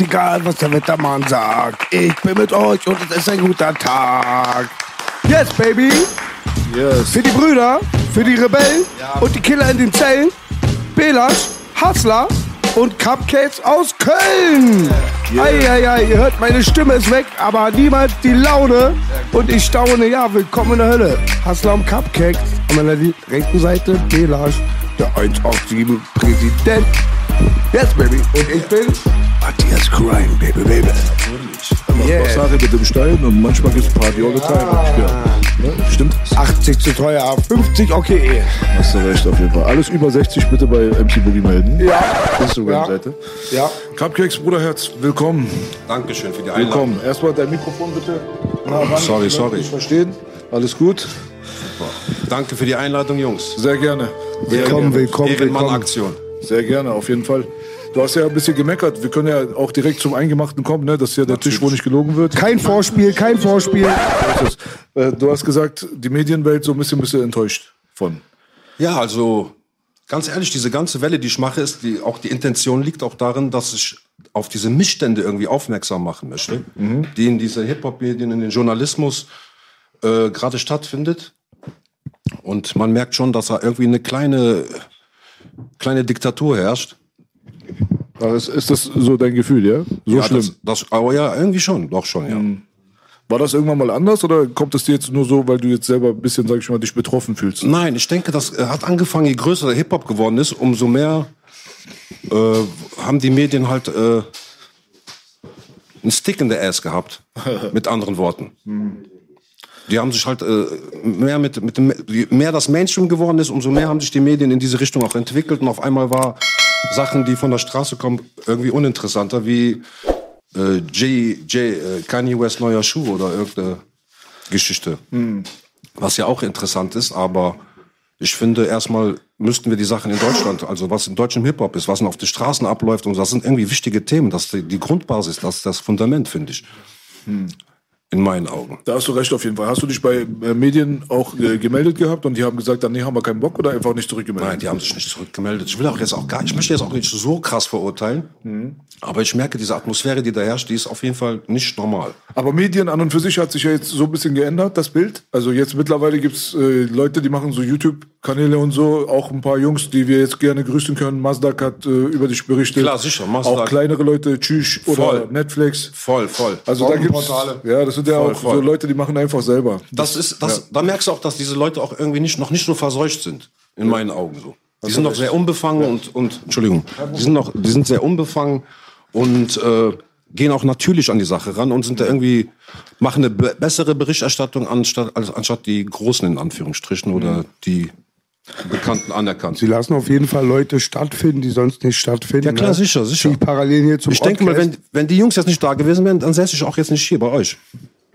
egal, was der Wettermann sagt. Ich bin mit euch und es ist ein guter Tag. Yes, baby. Yes. Für die Brüder, für die Rebellen und die Killer in den Zellen. Belasch, Hassler und Cupcakes aus Köln. Eieiei, ihr hört, meine Stimme ist weg, aber niemals die Laune. Und ich staune, ja, willkommen in der Hölle. Hassler und Cupcakes. An meiner rechten Seite Belasch, der 187 Präsident. Yes, baby. Und ich bin Matthias Crime, baby, baby. Yeah. Was Sache mit dem Stein und manchmal gibt's Party all the time. ich gehört. Ne? Stimmt? 80 zu teuer, 50 okay. Hast du recht auf jeden Fall. Alles über 60 bitte bei MC Boogie melden. Ja. Instagram-Seite. Ja. Cupcakes, Bruderherz, willkommen. Dankeschön für die Einladung. Willkommen. Erstmal dein Mikrofon bitte. Nah ran. Sorry, Ich sorry. Nicht verstehen. Alles gut? Danke für die Einladung, Jungs. Sehr gerne. Willkommen, willkommen, willkommen. Ehrenmann-Aktion. Sehr gerne, auf jeden Fall. Du hast ja ein bisschen gemeckert. Wir können ja auch direkt zum Eingemachten kommen. Ne? Das ist ja der Tisch, wo nicht gelogen wird. Kein Vorspiel, kein Vorspiel. Äh, Du hast gesagt, die Medienwelt so ein bisschen, bisschen enttäuscht von. Ja, also ganz ehrlich, diese ganze Welle, die ich mache, ist die, auch die Intention liegt auch darin, dass ich auf diese Missstände irgendwie aufmerksam machen möchte, die in dieser Hip-Hop-Medien, in den Journalismus äh, gerade stattfindet. Und man merkt schon, dass da irgendwie eine kleine, kleine Diktatur herrscht. Aber ist, ist das so dein Gefühl, ja? So ja, schlimm. Das, das, aber ja, irgendwie schon, doch schon, ja. War das irgendwann mal anders oder kommt es dir jetzt nur so, weil du jetzt selber ein bisschen, sag ich mal, dich betroffen fühlst? Nein, ich denke, das hat angefangen, je größer der Hip-Hop geworden ist, umso mehr äh, haben die Medien halt äh, einen Stick in der Ass gehabt, mit anderen Worten. Die haben sich halt äh, mehr mit, mit dem, je mehr das Mainstream geworden ist, umso mehr haben sich die Medien in diese Richtung auch entwickelt und auf einmal war Sachen, die von der Straße kommen, irgendwie uninteressanter, wie äh, J, J, äh, Kanye West neuer Schuh oder irgendeine Geschichte. Was ja auch interessant ist, aber ich finde, erstmal müssten wir die Sachen in Deutschland, also was in deutschem Hip-Hop ist, was auf den Straßen abläuft, und das sind irgendwie wichtige Themen. Das ist die, die Grundbasis, das ist das Fundament, finde ich. In meinen Augen. Da hast du recht auf jeden Fall. Hast du dich bei äh, Medien auch äh, gemeldet gehabt und die haben gesagt, dann nee, haben wir keinen Bock oder einfach nicht zurückgemeldet? Nein, die haben sich nicht zurückgemeldet. Ich will auch jetzt auch gar, ich möchte jetzt auch nicht so krass verurteilen, aber ich merke, diese Atmosphäre, die da herrscht, die ist auf jeden Fall nicht normal. Aber Medien an und für sich hat sich ja jetzt so ein bisschen geändert, das Bild. Also jetzt mittlerweile gibt's äh, Leute, die machen so YouTube-Kanäle und so. Auch ein paar Jungs, die wir jetzt gerne grüßen können. Mazdak hat äh, über dich berichtet. Klar, sicher, Mazdak. Auch kleinere Leute, Tschüss oder Voll. Netflix. Voll, voll. Also da gibt's, ja, das sind ja Voll, auch voll. so Leute, die machen einfach selber. Das ist, das, da merkst du auch, dass diese Leute auch irgendwie nicht, noch nicht so verseucht sind. In meinen Augen so. Die sind noch sehr unbefangen und, und, Entschuldigung, die sind noch, die sind sehr unbefangen und, äh, gehen auch natürlich an die Sache ran und sind da irgendwie, machen eine be bessere Berichterstattung anstatt, als, anstatt die Großen in Anführungsstrichen oder die Bekannten anerkannt. Sie lassen auf jeden Fall Leute stattfinden, die sonst nicht stattfinden. Ja, klar, ne? sicher, sicher. Die parallel hier zum Ich denke mal, wenn, wenn die Jungs jetzt nicht da gewesen wären, dann säße ich auch jetzt nicht hier bei euch.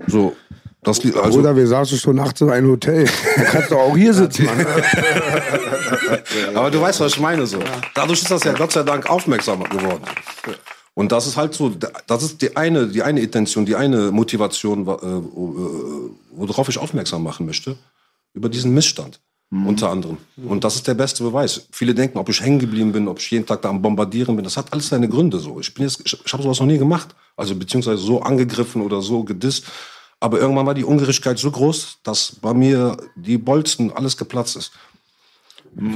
So, das, also, Oder wir saßen schon nachts in einem Hotel. Du kannst doch auch hier sitzen, Mann. Aber du weißt, was ich meine so. Dadurch ist das ja Gott sei Dank aufmerksamer geworden. Und das ist halt so, das ist die eine, die eine Intention, die eine Motivation, äh, äh, worauf ich aufmerksam machen möchte, über diesen Missstand. Unter anderem. Und das ist der beste Beweis. Viele denken, ob ich hängen geblieben bin, ob ich jeden Tag da am Bombardieren bin. Das hat alles seine Gründe so. Ich bin jetzt, ich, ich habe sowas noch nie gemacht. Also beziehungsweise so angegriffen oder so gedisst. Aber irgendwann war die Ungerechtigkeit so groß, dass bei mir die Bolzen alles geplatzt ist.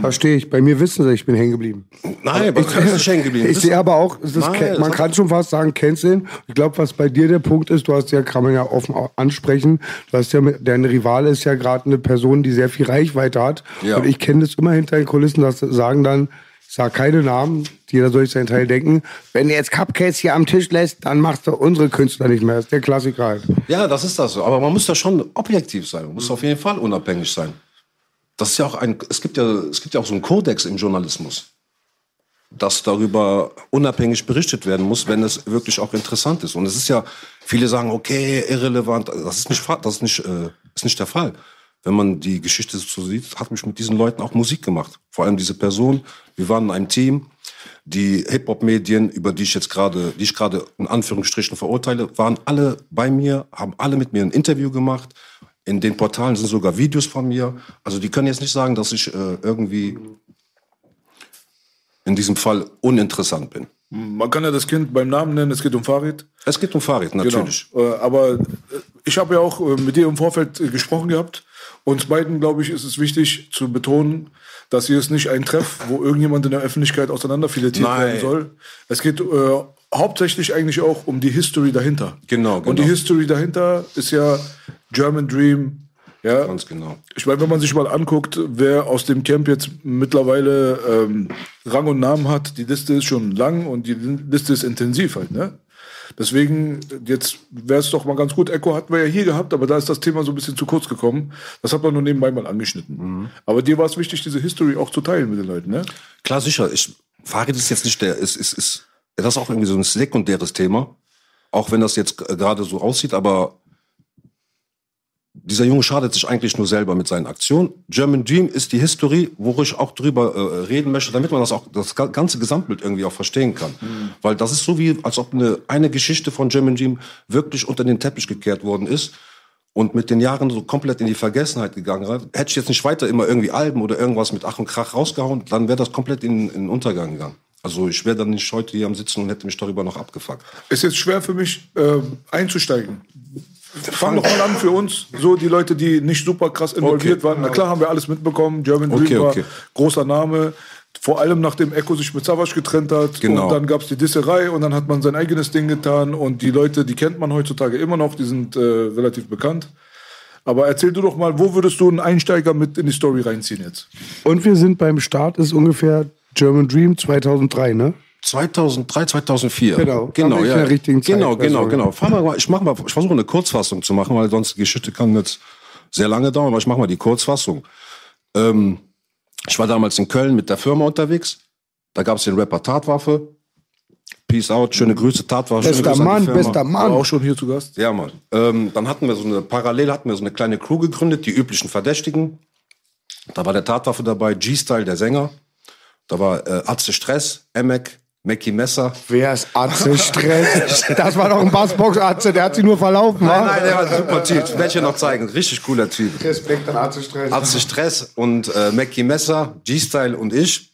Verstehe ich. Bei mir wissen sie, ich bin hängen geblieben. Nein, aber du bist nicht hängen geblieben. Ich sehe aber auch, ist Nein, man kann schon fast sagen, canceln. Ich glaube, was bei dir der Punkt ist, du hast ja, kann man ja offen ansprechen, du hast ja, dein Rivale ist ja gerade eine Person, die sehr viel Reichweite hat. Ja. Und ich kenne das immer hinter den Kulissen, dass sie sagen dann, ich sage keine Namen, jeder soll sich seinen Teil denken. Wenn du jetzt Cupcakes hier am Tisch lässt, dann machst du unsere Künstler nicht mehr. Das ist der Klassiker halt. Ja, das ist das so. Aber man muss da schon objektiv sein. Man muss auf jeden Fall unabhängig sein. Das ist ja auch ein, es gibt ja, es gibt ja auch so einen Kodex im Journalismus, dass darüber unabhängig berichtet werden muss, wenn es wirklich auch interessant ist. Und es ist ja, viele sagen, okay, irrelevant. Das ist nicht, das ist nicht, äh, ist nicht der Fall. Wenn man die Geschichte so sieht, hat mich mit diesen Leuten auch Musik gemacht. Vor allem diese Person. Wir waren in einem Team. Die Hip-Hop-Medien, über die ich jetzt gerade, die ich gerade in Anführungsstrichen verurteile, waren alle bei mir, haben alle mit mir ein Interview gemacht. In den Portalen sind sogar Videos von mir. Also die können jetzt nicht sagen, dass ich äh, irgendwie in diesem Fall uninteressant bin. Man kann ja das Kind beim Namen nennen, es geht um Farid. Es geht um Farid, natürlich. Genau. Aber äh, ich habe ja auch äh, mit dir im Vorfeld gesprochen gehabt. Uns beiden, glaube ich, ist es wichtig zu betonen, dass hier ist nicht ein Treff, wo irgendjemand in der Öffentlichkeit auseinanderfiletiert werden soll. Es geht äh, hauptsächlich eigentlich auch um die History dahinter. Genau, Und die genau. History dahinter ist ja German Dream. Ja, Ganz genau. ich meine, wenn man sich mal anguckt, wer aus dem Camp jetzt mittlerweile ähm, Rang und Namen hat, die Liste ist schon lang und die Liste ist intensiv halt, ne? Deswegen, jetzt wäre es doch mal ganz gut. Echo hatten wir ja hier gehabt, aber da ist das Thema so ein bisschen zu kurz gekommen. Das hat man nur nebenbei mal angeschnitten. Aber dir war es wichtig, diese History auch zu teilen mit den Leuten, ne? Klar, sicher. Ich, Farid ist jetzt nicht der, ist, ist, ist, das ist auch irgendwie so ein sekundäres Thema. Auch wenn das jetzt gerade so aussieht, aber dieser Junge schadet sich eigentlich nur selber mit seinen Aktionen. German Dream ist die History, wo ich auch drüber äh, reden möchte, damit man das auch, das ga- ganze Gesamtbild irgendwie auch verstehen kann. Weil das ist so wie, als ob eine, eine Geschichte von German Dream wirklich unter den Teppich gekehrt worden ist und mit den Jahren so komplett in die Vergessenheit gegangen wäre. Hätte ich jetzt nicht weiter immer irgendwie Alben oder irgendwas mit Ach und Krach rausgehauen, dann wäre das komplett in, in den Untergang gegangen. Also ich wäre dann nicht heute hier am Sitzen und hätte mich darüber noch abgefuckt. Ist jetzt schwer für mich ähm, einzusteigen. Fang doch mal an für uns, so die Leute, die nicht super krass involviert Okay. waren. Na klar haben wir alles mitbekommen. German Dream Okay, war okay. großer Name. Vor allem nachdem Echo sich mit Savage getrennt hat. Genau. Und dann gab es die Disserei und dann hat man sein eigenes Ding getan. Und die Leute, die kennt man heutzutage immer noch, die sind äh, relativ bekannt. Aber erzähl du doch mal, wo würdest du einen Einsteiger mit in die Story reinziehen jetzt? Und wir sind beim Start, ist ungefähr German Dream 2003, ne? 2003, 2004. Genau, genau, ja. in der richtigen Zeit, genau, genau, du. genau. Fahr mal, ich mach mal, ich versuche eine Kurzfassung zu machen, weil sonst die Geschichte kann jetzt sehr lange dauern, aber ich mache mal die Kurzfassung. Ähm, ich war damals in Köln mit der Firma unterwegs. Da gab es den Rapper Tatwaffe. Peace out, schöne Grüße, Tatwaffe. Bester Grüße Mann, bester War Mann. auch schon hier zu Gast. Ja, Mann. Ähm, dann hatten wir so eine, parallel hatten wir so eine kleine Crew gegründet, die üblichen Verdächtigen. Da war der Tatwaffe dabei, G-Style, der Sänger. Da war äh, Atze Stress, Emek, Mackie Messer. Wer ist Atze Stress? Das war doch ein Bassbox-Atze, der hat sich nur verlaufen, Nein, nein, der war super Typ. Werde ich dir noch zeigen. Richtig cooler Typ. Respekt an Atze Stress. Atze Stress und äh, Mackie Messer, G-Style und ich.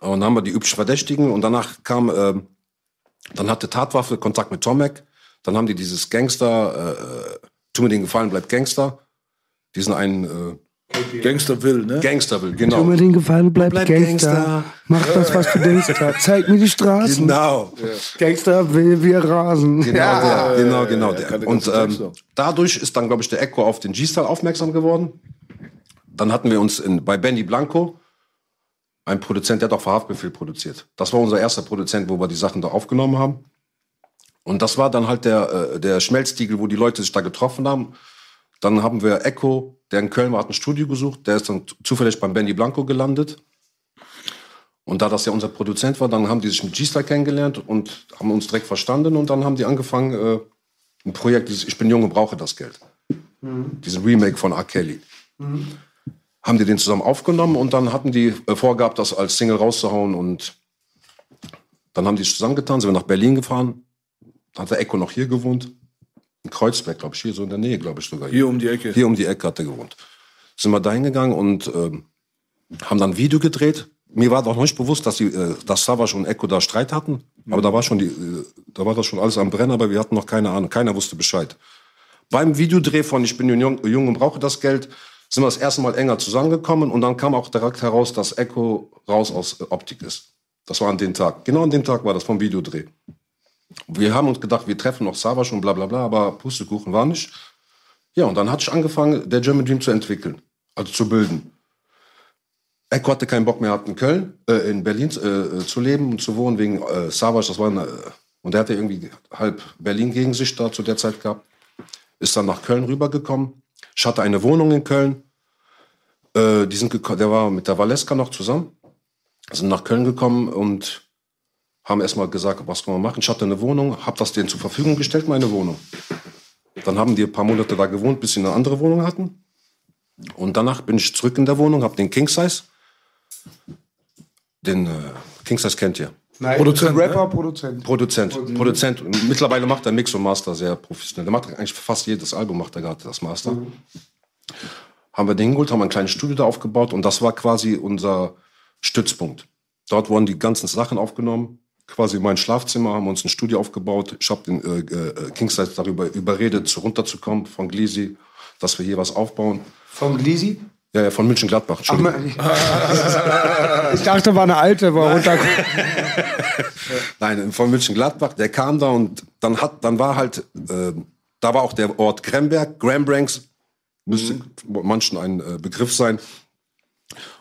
Und dann haben wir die üblichen Verdächtigen. Und danach kam, ähm, dann hatte Tatwaffe Kontakt mit Tomek. Dann haben die dieses Gangster, äh, tu mir den Gefallen, bleib Gangster. Diesen einen äh, Gangster will, ne? Gangster will, Tu genau. mir den Gefallen, bleib, Bleib Gangster. Gangster. Mach das, was du denkst. Zeig mir die Straßen. Genau. Gangster will wir rasen. Genau, der, genau, genau. Kann der Und ähm, dadurch ist dann, glaube ich, der Echo auf den G-Style aufmerksam geworden. Dann hatten wir uns in, bei Benny Blanco, ein Produzent, der hat auch für Haftbefehl produziert. Das war unser erster Produzent, wo wir die Sachen da aufgenommen haben. Und das war dann halt der, äh, der Schmelztiegel, wo die Leute sich da getroffen haben. Dann haben wir Echo, der in Köln war, hat ein Studio gesucht. Der ist dann zufällig beim Benny Blanco gelandet. Und da das ja unser Produzent war, dann haben die sich mit G-Star kennengelernt und haben uns direkt verstanden. Und dann haben die angefangen, äh, ein Projekt, dieses Ich bin jung und brauche das Geld. Diesen Remake von R. Kelly. Haben die den zusammen aufgenommen und dann hatten die äh, vorgehabt, das als Single rauszuhauen. Und dann haben die sich zusammengetan, sind wir nach Berlin gefahren. Dann hat der Echo noch hier gewohnt. In Kreuzberg, glaube ich, hier so in der Nähe, glaube ich sogar. Hier um die Ecke. Hier um die Ecke hat er gewohnt. Sind wir da hingegangen und ähm, haben dann ein Video gedreht. Mir war doch noch nicht bewusst, dass, die, äh, dass Savage und Echo da Streit hatten. Aber da war, schon die, äh, da war das schon alles am Brennen, aber wir hatten noch keine Ahnung. Keiner wusste Bescheid. Beim Videodreh von Ich bin jung, jung und brauche das Geld sind wir das erste Mal enger zusammengekommen und dann kam auch direkt heraus, dass Echo raus aus Optik ist. Das war an dem Tag. Genau an dem Tag war das vom Videodreh. Wir haben uns gedacht, wir treffen noch Savage und bla bla bla, aber Pustekuchen war nicht. Ja, und dann hatte ich angefangen, der German Dream zu entwickeln, also zu bilden. Echo hatte keinen Bock mehr, hat in Köln, äh, in Berlin äh, zu leben und zu wohnen wegen äh, Savage. Das war eine, und er hatte irgendwie halb Berlin gegen sich da zu der Zeit gehabt. Ist dann nach Köln rübergekommen. Ich hatte eine Wohnung in Köln. Äh, die sind der war mit der Valeska noch zusammen. Sind nach Köln gekommen und haben erstmal gesagt, was können wir machen. Ich hatte eine Wohnung, habe das denen zur Verfügung gestellt, meine Wohnung. Dann haben die ein paar Monate da gewohnt, bis sie eine andere Wohnung hatten. Und danach bin ich zurück in der Wohnung, habe den King Size, den äh, King Size kennt ihr, Nein, Produzent, Rapper, Produzent. Produzent, Produzent. Und mittlerweile macht er Mix und Master sehr professionell. Der macht eigentlich fast jedes Album macht er gerade das Master. Haben wir den geholt, haben ein kleines Studio da aufgebaut und das war quasi unser Stützpunkt. Dort wurden die ganzen Sachen aufgenommen. Quasi mein Schlafzimmer haben uns ein Studio aufgebaut. Ich habe den äh, äh, Kingsize darüber überredet, runterzukommen von Glisi, dass wir hier was aufbauen. Von Glisi? Ja, ja, von München Gladbach. Ach, ich dachte, war eine alte, war runter. Nein, von München Gladbach, der kam da und dann hat, dann war halt, äh, da war auch der Ort Gremberg, Grambranks, müsste manchen ein äh, Begriff sein.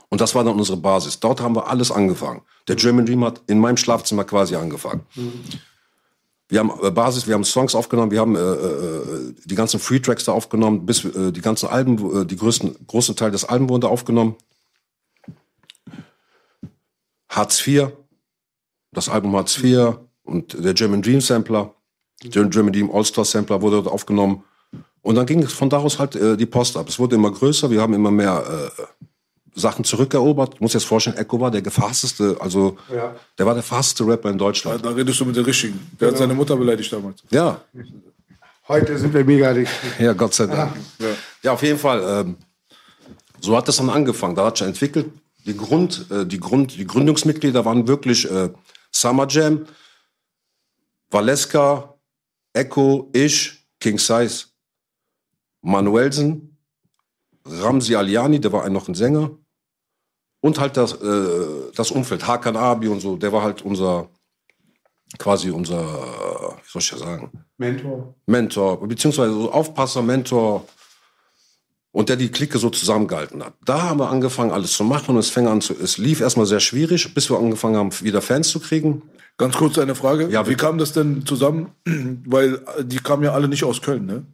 Und das war dann unsere Basis. Dort haben wir alles angefangen. Der German Dream hat in meinem Schlafzimmer quasi angefangen. Wir haben äh, Basis, wir haben Songs aufgenommen, wir haben äh, äh, die ganzen Free Tracks da aufgenommen, bis äh, die ganzen Alben, äh, die größten großen Teil des Alben wurde aufgenommen. Hartz IV, das Album Hartz IV und der German Dream Sampler, der German Dream All-Star Sampler wurde dort aufgenommen. Und dann ging es von da aus halt äh, die Post ab. Es wurde immer größer, wir haben immer mehr äh, Sachen zurückerobert. Ich muss jetzt vorstellen, Echo war der gefasteste, also der war der fasteste Rapper in Deutschland. Da redest du mit der Richtigen. Der hat seine Mutter beleidigt damals. Ja, Heute sind wir mega dick. ja, Gott sei Dank. Ja, auf jeden Fall. Ähm, so hat das dann angefangen. Da hat sich entwickelt. Die Grund, äh, die Grund, die Gründungsmitglieder waren wirklich äh, Summer Jam, Valeska, Echo, ich, King Size, Manuelsen, Ramsi Aliani, der war ein, noch ein Sänger. Und halt das, äh, das Umfeld, Hakan Abi und so, der war halt unser, quasi unser, wie soll ich ja sagen, Mentor. Mentor, beziehungsweise so Aufpasser, Mentor und der die Clique so zusammengehalten hat. Da haben wir angefangen, alles zu machen und es fing an zu, es lief erstmal sehr schwierig, bis wir angefangen haben, wieder Fans zu kriegen. Ganz kurz eine Frage. Ja, Wie kam das denn zusammen? Weil die kamen ja alle nicht aus Köln, ne?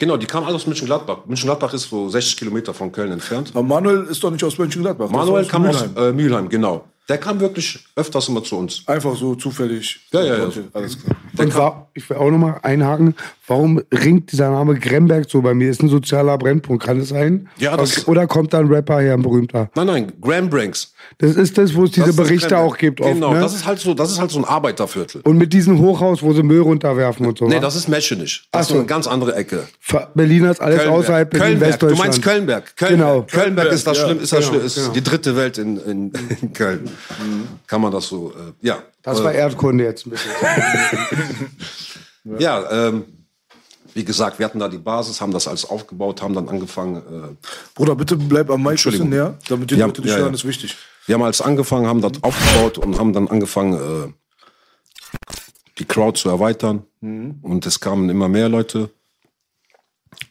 Genau, die kamen alle aus München-Gladbach. München-Gladbach ist so 60 Kilometer von Köln entfernt. Aber Manuel ist doch nicht aus Mönchengladbach. Manuel war kam aus Mülheim. äh, Mülheim, genau. Der kam wirklich öfters immer zu uns. Einfach so zufällig. Ja, ja, ja. Alles klar. Und wa- ich will auch nochmal einhaken, warum ringt dieser Name Gremberg so bei mir? Ist ein sozialer Brennpunkt, kann es sein? Ja, das- Oder kommt da ein Rapper her, ein berühmter? Nein, nein, Graham Branks. Das ist das, wo es diese Berichte auch gibt. Genau, oft, ne? das ist halt so, das ist halt so ein Arbeiterviertel. Und mit diesem Hochhaus, wo sie Müll runterwerfen und so. Nee, das ist Meschenich. Ach Das so. ist eine ganz andere Ecke. Berliner ist alles Kölnberg. außerhalb Berlin, Kölnberg. Du Westdeutschland. meinst Kölnberg. Kölnberg. Genau. Kölnberg ist das ja. schlimm, ist das Genau, schlimm, ist genau. die dritte Welt in, in, in Köln. Kann man das so, äh, ja. Das war Erdkunde jetzt ein bisschen. Ja, ähm, wie gesagt, wir hatten da die Basis, haben das alles aufgebaut, haben dann angefangen, äh, Bruder, bitte bleib am Mic bisschen näher, damit die Ja, Leute dich ja, hören, ja. ist wichtig. wir haben alles angefangen, haben das aufgebaut und haben dann angefangen, äh, die Crowd zu erweitern. Und es kamen immer mehr Leute.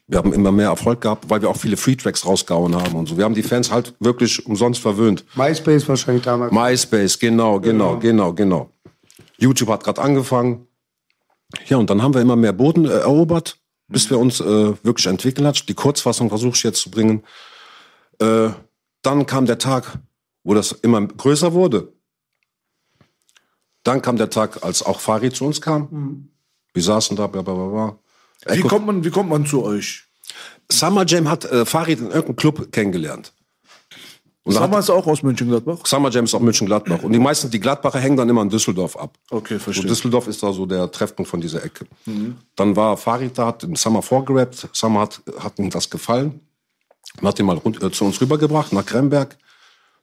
Wir haben immer mehr Erfolg gehabt, weil wir auch viele Free-Tracks rausgehauen haben und so. Wir haben die Fans halt wirklich umsonst verwöhnt. MySpace wahrscheinlich damals. MySpace, genau, genau, genau, genau. YouTube hat gerade angefangen. Ja, und dann haben wir immer mehr Boden äh, erobert, bis wir uns äh, wirklich entwickelt hat. Die Kurzfassung versuche ich jetzt zu bringen. Äh, dann kam der Tag, wo das immer größer wurde. Dann kam der Tag, als auch Farid zu uns kam. Wir saßen da, bla bla bla. bla. Wie kommt, man, wie kommt man zu euch? Summer Jam hat äh, Farid in irgendeinem Club kennengelernt. Und Summer ist auch aus Mönchengladbach? Summer Jam ist auch München-Gladbach. Und die meisten, die Gladbacher hängen dann immer in Düsseldorf ab. Okay, So, verstehe. Düsseldorf ist da so der Treffpunkt von dieser Ecke. Dann war Farid da, hat im Summer vorgerappt. Summer hat, hat ihm das gefallen. Und hat ihn mal rund, äh, zu uns rübergebracht, nach Kremberg.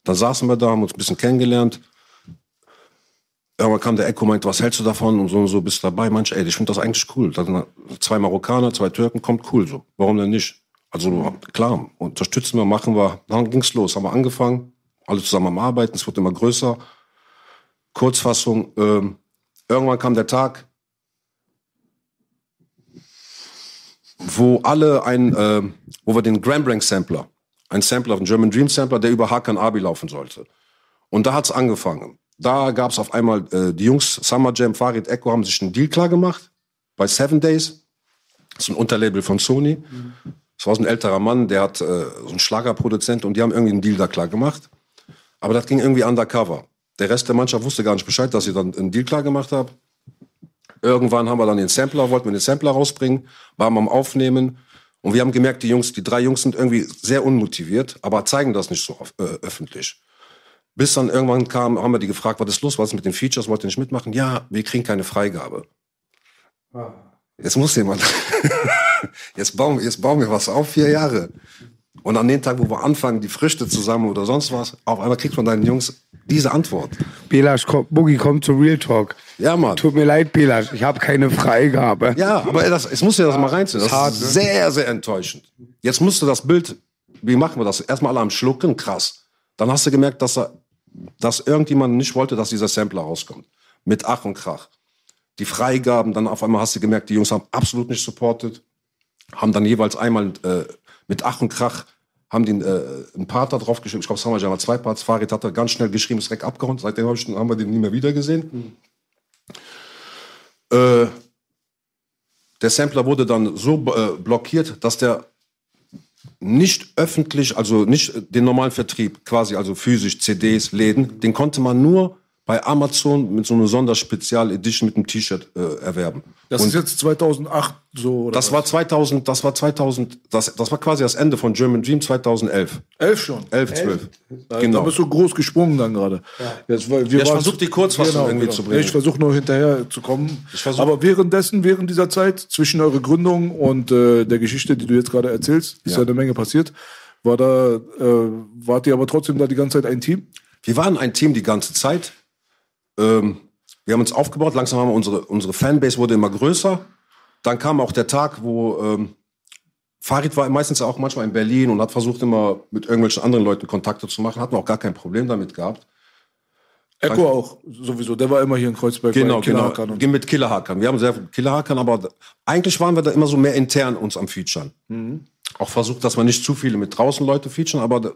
Dann saßen wir da, haben uns ein bisschen kennengelernt. Irgendwann kam der Echo, meinte, was hältst du davon? Und so und so, bist du dabei? Manch, ey, ich finde das eigentlich cool. Dann zwei Marokkaner, zwei Türken, kommt cool so. Warum denn nicht? Also klar, unterstützen wir, machen wir. Dann ging's los, haben wir angefangen, alle zusammen am Arbeiten, es wurde immer größer. Kurzfassung, ähm, irgendwann kam der Tag, wo alle ein, äh, wo wir den Grambrank Sampler, ein Sampler, ein German Dream Sampler, der über Hakan Abi laufen sollte. Und da hat's angefangen. Da gab's auf einmal äh, die Jungs Summer Jam, Farid Echo haben sich einen Deal klar gemacht bei Seven Days. Das ist ein Unterlabel von Sony. Das war so ein älterer Mann, der hat äh, so einen Schlagerproduzent und die haben irgendwie einen Deal da klar gemacht. Aber das ging irgendwie undercover. Der Rest der Mannschaft wusste gar nicht Bescheid, dass ich dann einen Deal klar gemacht habe. Irgendwann haben wir dann den Sampler, wollten wir den Sampler rausbringen, waren am Aufnehmen. Und wir haben gemerkt, die Jungs, die drei Jungs sind irgendwie sehr unmotiviert, aber zeigen das nicht so äh, öffentlich. Bis dann irgendwann kam, haben wir die gefragt, was ist los, was ist mit den Features, wollt ihr nicht mitmachen? Ja, wir kriegen keine Freigabe. Jetzt muss jemand, jetzt bauen, jetzt bauen wir was auf, vier Jahre. Und an den Tag, wo wir anfangen, die Früchte zusammen oder sonst was, auf einmal kriegt man deinen Jungs diese Antwort. Belasch, komm, Boogie, komm zu Real Talk. Ja, Mann. Tut mir leid, Belasch, ich habe keine Freigabe. Ja, aber das, es muss ja das mal reinziehen. Das ist, hart, ne? sehr, sehr enttäuschend. Jetzt musst du das Bild, wie machen wir das? Erstmal alle am Schlucken, krass. Dann hast du gemerkt, dass, er, dass irgendjemand nicht wollte, dass dieser Sampler rauskommt. Mit Ach und Krach. Die Freigaben, dann auf einmal hast du gemerkt, die Jungs haben absolut nicht supportet. Haben dann jeweils einmal äh, mit Ach und Krach haben den äh, einen Part da drauf geschrieben. Ich glaube, Summer Jam hat zwei Parts. Farid hat da ganz schnell geschrieben, ist direkt abgehauen. Seitdem hab ich, haben wir den nie mehr wieder gesehen. Äh, der Sampler wurde dann so äh, blockiert, dass der nicht öffentlich, also nicht den normalen Vertrieb, quasi also physisch CDs, Läden, den konnte man nur bei Amazon mit so einer Sonderspezial-Edition mit einem T-Shirt äh, erwerben. Das ist jetzt 2008 so. Oder Das was? war 2000, das war 2000, das, das war quasi das Ende von German Dream 2011. elf schon. 11, 12. Da, Genau. da bist du groß gesprungen dann gerade. Jetzt, weil wir Ja, ich waren- versuch die Kurzfassung irgendwie zu bringen. Ich versuche nur hinterher zu kommen. Ich versuch- Aber währenddessen, während dieser Zeit, zwischen eurer Gründung und äh, der Geschichte, die du jetzt gerade erzählst, ist ja. Ja. eine Menge passiert. War da, äh, wart ihr aber trotzdem da die ganze Zeit ein Team? Wir waren ein Team die ganze Zeit. Ähm, wir haben uns aufgebaut, langsam haben wir unsere, unsere Fanbase wurde immer größer. Dann kam auch der Tag, wo ähm, Farid war meistens auch manchmal in Berlin und hat versucht immer mit irgendwelchen anderen Leuten Kontakte zu machen. Hatten wir auch gar kein Problem damit gehabt. Echo auch sowieso. Der war immer hier in Kreuzberg. Genau, genau. Geh Mit Killerhackern. Wir haben sehr viel Killerhackern, aber eigentlich waren wir da immer so mehr intern uns am Featuren. Auch versucht, dass wir nicht zu viele mit draußen Leute featuren, aber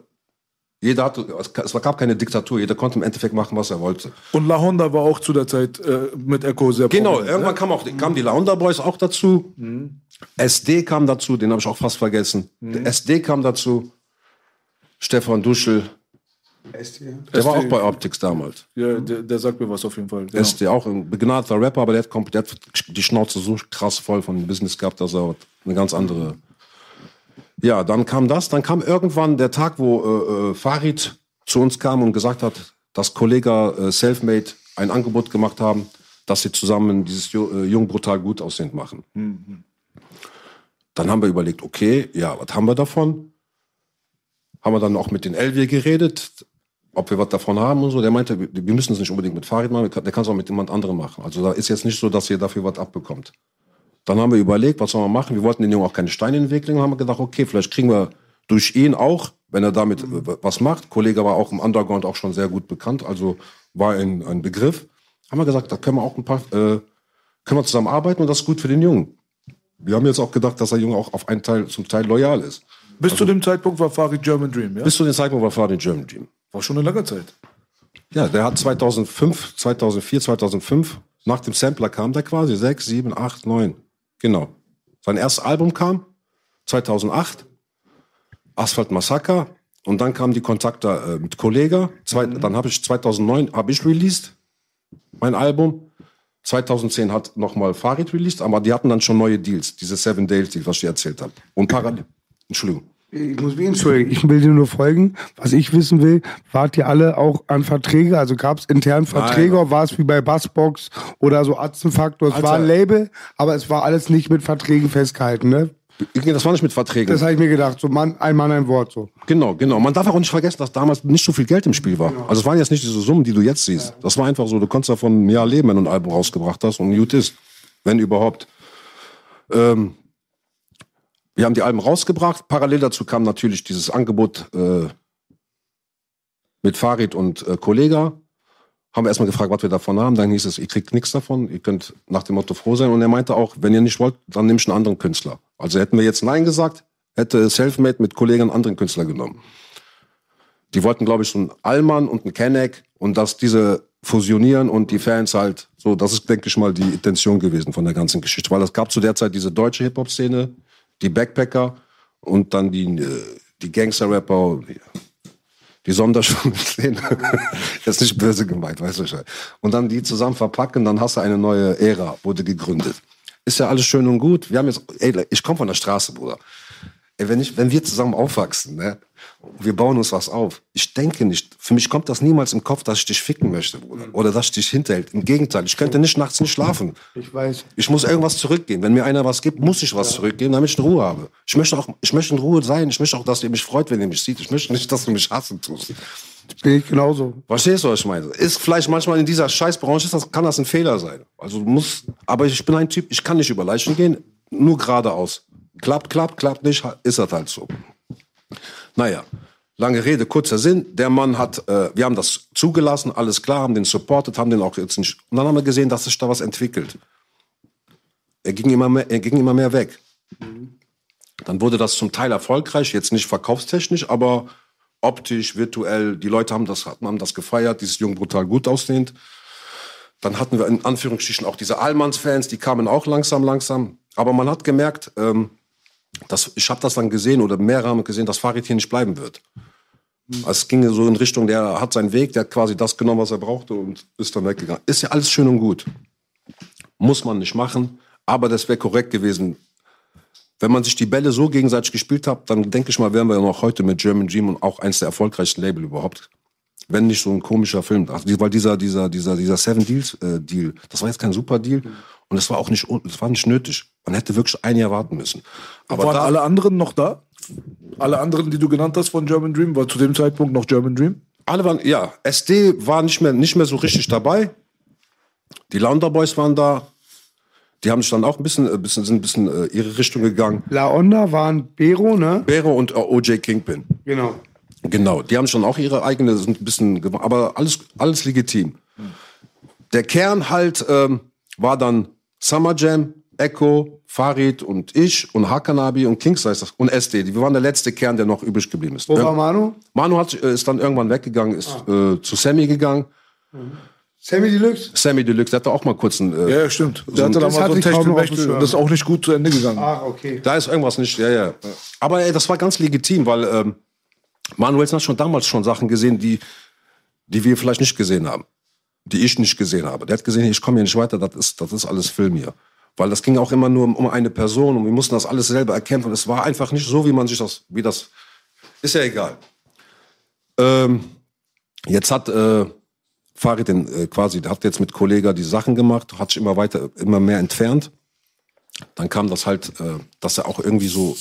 jeder hatte, es gab keine Diktatur, jeder konnte im Endeffekt machen, was er wollte. Und La Honda war auch zu der Zeit äh, mit Echo sehr Genau, prominent, irgendwann ne? kam auch kamen die Launder Boys auch dazu. SD kam dazu, den habe ich auch fast vergessen. Der SD kam dazu. Stefan Duschel, der war auch bei Optics damals. Ja, der, der sagt mir was auf jeden Fall. Ja. SD auch ein begnadeter Rapper, aber der hat, der hat die Schnauze so krass voll von Business gehabt, dass er eine ganz andere. Ja, dann kam das, dann kam irgendwann der Tag, wo äh, äh, Farid zu uns kam und gesagt hat, dass Kollege äh, Selfmade ein Angebot gemacht haben, dass sie zusammen dieses äh, Jung brutal gut aussehend machen. Dann haben wir überlegt, okay, ja, was haben wir davon? Haben wir dann auch mit den Elvier geredet, ob wir was davon haben und so. Der meinte, wir müssen es nicht unbedingt mit Farid machen, der kann es auch mit jemand anderem machen. Also da ist jetzt nicht so, dass ihr dafür was abbekommt. Dann haben wir überlegt, was sollen wir machen. Wir wollten den Jungen auch keine Steine in den Weg legen haben gedacht, okay, vielleicht kriegen wir durch ihn auch, wenn er damit äh, was macht. Kollege war auch im Underground auch schon sehr gut bekannt, also war ein, ein Begriff. Haben wir gesagt, da können wir auch ein paar, äh, können wir zusammen arbeiten und das ist gut für den Jungen. Wir haben jetzt auch gedacht, dass der Junge auch auf einen Teil, zum Teil loyal ist. Bis zu dem Zeitpunkt war Farid German Dream, ja? Bis zu den Zeitpunkt war Farid German Team. War schon eine lange Zeit. Ja, der hat 2005, 2004, 2005, nach dem Sampler kam der quasi, 6, 7, 8, 9. Genau. Sein erstes Album kam 2008, Asphalt Massaker. Und dann kamen die Kontakte äh, mit Kollega. Zwei, Dann habe ich 2009 habe ich released, mein Album. 2010 hat nochmal Farid released, aber die hatten dann schon neue Deals, diese Seven Days Deals, was ich erzählt habe. Und parallel, Entschuldigung. Ich muss mich entschuldigen, ich will dir nur folgen. Was ich wissen will, wart ihr alle auch an Verträge? Also gab es intern Verträge oder war es wie bei Bassbox oder so Atzenfaktor? Es war ein Alter. Label, aber es war alles nicht mit Verträgen festgehalten, ne? Das war nicht mit Verträgen. Das habe ich mir gedacht, so Mann, ein Mann, ein Wort so. Genau, genau. Man darf auch nicht vergessen, dass damals nicht so viel Geld im Spiel war. Also es waren jetzt nicht diese Summen, die du jetzt siehst. Das war einfach so, du konntest davon ein Jahr leben, wenn du ein Album rausgebracht hast und gut ist. Wenn überhaupt. Ähm, Wir haben die Alben rausgebracht. Parallel dazu kam natürlich dieses Angebot äh, mit Farid und äh, Kollega. Haben wir erstmal gefragt, was wir davon haben. Dann hieß es, ihr kriegt nichts davon. Ihr könnt nach dem Motto froh sein. Und er meinte auch, wenn ihr nicht wollt, dann nehmt einen anderen Künstler. Also hätten wir jetzt Nein gesagt, hätte Selfmade mit Kollegen einen anderen Künstler genommen. Die wollten, glaube ich, so einen Allmann und einen Kenneck und dass diese fusionieren und die Fans halt, so, das ist, denke ich mal, die Intention gewesen von der ganzen Geschichte. Weil es gab zu der Zeit diese deutsche Hip-Hop-Szene, die Backpacker und dann die, äh, die Gangster-Rapper, die, die Sonderschule-Szene. Jetzt nicht böse gemeint, weißt du schon. Und dann die zusammen verpacken, dann hast du eine neue Ära, wurde gegründet. Ist ja alles schön und gut. Wir haben jetzt, ey, ich komme von der Straße, Bruder. Ey, wenn, ich, wenn wir zusammen aufwachsen, ne, wir bauen uns was auf. Ich denke nicht, für mich kommt das niemals im Kopf, dass ich dich ficken möchte, Bruder. Oder dass ich dich hinterhält. Im Gegenteil, ich könnte nicht nachts nicht schlafen. Ich weiß. Ich muss irgendwas zurückgeben. Wenn mir einer was gibt, muss ich was zurückgeben, damit ich in Ruhe habe. Ich möchte auch, ich möchte in Ruhe sein. Ich möchte auch, dass ihr mich freut, wenn ihr mich sieht. Ich möchte nicht, dass du mich hassen tust. Bin ich genauso. Verstehst du, was ich meine? Ist vielleicht manchmal in dieser Scheißbranche, das, kann das ein Fehler sein. Also du musst, aber ich bin ein Typ, ich kann nicht über Leichen gehen, nur geradeaus. Klappt, klappt, klappt nicht, ist das halt so. Naja, lange Rede, kurzer Sinn. Der Mann hat, äh, wir haben das zugelassen, alles klar, haben den supported, haben den auch jetzt nicht. Und dann haben wir gesehen, dass sich da was entwickelt. Er ging immer mehr, er ging immer mehr weg. Dann wurde das zum Teil erfolgreich, jetzt nicht verkaufstechnisch, aber optisch, virtuell. Die Leute haben das, haben das gefeiert, dieses Jung brutal gut aussehend. Dann hatten wir in Anführungsstrichen auch diese Allmanns-Fans, die kamen auch langsam, langsam. Aber man hat gemerkt, ähm, dass, ich habe das dann gesehen oder mehrere haben gesehen, dass Farid hier nicht bleiben wird. Also es ging so in Richtung, der hat seinen Weg, der hat quasi das genommen, was er brauchte und ist dann weggegangen. Ist ja alles schön und gut. Muss man nicht machen, aber das wäre korrekt gewesen. Wenn man sich die Bälle so gegenseitig gespielt hat, dann denke ich mal, wären wir ja noch heute mit German Dream und auch eins der erfolgreichsten Label überhaupt. Wenn nicht so ein komischer Film. Also, weil dieser, dieser, dieser, dieser Seven Deals äh, Deal, das war jetzt kein super Deal und das war auch nicht, das war nicht nötig. Man hätte wirklich ein Jahr warten müssen. Aber Waren da, alle anderen noch da? Alle anderen, die du genannt hast von German Dream, war zu dem Zeitpunkt noch German Dream? Alle waren, ja, SD war nicht mehr, nicht mehr so richtig dabei. Die Launder Boys waren da. Die haben sich dann auch ein bisschen, ein bisschen, sind ein bisschen äh, ihre Richtung gegangen. La Onda waren Bero, ne? Bero und äh, OJ Kingpin. Genau. Genau, die haben schon auch ihre eigene, sind ein bisschen, aber alles, alles legitim. Der Kern halt ähm, war dann Summer Jam, Echo, Farid und ich und Hakanabi und Kingsize und SD. Die- Wir waren der letzte Kern, der noch übrig geblieben ist. Wo war Manu? Manu hat, äh, ist dann irgendwann weggegangen, ist äh, zu Sammy gegangen. Sammy Deluxe? Sammy Deluxe, der hatte auch mal kurz einen. Äh, Ja, stimmt. Der hatte da das mal so ein das ist auch nicht gut zu Ende gegangen. Ah, okay. Da ist irgendwas nicht, ja, ja. Aber ey, das war ganz legitim, weil ähm, Manuelsen hat schon damals schon Sachen gesehen, die, die wir vielleicht nicht gesehen haben. Die ich nicht gesehen habe. Der hat gesehen, ich komme hier nicht weiter, das ist, das ist alles Film hier. Weil das ging auch immer nur um, eine Person und wir mussten das alles selber erkämpfen. Es war einfach nicht so, wie man sich das, wie das, ist ja egal. Ähm, jetzt hat äh, Farid den, äh, quasi, der hat jetzt mit Kollega die Sachen gemacht, hat sich immer weiter, immer mehr entfernt dann kam das halt, äh, dass er auch irgendwie so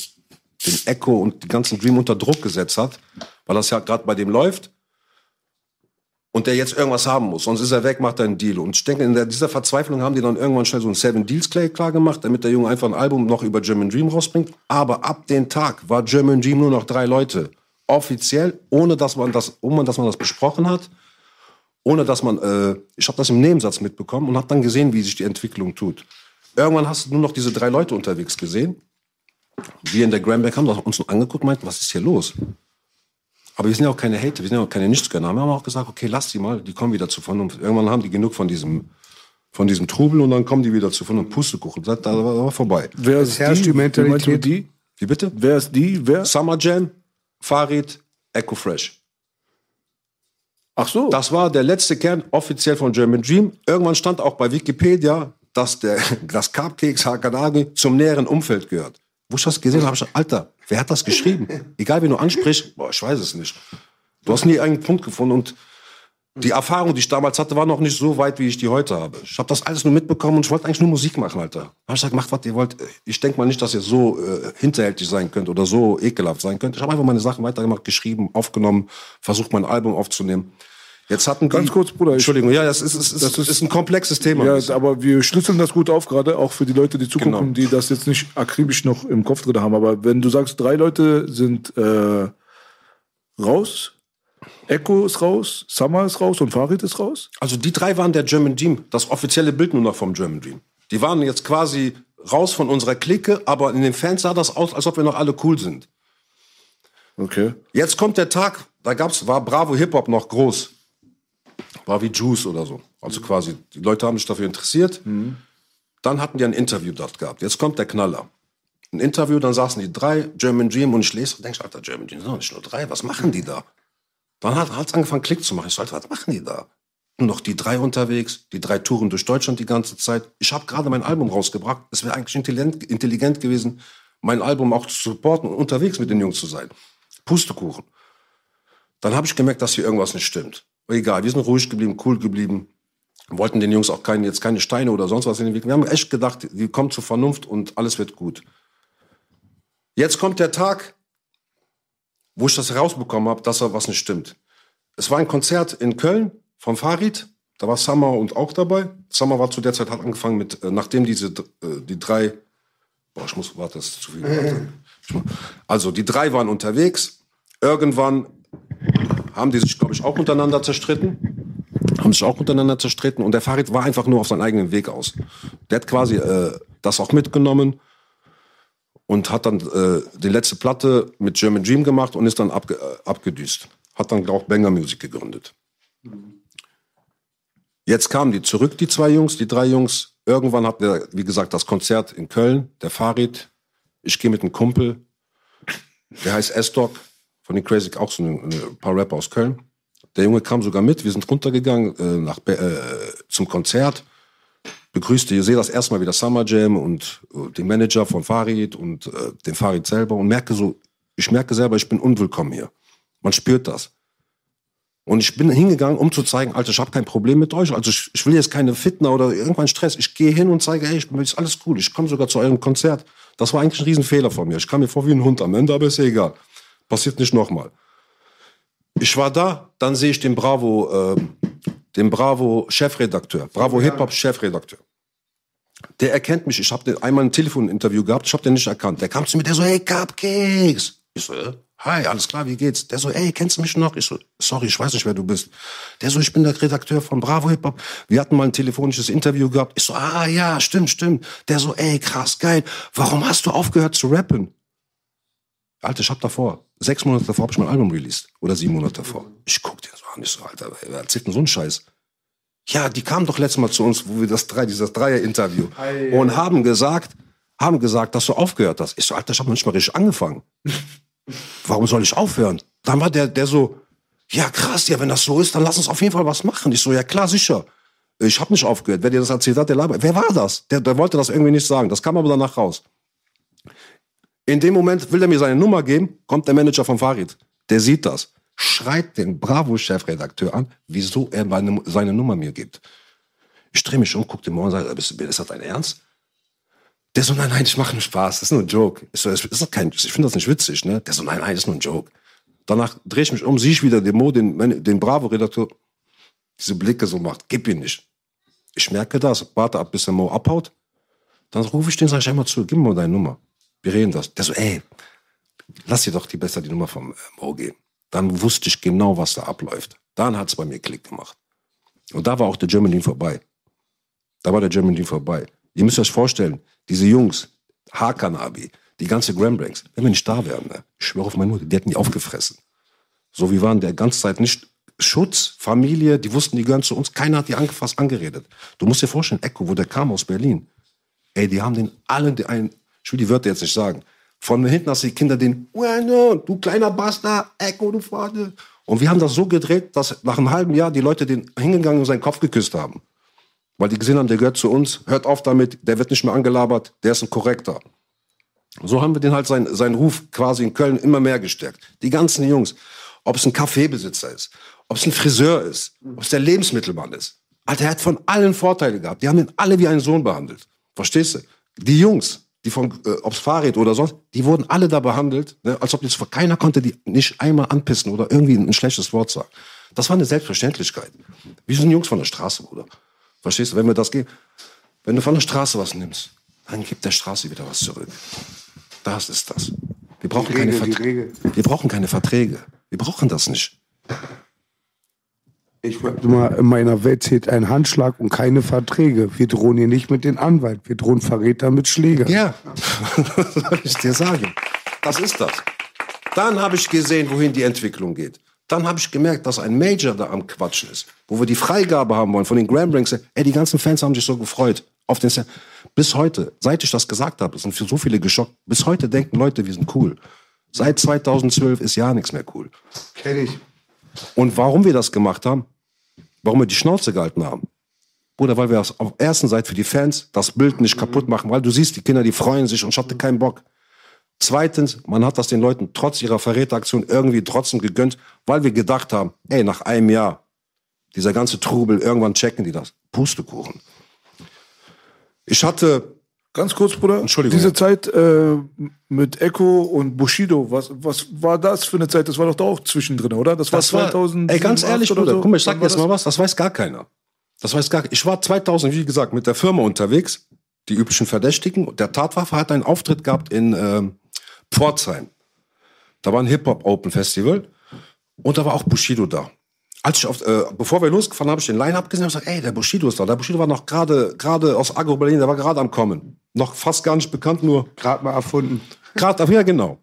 den Echo und die ganzen Dream unter Druck gesetzt hat, weil das ja gerade bei dem läuft und der jetzt irgendwas haben muss, sonst ist er weg, macht er einen Deal. Und ich denke, in dieser Verzweiflung haben die dann irgendwann schnell so ein Seven Deals klar, gemacht, damit der Junge einfach ein Album noch über German Dream rausbringt. Aber ab dem Tag war German Dream nur noch drei Leute. Offiziell, ohne dass man das, ohne dass man das besprochen hat, ohne dass man, äh, ich habe das im Nebensatz mitbekommen und habe dann gesehen, wie sich die Entwicklung tut. Irgendwann hast du nur noch diese drei Leute unterwegs gesehen. Wir in der Grandback haben uns angeguckt und meinten, was ist hier los? Aber wir sind ja auch keine Hater, wir sind ja auch keine Nichtsgönner. Wir haben auch gesagt, okay, lass die mal, die kommen wieder zu Vernunft. Irgendwann haben die genug von diesem, von diesem Trubel und dann kommen die wieder zu Vernunft. Pustekuchen, da, da war, da war vorbei. Wer ist herrscht die du Mentalität. die? Wie bitte? Wer ist die? Wer? Summer Jam, Farid, Echo Fresh. Ach so. Das war der letzte Kern offiziell von German Dream. Irgendwann stand auch bei Wikipedia, dass der, das Cupcakes Hakanagi zum näheren Umfeld gehört. Wo ich das gesehen habe, habe ich gesagt, Alter, wer hat das geschrieben? Egal, wen du ansprichst, boah, ich weiß es nicht. Du hast nie einen Punkt gefunden und die Erfahrung, die ich damals hatte, war noch nicht so weit, wie ich die heute habe. Ich habe das alles nur mitbekommen und ich wollte eigentlich nur Musik machen, Alter. Hab ich gesagt, macht, was ihr wollt. Ich denke mal nicht, dass ihr so äh, hinterhältig sein könnt oder so ekelhaft sein könnt. Ich habe einfach meine Sachen weitergemacht, geschrieben, aufgenommen, versucht, mein Album aufzunehmen. Jetzt hatten die, Ganz kurz, Bruder, Entschuldigung, ja, das ist, ist, ist, Das ist- ist ein komplexes Thema. Ja, aber wir schlüsseln das gut auf, gerade auch für die Leute, die zugucken, Genau. die das jetzt nicht akribisch noch im Kopf drin haben. Aber wenn du sagst, drei Leute sind äh, raus, Echo ist raus, Summer ist raus und Farid ist raus. Also die drei waren der German Dream, das offizielle Bild nur noch vom German Dream. Die waren jetzt quasi raus von unserer Clique, aber in den Fans sah das aus, als ob wir noch alle cool sind. Okay. Jetzt kommt der Tag, da gab's, war Bravo Hip Hop noch groß. War wie Juice oder so. Also quasi, die Leute haben sich dafür interessiert. Dann hatten die ein Interview dort gehabt. Jetzt kommt der Knaller. Ein Interview, dann saßen die drei, German Dream, und ich lese und denke, Alter, German Dream sind doch nicht nur drei, was machen die da? Dann hat es angefangen, Klick zu machen. Ich so, was machen die da? Nur noch die drei unterwegs, die drei Touren durch Deutschland die ganze Zeit. Ich habe gerade mein Album rausgebracht. Es wäre eigentlich intelligent, intelligent gewesen, mein Album auch zu supporten und unterwegs mit den Jungs zu sein. Pustekuchen. Dann habe ich gemerkt, dass hier irgendwas nicht stimmt. Egal, wir sind ruhig geblieben, cool geblieben. Wollten den Jungs auch keine, jetzt keine Steine oder sonst was in den Weg. Wir haben echt gedacht, die kommen zur Vernunft und alles wird gut. Jetzt kommt der Tag, wo ich das herausbekommen habe, dass da was nicht stimmt. Es war ein Konzert in Köln vom Farid. Da war Summer und auch dabei. Summer war zu der Zeit hat angefangen mit, äh, nachdem diese äh, die drei, boah, ich muss, warte, das ist zu viel. Also die drei waren unterwegs. Irgendwann haben die sich, glaube ich, auch untereinander zerstritten. Haben sich auch untereinander zerstritten. Und der Farid war einfach nur auf seinen eigenen Weg aus. Der hat quasi äh, das auch mitgenommen und hat dann äh, die letzte Platte mit German Dream gemacht und ist dann abge äh, abgedüst. Hat dann auch Banger Music gegründet. Jetzt kamen die zurück, die zwei Jungs, die drei Jungs. Irgendwann hat der, wie gesagt, das Konzert in Köln, der Farid. Ich gehe mit einem Kumpel, der heißt S-Dog, von den Crazy, auch so ein, ein paar Rapper aus Köln. Der Junge kam sogar mit, wir sind runtergegangen äh, nach, äh, zum Konzert. Begrüßte, ihr seht das erstmal wieder Summer Jam und äh, den Manager von Farid und äh, den Farid selber und merke so, ich merke selber, ich bin unwillkommen hier. Man spürt das. Und ich bin hingegangen, um zu zeigen, Alter, ich habe kein Problem mit euch. Also ich, ich will jetzt keine Fitner oder irgendwann Stress. Ich gehe hin und zeige, ey, ich bin ist alles cool. Ich komme sogar zu eurem Konzert. Das war eigentlich ein Riesenfehler von mir. Ich kam mir vor wie ein Hund am Ende, aber ist ja egal. Passiert nicht nochmal. Ich war da, dann sehe ich den Bravo, ähm, den Bravo Chefredakteur, Bravo Hip Hop Chefredakteur. Der erkennt mich. Ich habe einmal ein Telefoninterview gehabt. Ich habe den nicht erkannt. Der kam zu mir, der so, hey Cupcakes. Ich so, äh, hi, alles klar, wie geht's? Der so, ey, kennst du mich noch? Ich so, sorry, ich weiß nicht, wer du bist. Der so, ich bin der Redakteur von Bravo Hip Hop. Wir hatten mal ein telefonisches Interview gehabt. Ich so, ah ja, stimmt, stimmt. Der so, ey, krass, geil. Warum hast du aufgehört zu rappen? Alter, ich hab davor, sechs Monate davor hab ich mein Album released. Oder sieben Monate davor. Ich guck den so an, ich so, Alter, wer erzählt denn so einen Scheiß? Ja, die kamen doch letztes Mal zu uns, wo wir das drei, dieses Dreier-Interview und haben gesagt, haben gesagt, dass du aufgehört hast. Ich so, Alter, ich habe noch nicht mal richtig angefangen. Warum soll ich aufhören? Dann war der, der so, ja krass, ja, wenn das so ist, dann lass uns auf jeden Fall was machen. Ich so, ja klar, sicher. Ich habe nicht aufgehört. Wer dir das erzählt hat, der labert. Wer war das? Der, der wollte das irgendwie nicht sagen. Das kam aber danach raus. In dem Moment will er mir seine Nummer geben, kommt der Manager von Farid. Der sieht das, schreit den Bravo-Chefredakteur an, wieso er meine, seine Nummer mir gibt. Ich drehe mich um, guck den Morgen und sage, ist das dein Ernst? Der so, nein, nein, ich mache nur Spaß, das ist nur ein Joke. Ich so, ich finde das nicht witzig, ne? Der so, nein, nein, das ist nur ein Joke. Danach drehe ich mich um, sehe ich wieder den Mo, den, den Bravo-Redakteur, diese Blicke so macht, gib ihn nicht. Ich merke das, warte ab, bis der Mo abhaut. Dann rufe ich den, sag ich einmal zu, gib mir mal deine Nummer. Wir reden das. Der so, ey, lass dir doch die besser die Nummer vom äh, Mo geben. Dann wusste ich genau, was da abläuft. Dann hat's bei mir Klick gemacht. Und da war auch der German Lean vorbei. Da war der German Lean vorbei. Ihr müsst euch vorstellen, diese Jungs, Hakanabi, die ganze Grambranks, wenn wir nicht da wären, ne, ich schwöre auf meine Mutter, die hätten die aufgefressen. So, wir waren der ganze Zeit nicht Schutz, Familie, die wussten, die gehören zu uns. Keiner hat die angefasst, angeredet. Du musst dir vorstellen, Echo, wo der kam aus Berlin. Ey, die haben den allen, einen, ich will die Wörter jetzt nicht sagen. Von hinten hast du die Kinder den, bueno, du kleiner Bastard, Echo, du Vater. Und wir haben das so gedreht, dass nach einem halben Jahr die Leute den hingegangen und seinen Kopf geküsst haben. Weil die gesehen haben, der gehört zu uns, hört auf damit, der wird nicht mehr angelabert, der ist ein Korrekter. So haben wir den halt seinen, seinen Ruf quasi in Köln immer mehr gestärkt. Die ganzen Jungs, ob es ein Kaffeebesitzer ist, ob es ein Friseur ist, ob es der Lebensmittelmann ist. Alter, er hat von allen Vorteile gehabt. Die haben ihn alle wie einen Sohn behandelt. Verstehst du? Die Jungs, die von, äh, ob's Fahrrad oder sonst, die wurden alle da behandelt, ne, als ob jetzt keiner konnte die nicht einmal anpissen oder irgendwie ein schlechtes Wort sagen. Das war eine Selbstverständlichkeit. Wir sind Jungs von der Straße, Bruder. Verstehst du? Wenn wir das geben, wenn du von der Straße was nimmst, dann gibt der Straße wieder was zurück. Das ist das. Wir brauchen, keine, Regel, die Verträge. Wir brauchen keine Verträge. Wir brauchen das nicht. Ich wollte mal, in meiner Welt zählt ein Handschlag und keine Verträge. Wir drohen hier nicht mit den Anwalt. Wir drohen Verräter mit Schläger. Ja, was soll ich dir sagen? Das ist das. Dann habe ich gesehen, wohin die Entwicklung geht. Dann habe ich gemerkt, dass ein Major da am Quatschen ist, wo wir die Freigabe haben wollen von den Grand Ranks. Ey, die ganzen Fans haben sich so gefreut auf den. Sa- Bis heute, seit ich das gesagt habe, sind für so viele geschockt. Bis heute denken Leute, wir sind cool. Seit 2012 ist ja nichts mehr cool. Kenn ich. Und warum wir das gemacht haben, warum wir die Schnauze gehalten haben, Bruder, weil wir das auf der ersten Seite für die Fans das Bild nicht kaputt machen, weil du siehst, die Kinder, die freuen sich und ich hatte keinen Bock. Zweitens, man hat das den Leuten trotz ihrer Verräteraktion irgendwie trotzdem gegönnt, weil wir gedacht haben, ey, nach einem Jahr, dieser ganze Trubel, irgendwann checken die das. Pustekuchen. Ich hatte, Ganz kurz, Bruder. Entschuldigung, Diese. Zeit äh, mit Echo und Bushido, was, was war das für eine Zeit? Das war doch da auch zwischendrin, oder? Das war das war, 2000. ey, ganz ehrlich, Bruder, so? guck mal, ich sag dir jetzt mal was, das weiß gar keiner. Das weiß gar Ich war 2000, wie gesagt, mit der Firma unterwegs, die üblichen Verdächtigen. Der Tatwaffe hat einen Auftritt gehabt in ähm, Pforzheim. Da war ein Hip-Hop-Open-Festival und da war auch Bushido da. Als ich auf, äh, bevor wir losgefahren, habe ich den Line-Up gesehen und gesagt, ey, der Bushido ist da. Der Bushido war noch gerade gerade aus Agro Berlin, der war gerade am Kommen. Noch fast gar nicht bekannt, nur Gerade mal erfunden. gerade, ja genau.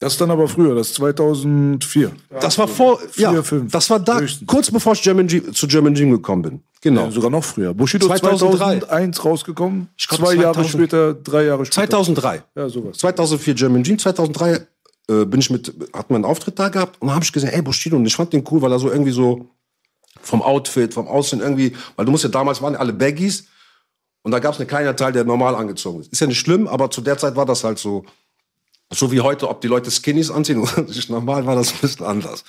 Das ist dann aber früher, das ist 2004. Das war vor, Vier, ja, fünf, das war da, höchstens. kurz bevor ich German G, zu German Dream gekommen bin. Genau. Ja, sogar noch früher. Bushido 2003. 2001 rausgekommen. Glaub, zwei Jahre 2000. später, drei Jahre später. 2003. Ja, sowas. 2004 German Jeans, 2003 äh, bin ich mit, hatten wir einen Auftritt da gehabt und dann habe ich gesehen, ey, Bushido, und ich fand den cool, weil er so irgendwie so vom Outfit, vom Aussehen irgendwie, weil du musst ja damals waren alle Baggies und da gab es einen kleinen Teil, der normal angezogen ist. Ist ja nicht schlimm, aber zu der Zeit war das halt so, so wie heute, ob die Leute Skinnies anziehen oder nicht normal, war das ein bisschen anders.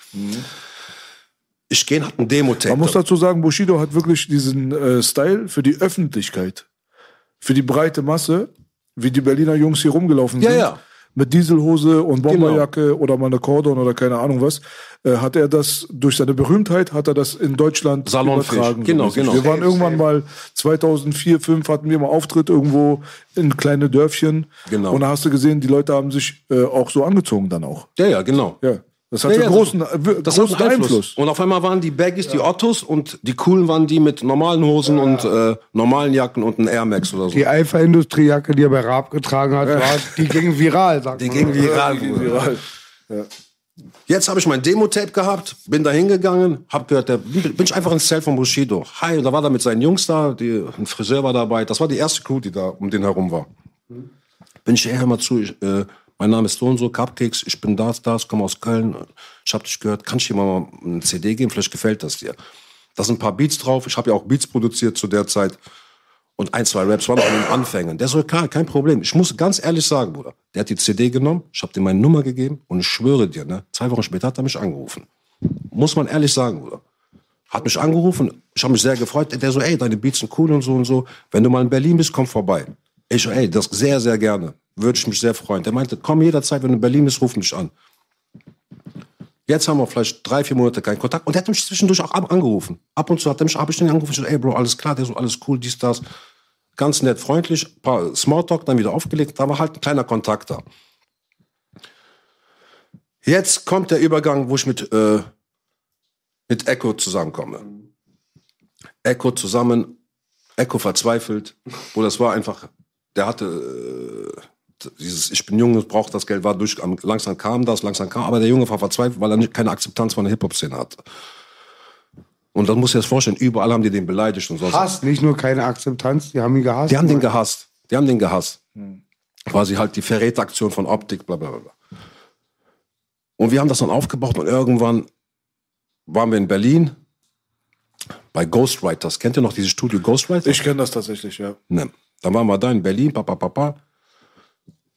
Ich gehe hat einen Demo-Tape. Man muss dazu sagen, Bushido hat wirklich diesen äh, Style für die Öffentlichkeit, für die breite Masse, wie die Berliner Jungs hier rumgelaufen Ja, sind. ja. Mit Dieselhose und Bomberjacke oder mal eine Cordon oder keine Ahnung was, äh, hat er das, durch seine Berühmtheit, hat er das in Deutschland Salonfähig. übertragen. Genau, mäßig. genau. Wir waren irgendwann mal 2004, 2005 hatten wir mal Auftritt irgendwo in kleine Dörfchen. Genau. Und da hast du gesehen, die Leute haben sich äh, auch so angezogen dann auch. ja, ja, genau. Ja. Das hat Ja, einen ja, großen, das- äh, Das großen hat einen Einfluss. Einfluss. Und auf einmal waren die Baggies die Ottos und die coolen waren die mit normalen Hosen und äh, normalen Jacken und ein Air Max oder so. Die Alpha-Industriejacke, die er bei Raab getragen hat, war, die ging viral, sagt Die man. ging viral. Bruder. Jetzt habe ich mein Demo-Tape gehabt, bin da hingegangen, hab gehört, der, bin ich einfach ins Zelt von Bushido. Hi, und da war er mit seinen Jungs da, die, ein Friseur war dabei. Das war die erste Crew, die da um den herum war. Bin ich, ey, hör mal zu, ich, äh, mein Name ist so und so, Cupcakes, ich bin das, das, komme aus Köln. Ich habe dich gehört, kannst du dir mal eine CD geben, vielleicht gefällt das dir. Da sind ein paar Beats drauf, ich habe ja auch Beats produziert zu der Zeit. Und ein, zwei Raps waren noch in den Anfängen. Der so, klar, kein Problem. Ich muss ganz ehrlich sagen, Bruder. Der hat die CD genommen, ich habe dir meine Nummer gegeben und ich schwöre dir, ne, zwei Wochen später hat er mich angerufen. Muss man ehrlich sagen, Bruder. Hat mich angerufen, ich habe mich sehr gefreut. Der so, ey, deine Beats sind cool und so und so. Wenn du mal in Berlin bist, komm vorbei. Ich ey, das sehr, sehr gerne. Würde ich mich sehr freuen. Der meinte, komm jederzeit, wenn du in Berlin bist, ruf mich an. Jetzt haben wir vielleicht drei, vier Monate keinen Kontakt. Und der hat mich zwischendurch auch angerufen. Ab und zu hat er mich, habe ich den angerufen. Ich so, ey, Bro, alles klar, der so, alles cool, dies, das. Ganz nett, freundlich, paar Smalltalk, dann wieder aufgelegt. Da war halt ein kleiner Kontakt da. Jetzt kommt der Übergang, wo ich mit, äh, mit Echo zusammenkomme. Echo zusammen, Echo verzweifelt. Wo das war einfach, der hatte äh, dieses Ich bin jung und brauche das Geld, war durch, am- langsam kam das, langsam kam, aber der Junge war verzweifelt, weil er nicht, keine Akzeptanz von der Hip-Hop-Szene hatte. Und dann muss ich dir das vorstellen, überall haben die den beleidigt und sonst. Hass, nicht nur keine Akzeptanz, die haben ihn gehasst. Die haben den gehasst. Die haben den gehasst. Quasi halt die Verräteraktion von Optik, bla bla bla. Und wir haben das dann aufgebaut und irgendwann waren wir in Berlin bei Ghostwriters. Kennt ihr noch dieses Studio Ghostwriters? Ich kenne das tatsächlich, ja. Ne. Dann waren wir da in Berlin, papa, papa.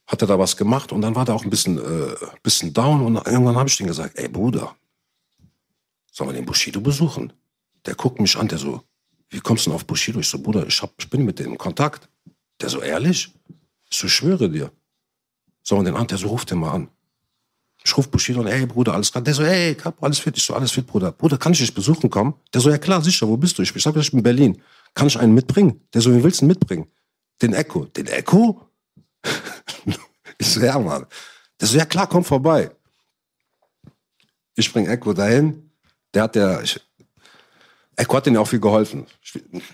Hat er da was gemacht und dann war der auch ein bisschen, äh, bisschen down und irgendwann habe ich den gesagt, ey Bruder, sollen wir den Bushido besuchen? Der guckt mich an, der so, wie kommst du denn auf Bushido? Ich so, Bruder, ich, hab, ich bin mit dem in Kontakt. Der so, ehrlich? Ich so, schwöre dir. Sollen wir den an? Der so, ruf den mal an. Ich ruf Bushido an, hey Bruder, alles klar. Der so, hey, Kap, alles fit. Ich so, alles fit, Bruder. Bruder, kann ich dich besuchen kommen? Der so, ja klar, sicher, wo bist du? Ich, ich sag, ich bin in Berlin. Kann ich einen mitbringen? Der so, wen willst du denn mitbringen? Den Echo. Den Echo? ich so, ja, Mann. Der so, ja klar, komm vorbei. Ich bring Echo dahin. Der hat ich, Echo hat denen ja auch viel geholfen.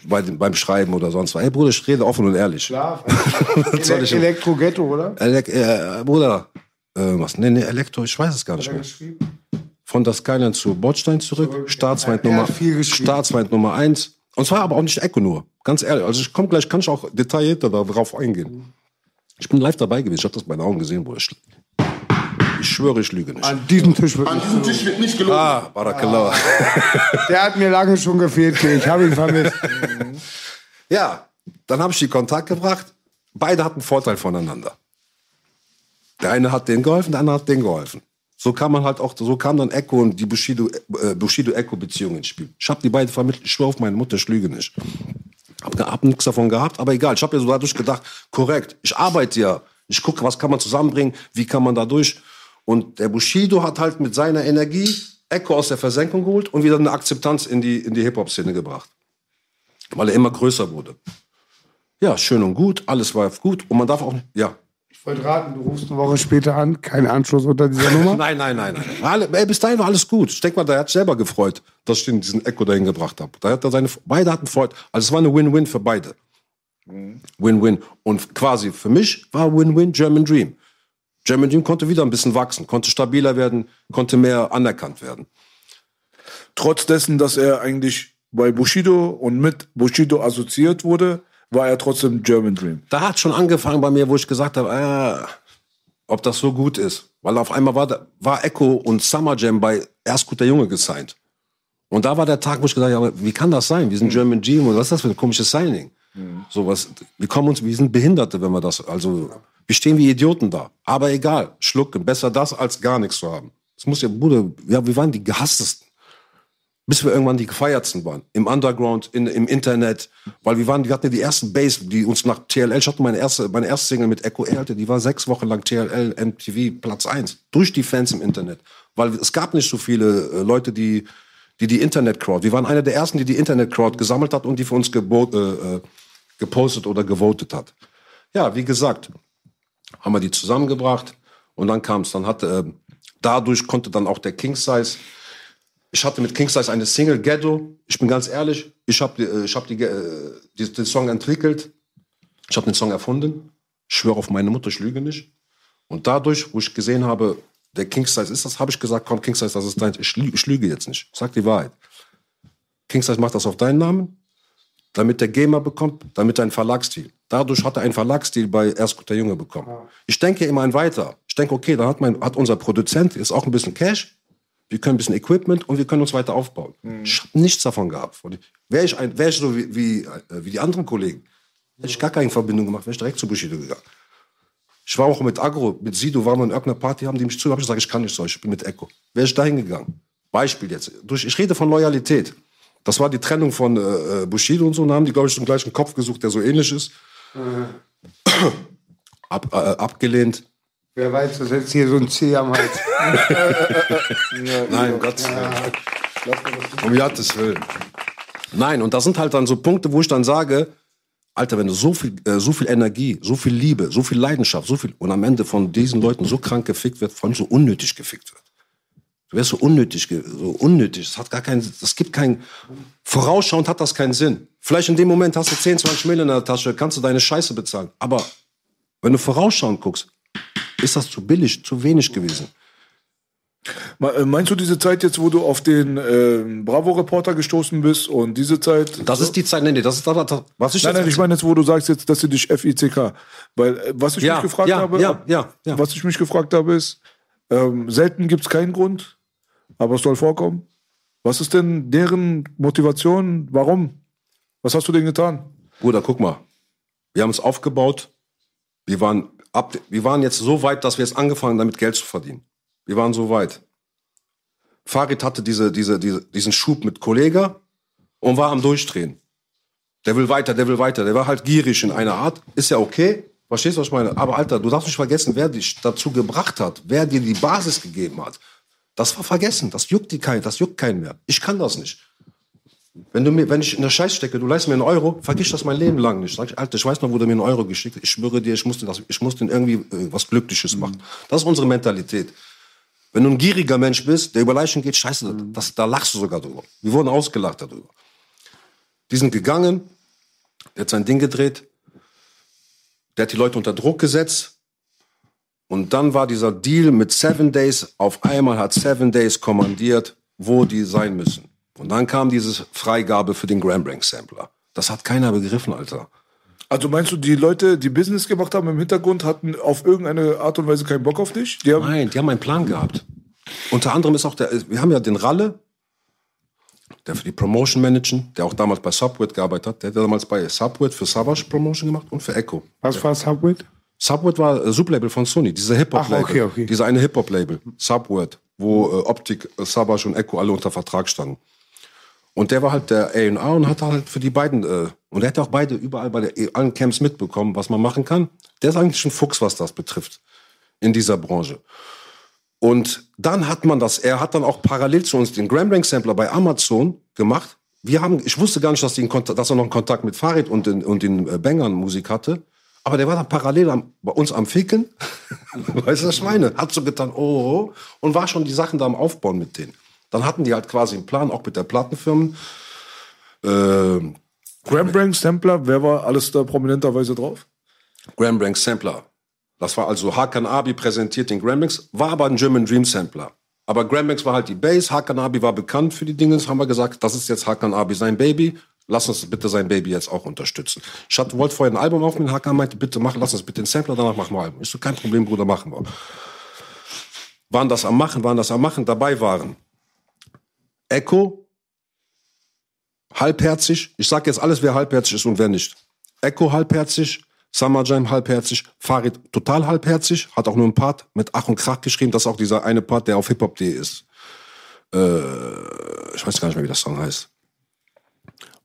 Bei, dem- beim Schreiben oder sonst was. Hey Bruder, ich rede offen und ehrlich. Klar. Ich- Elektro-Ghetto, oder? Elek äh, Bruder, äh, was? Nee, nee, Elektro, ich weiß es gar nicht mehr. Von der Skyline zu Bordstein zurück, Staatsfeind Er Nummer. Staatsfeind Nummer eins. Und zwar aber auch nicht Echo nur. Ganz ehrlich. Also ich komme gleich, kann ich auch detaillierter darauf eingehen. Ich bin live dabei gewesen. Ich habe das bei meinen Augen gesehen, Bruder. Ich, ich schwöre, ich lüge nicht. An diesem Tisch wird An diesem Tisch wird nicht gelogen. Ah, Barakallah. Der hat mir lange schon gefehlt, ich habe ihn vermisst. Ja, dann habe ich die Kontakt gebracht. Beide hatten Vorteil voneinander. Der eine hat denen geholfen, der andere hat denen geholfen. So kam man halt auch, so kam dann Echo und die Bushido, äh, Bushido-Echo-Beziehung ins Spiel. Ich habe die beiden vermittelt, ich schwöre auf meine Mutter, ich lüge nicht. Hab, hab nichts davon gehabt, aber egal. Ich habe ja so dadurch gedacht, korrekt, ich arbeite ja. Ich gucke, was kann man zusammenbringen, wie kann man dadurch. Und der Bushido hat halt mit seiner Energie Echo aus der Versenkung geholt und wieder eine Akzeptanz in die, in die Hip-Hop-Szene gebracht. Weil er immer größer wurde. Ja, schön und gut, alles war gut. Und man darf auch, ja. Raten, du rufst eine Woche später an, kein Anschluss unter dieser Nummer. Nein, nein, nein, nein. Alle, ey, bis dahin war alles gut. Ich denke mal, der hat sich selber gefreut, dass ich den, diesen Echo dahin gebracht habe. Da hat er seine, beide hatten Freude. Also es war eine Win-Win für beide. Win-Win. Und quasi für mich war Win-Win German Dream. German Dream konnte wieder ein bisschen wachsen, konnte stabiler werden, konnte mehr anerkannt werden. Trotz dessen, dass er eigentlich bei Bushido und mit Bushido assoziiert wurde, war er trotzdem German Dream. Da hat schon angefangen bei mir, wo ich gesagt habe, äh, ob das so gut ist. Weil auf einmal war, war Echo und Summer Jam bei Erst guter Junge gesigned. Und da war der Tag, wo ich gesagt habe, wie kann das sein? Wir sind German Dream und was ist das für ein komisches Signing? So was, wir kommen uns, wir sind Behinderte, wenn wir das, also, wir stehen wie Idioten da. Aber egal, schlucken, besser das als gar nichts zu haben. Das muss ja, Bruder, ja, wir waren die gehasstesten. Bis wir irgendwann die gefeiertsten waren. Im Underground, in, im Internet. Weil wir waren, wir hatten ja die ersten Bass, die uns nach TLL, ich hatte meine erste, meine erste Single mit Echo Air, die war sechs Wochen lang TLL, MTV, Platz eins Durch die Fans im Internet. Weil es gab nicht so viele äh, Leute, die, die die Internet-Crowd, wir waren einer der ersten, die die Internet-Crowd gesammelt hat und die für uns äh, äh, gepostet oder gewotet hat. Ja, wie gesagt, haben wir die zusammengebracht und dann kam es. Dann hat, äh, dadurch konnte dann auch der King Size ich hatte mit King Size eine Single, Ghetto. Ich bin ganz ehrlich, ich habe äh, ich hab die, äh, die, den Song entwickelt. Ich habe den Song erfunden. Ich schwöre auf meine Mutter, ich lüge nicht. Und dadurch, wo ich gesehen habe, der King Size ist das, habe ich gesagt, komm, King Size, das ist dein. Ich, ich lüge jetzt nicht. Ich sag die Wahrheit. King Size macht das auf deinen Namen, damit der Gamer bekommt, damit er einen Verlagsstil. Dadurch hat er einen Verlagsstil bei Erst guter Junge bekommen. Ich denke immer ein weiter. Ich denke, okay, da hat, mein, hat unser Produzent ist auch ein bisschen Cash. Wir können ein bisschen Equipment und wir können uns weiter aufbauen. Ich habe nichts davon gehabt. Wäre ich, ein, wär ich so wie, wie, äh, wie die anderen Kollegen, hätte ich gar keine Verbindung gemacht, wäre ich direkt zu Bushido gegangen. Ich war auch mit Agro, mit Sido, waren wir in irgendeiner Party, haben die mich zu, habe ich gesagt, ich kann nicht so, ich bin mit Echo. Wäre ich dahin gegangen. Beispiel jetzt. Durch, ich rede von Loyalität. Das war die Trennung von äh, äh, Bushido und so, und haben die, glaube ich, den gleichen Kopf gesucht, der so ähnlich ist. Ab, äh, abgelehnt. Wer weiß, das ist jetzt hier so ein C am Hals. Nein, um Gottes Willen. Um Gottes Willen. Nein, und das sind halt dann so Punkte, wo ich dann sage, Alter, wenn du so viel, äh, so viel Energie, so viel Liebe, so viel Leidenschaft, so viel und am Ende von diesen Leuten so krank gefickt wird, vor allem so unnötig gefickt wird. Du wirst so unnötig, so unnötig. Das hat gar keinen, das gibt keinen, vorausschauend hat das keinen Sinn. Vielleicht in dem Moment hast du 10, 20 Millionen in der Tasche, kannst du deine Scheiße bezahlen. Aber wenn du vorausschauend guckst, ist das zu billig, zu wenig gewesen. Äh, Meinst du diese Zeit jetzt, wo du auf den ähm, Bravo-Reporter gestoßen bist und diese Zeit? Das ist die Zeit, nee, nee, das ist das, das was ich Nein, jetzt nein, ich meine jetzt, wo du sagst jetzt, dass du dich FICK. Weil äh, was ich Ja, mich gefragt ja, habe, ja, ja, ja. was ich mich gefragt habe, ist, ähm, selten gibt es keinen Grund, aber es soll vorkommen. Was ist denn deren Motivation? Warum? Was hast du denn getan? Bruder, guck mal. Wir haben es aufgebaut. Wir waren, ab, wir waren jetzt so weit, dass wir jetzt angefangen haben, damit Geld zu verdienen. Wir waren so weit. Farid hatte diese, diese, diese, diesen Schub mit Kollega und war am Durchdrehen. Der will weiter, der will weiter. Der war halt gierig in einer Art. Ist ja okay. Verstehst du, was ich meine? Aber Alter, du darfst nicht vergessen, wer dich dazu gebracht hat, wer dir die Basis gegeben hat. Das war vergessen. Das juckt die keinen, das juckt keinen mehr. Ich kann das nicht. Wenn, du mir, wenn ich in der Scheiß stecke, du leist mir einen Euro, vergiss das mein Leben lang nicht. Sag ich, Alter, ich weiß noch, wo du mir einen Euro geschickt hast. Ich schwöre dir, ich musste, das, ich musste irgendwie äh, was Glückliches machen. Das ist unsere Mentalität. Wenn du ein gieriger Mensch bist, der über Leichen geht, scheiße, das, da lachst du sogar drüber. Wir wurden ausgelacht darüber. Die sind gegangen, der hat sein Ding gedreht, der hat die Leute unter Druck gesetzt. Und dann war dieser Deal mit Seven Days, auf einmal hat Seven Days kommandiert, wo die sein müssen. Und dann kam diese Freigabe für den Grambrank Sampler. Das hat keiner begriffen, Alter. Also meinst du, die Leute, die Business gemacht haben im Hintergrund, hatten auf irgendeine Art und Weise keinen Bock auf dich? Die haben, Nein, die haben einen Plan gehabt. Unter anderem ist auch der, wir haben ja den Ralle, der für die Promotion managen, der auch damals bei Subwit gearbeitet hat. Der hat damals bei Subwit für Savage Promotion gemacht und für Echo. Was war Subwit? Subwit war äh, Sublabel von Sony, diese Hip-Hop-Label. Ach, okay, okay. Diese eine Hip-Hop-Label, Subwit, wo äh, Optik, äh, Savage und Echo alle unter Vertrag standen. Und der war halt der A&R und hat halt für die beiden, äh, und er hat auch beide überall bei der, allen Camps mitbekommen, was man machen kann. Der ist eigentlich ein Fuchs, was das betrifft, in dieser Branche. Und dann hat man das, er hat dann auch parallel zu uns den Gram Rank Sampler bei Amazon gemacht. Wir haben, ich wusste gar nicht, dass, die Kontakt, dass er noch einen Kontakt mit Farid und den, und den äh, Bangern Musik hatte. Aber der war dann parallel am, bei uns am Ficken. weißt du, meine? Hat so getan, oh, oh, und war schon die Sachen da am Aufbauen mit denen. Dann hatten die halt quasi einen Plan, auch mit der Plattenfirmen. Ähm, Graham Brank, Sampler, wer war alles da prominenterweise drauf? Graham Brank Sampler. Das war also Hakan Abi präsentiert den Grambanks, war aber ein German Dream Sampler. Aber Grambanks war halt die Bass, Hakan Abi war bekannt für die Dinge, haben wir gesagt, das ist jetzt Hakan Abi sein Baby, lass uns bitte sein Baby jetzt auch unterstützen. Ich hatte, wollte vorher ein Album aufnehmen, Hakan meinte, bitte mach, lass uns bitte den Sampler, danach machen wir ein Album. Ich so, kein Problem, Bruder, machen wir. Waren das am Machen, waren das am Machen, dabei waren Echo, halbherzig, ich sag jetzt alles, wer halbherzig ist und wer nicht. Echo halbherzig, Jam halbherzig, Farid total halbherzig, hat auch nur einen Part mit Ach und Krach geschrieben, das ist auch dieser eine Part, der auf hiphop.de ist. Äh, ich weiß gar nicht mehr, wie der Song heißt.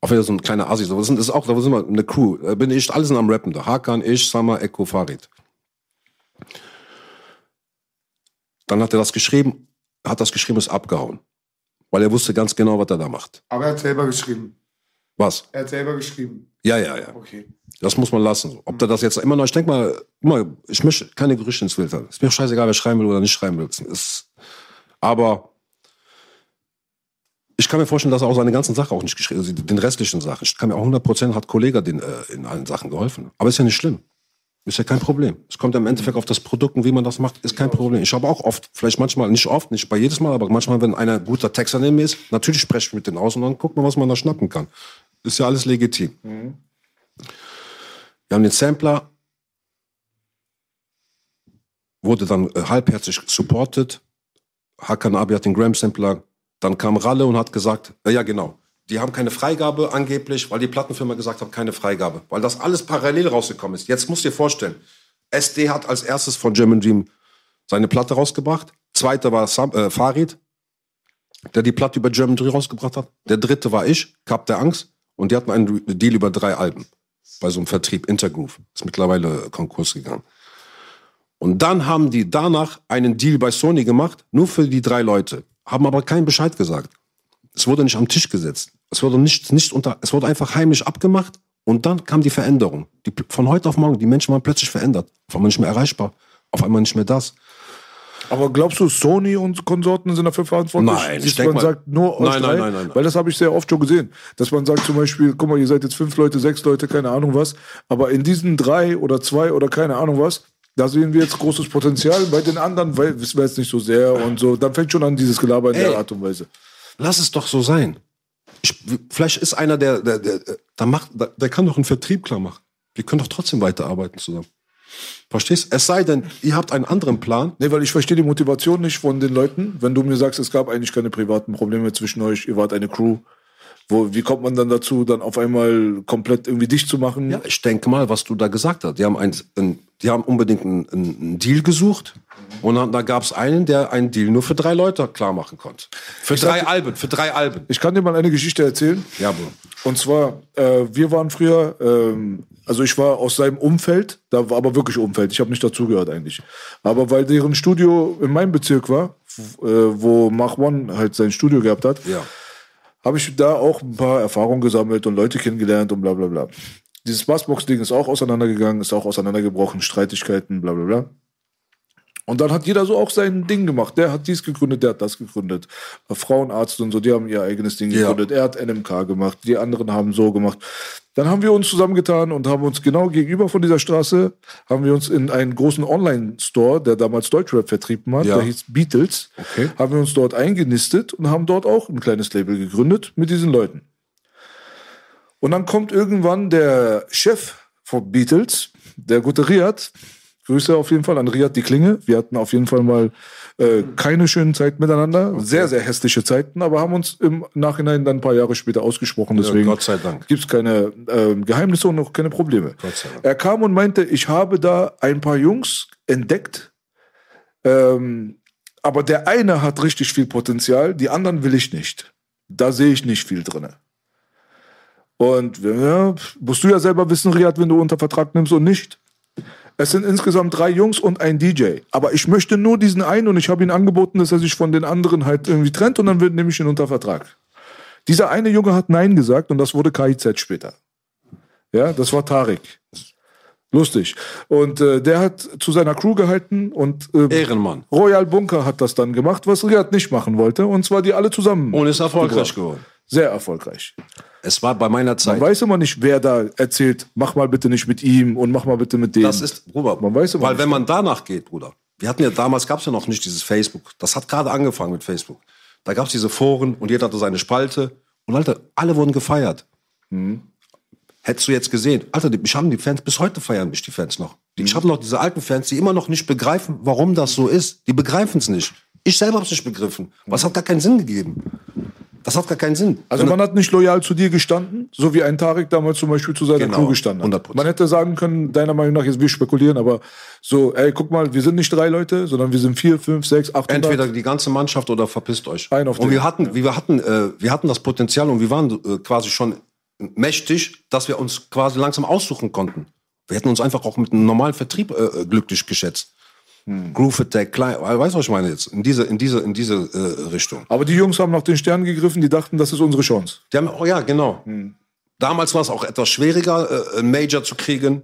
Auch wieder so ein kleiner Assi, so, das ist auch, da sind wir eine Crew, da bin ich, alle sind am Rappen da. Hakan, ich, Summer, Echo, Farid. Dann hat er das geschrieben, hat das geschrieben, ist abgehauen. Weil er wusste ganz genau, was er da macht. Aber er hat selber geschrieben. Was? Er hat selber geschrieben. Ja, ja, ja. Okay. Das muss man lassen. Ob der das jetzt immer noch, ich denke mal, mal, ich möchte keine Gerüchte ins Filter. Ist mir scheißegal, wer schreiben will oder nicht schreiben will. Ist, aber ich kann mir vorstellen, dass er auch seine ganzen Sachen auch nicht geschrieben hat, also den restlichen Sachen. Ich kann mir auch 100% hat Kollege den äh, in allen Sachen geholfen. Aber ist ja nicht schlimm. Ist ja kein Problem. Es kommt im Endeffekt auf das Produkt und wie man das macht, ist kein Problem. Ich habe auch oft, vielleicht manchmal, nicht oft, nicht bei jedes Mal, aber manchmal, wenn einer guter Texter neben mir ist, natürlich spreche ich mit denen aus und dann guckt man, was man da schnappen kann. Ist ja alles legitim. Wir haben den Sampler, wurde dann äh, halbherzig supported. Hakan Abi hat den Gram-Sampler. Dann kam Ralle und hat gesagt, äh, ja genau, die haben keine Freigabe angeblich, weil die Plattenfirma gesagt hat, keine Freigabe. Weil das alles parallel rausgekommen ist. Jetzt musst du dir vorstellen, SD hat als erstes von German Dream seine Platte rausgebracht. Zweiter war Sam, äh, Farid, der die Platte über German Dream rausgebracht hat. Der dritte war ich, Kap der Angst. Und die hatten einen Deal über drei Alben. Bei so einem Vertrieb, Intergroove. Ist mittlerweile Konkurs gegangen. Und dann haben die danach einen Deal bei Sony gemacht, nur für die drei Leute. Haben aber keinen Bescheid gesagt. Es wurde nicht am Tisch gesetzt. Es wurde nicht, nicht unter, es wurde einfach heimlich abgemacht. Und dann kam die Veränderung. Die, von heute auf morgen, die Menschen waren plötzlich verändert. Auf einmal nicht mehr erreichbar. Auf einmal nicht mehr das. Aber glaubst du, Sony und Konsorten sind dafür verantwortlich? Nein, ich man mal- sagt, nur euch Nein, drei? nein, nein, nein. Weil das habe ich sehr oft schon gesehen. Dass man sagt zum Beispiel, guck mal, ihr seid jetzt fünf Leute, sechs Leute, keine Ahnung was. Aber in diesen drei oder zwei oder keine Ahnung was, da sehen wir jetzt großes Potenzial. Bei den anderen weil, wissen wir jetzt nicht so sehr und so. Dann fängt schon an dieses Gelaber in Ey. der Art und Weise. Lass es doch so sein. Ich, vielleicht ist einer, der, der, der, der macht, der, der kann doch einen Vertrieb klar machen. Wir können doch trotzdem weiterarbeiten zusammen. Verstehst? Es sei denn, ihr habt einen anderen Plan. Nee, weil ich verstehe die Motivation nicht von den Leuten. Wenn du mir sagst, es gab eigentlich keine privaten Probleme zwischen euch, ihr wart eine Crew. Wo, wie kommt man dann dazu, dann auf einmal komplett irgendwie dicht zu machen? Ja, ich denke mal, was du da gesagt hast. Die haben, ein, ein, die haben unbedingt einen, einen Deal gesucht. Und dann, da gab es einen, der einen Deal nur für drei Leute klar machen konnte. Für drei sag- Alben, für drei Alben. Ich kann dir mal eine Geschichte erzählen. Ja, Bro. Und zwar, äh, wir waren früher, ähm, also ich war aus seinem Umfeld, da war aber wirklich Umfeld, ich habe nicht dazugehört eigentlich. Aber weil deren Studio in meinem Bezirk war, äh, wo Mach One halt sein Studio gehabt hat, Ja. Habe ich da auch ein paar Erfahrungen gesammelt und Leute kennengelernt und bla bla bla. Dieses Bassbox-Ding ist auch auseinandergegangen, ist auch auseinandergebrochen, Streitigkeiten, bla bla bla. Und dann hat jeder so auch sein Ding gemacht. Der hat dies gegründet, der hat das gegründet. Frauenarzt und so, die haben ihr eigenes Ding Ja. gegründet. Er hat NMK gemacht, die anderen haben so gemacht. Dann haben wir uns zusammengetan und haben uns genau gegenüber von dieser Straße, haben wir uns in einen großen Online-Store, der damals Deutschrap vertrieben hat, Ja. der hieß Beatles, Okay. haben wir uns dort eingenistet und haben dort auch ein kleines Label gegründet mit diesen Leuten. Und dann kommt irgendwann der Chef von Beatles, der gute Riyad. Grüße auf jeden Fall an Riyad die Klinge. Wir hatten auf jeden Fall mal äh, keine schönen Zeiten miteinander. Sehr, sehr hässliche Zeiten, aber haben uns im Nachhinein dann ein paar Jahre später ausgesprochen. Deswegen Gott sei Dank. gibt es keine ähm, Geheimnisse und auch keine Probleme. Gott sei Dank. Er kam und meinte, ich habe da ein paar Jungs entdeckt, ähm, aber der eine hat richtig viel Potenzial, die anderen will ich nicht. Da sehe ich nicht viel drinne. Und ja, musst du ja selber wissen, Riyad, wenn du unter Vertrag nimmst und nicht. Es sind insgesamt drei Jungs und ein DJ. Aber ich möchte nur diesen einen und ich habe ihm angeboten, dass er sich von den anderen halt irgendwie trennt und dann wird- nehme ich ihn unter Vertrag. Dieser eine Junge hat Nein gesagt und das wurde KIZ später. Ja, das war Tarek. Lustig. Und äh, der hat zu seiner Crew gehalten und äh, Ehrenmann. Royal Bunker hat das dann gemacht, was Riyad nicht machen wollte. Und zwar die alle zusammen. Und ist erfolgreich geworden. Sehr erfolgreich. Es war bei meiner Man Zeit. weiß immer nicht, wer da erzählt, mach mal bitte nicht mit ihm und mach mal bitte mit dem. Das ist, Bruder, Man weiß immer weil nicht. wenn man danach geht, Bruder, wir hatten ja damals, gab es ja noch nicht dieses Facebook. Das hat gerade angefangen mit Facebook. Da gab es diese Foren und jeder hatte seine Spalte. Und Alter, alle wurden gefeiert. Mhm. Hättest du jetzt gesehen, Alter, mich haben die Fans, bis heute feiern mich die Fans noch. Die- Ich habe noch diese alten Fans, die immer noch nicht begreifen, warum das so ist. Die begreifen es nicht. Ich selber habe es nicht begriffen. Was hat gar keinen Sinn gegeben. Das hat gar keinen Sinn. Also man hat nicht loyal zu dir gestanden, so wie ein Tarek damals zum Beispiel zu seiner Genau, Crew gestanden hat. 100%. Man hätte sagen können, deiner Meinung nach, jetzt wir spekulieren, aber so, ey, guck mal, wir sind nicht drei Leute, sondern wir sind vier, fünf, sechs, acht. Entweder die ganze Mannschaft oder verpisst euch. Ein auf und den. wir hatten, wir hatten, äh, wir hatten das Potenzial und wir waren äh, quasi schon mächtig, dass wir uns quasi langsam aussuchen konnten. Wir hätten uns einfach auch mit einem normalen Vertrieb äh, äh, glücklich geschätzt. Hm. Groove Attack, klein, weißt du, was ich meine jetzt? In diese, in diese, in diese äh, Richtung. Aber die Jungs haben nach den Sternen gegriffen, die dachten, das ist unsere Chance. Die haben, oh ja, genau. Hm. Damals war es auch etwas schwieriger, äh, einen Major zu kriegen.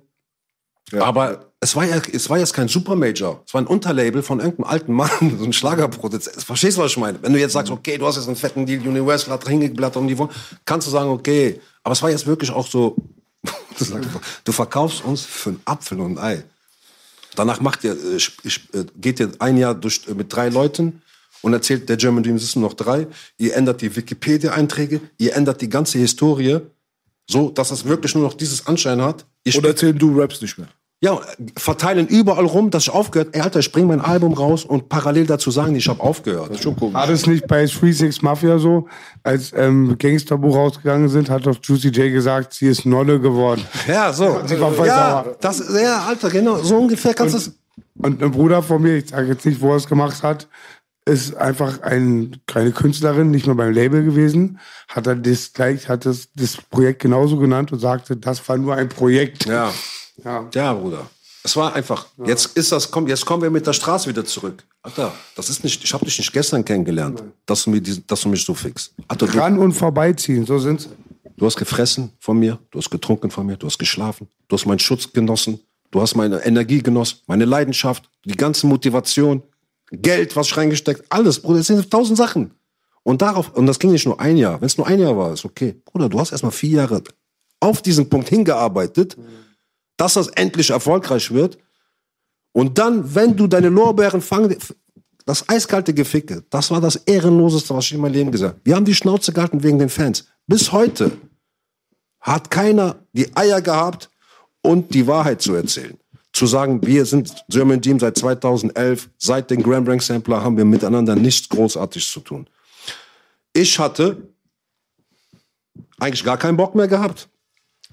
Aber es war, ja, es war jetzt kein Super-Major. Es war ein Unterlabel von irgendeinem alten Mann, so ein Schlagerproduzent. Verstehst du, was ich meine? Wenn du jetzt sagst, okay, du hast jetzt einen fetten Deal, Universal hat hingeblättert und die wollen, kannst du sagen, okay. Aber es war jetzt wirklich auch so, du sagst, du verkaufst uns für einen Apfel und ein Ei. Danach macht ihr, äh, äh, geht ihr ein Jahr durch, äh, mit drei Leuten und erzählt, der German Dream es sind noch drei. Ihr ändert die Wikipedia-Einträge, ihr ändert die ganze Historie, so dass es wirklich nur noch dieses Anschein hat. Ihr Oder erzählen, du rappst nicht mehr. Ja, verteilen überall rum, dass ich aufgehört. Ey, Alter, ich bring mein Album raus und parallel dazu sagen, ich habe aufgehört. Das ist schon komisch. War das nicht bei 36 Mafia so? Als ähm, Gangsterbuch rausgegangen sind, hat doch Juicy J gesagt, sie ist Nolle geworden. Ja, so. Sie war voll ja, sauer. das, ja, Alter, genau. So ungefähr kannst du es. Und ein Bruder von mir, ich sage jetzt nicht, wo er es gemacht hat, ist einfach ein, keine Künstlerin, nicht mehr beim Label gewesen, hat er das gleich, hat das, das Projekt genauso genannt und sagte, das war nur ein Projekt. Ja. Ja. Ja, Bruder. Es war einfach. Jetzt ist das, komm, jetzt kommen wir mit der Straße wieder zurück. Alter, das ist nicht, ich habe dich nicht gestern kennengelernt, dass du, mir die, dass du mich so fix. Alter, du, Ran und vorbeiziehen, so sind's. du hast gefressen von mir, du hast getrunken von mir, du hast geschlafen, du hast meinen Schutz genossen, du hast meine Energie genossen, meine Leidenschaft, die ganze Motivation, Geld, was ich reingesteckt, alles, Bruder, es sind tausend Sachen. Und darauf, und das ging nicht nur ein Jahr. Wenn es nur ein Jahr war, ist okay. Bruder, du hast erstmal vier Jahre auf diesen Punkt hingearbeitet, dass das endlich erfolgreich wird. Und dann, wenn du deine Lorbeeren fangen, das eiskalte Geficke, das war das Ehrenloseste, was ich in meinem Leben gesagt habe. Wir haben die Schnauze gehalten wegen den Fans. Bis heute hat keiner die Eier gehabt und die Wahrheit zu erzählen. Zu sagen, wir sind German Team seit 2011, seit den Grand Rank Sampler haben wir miteinander nichts großartig zu tun. Ich hatte eigentlich gar keinen Bock mehr gehabt.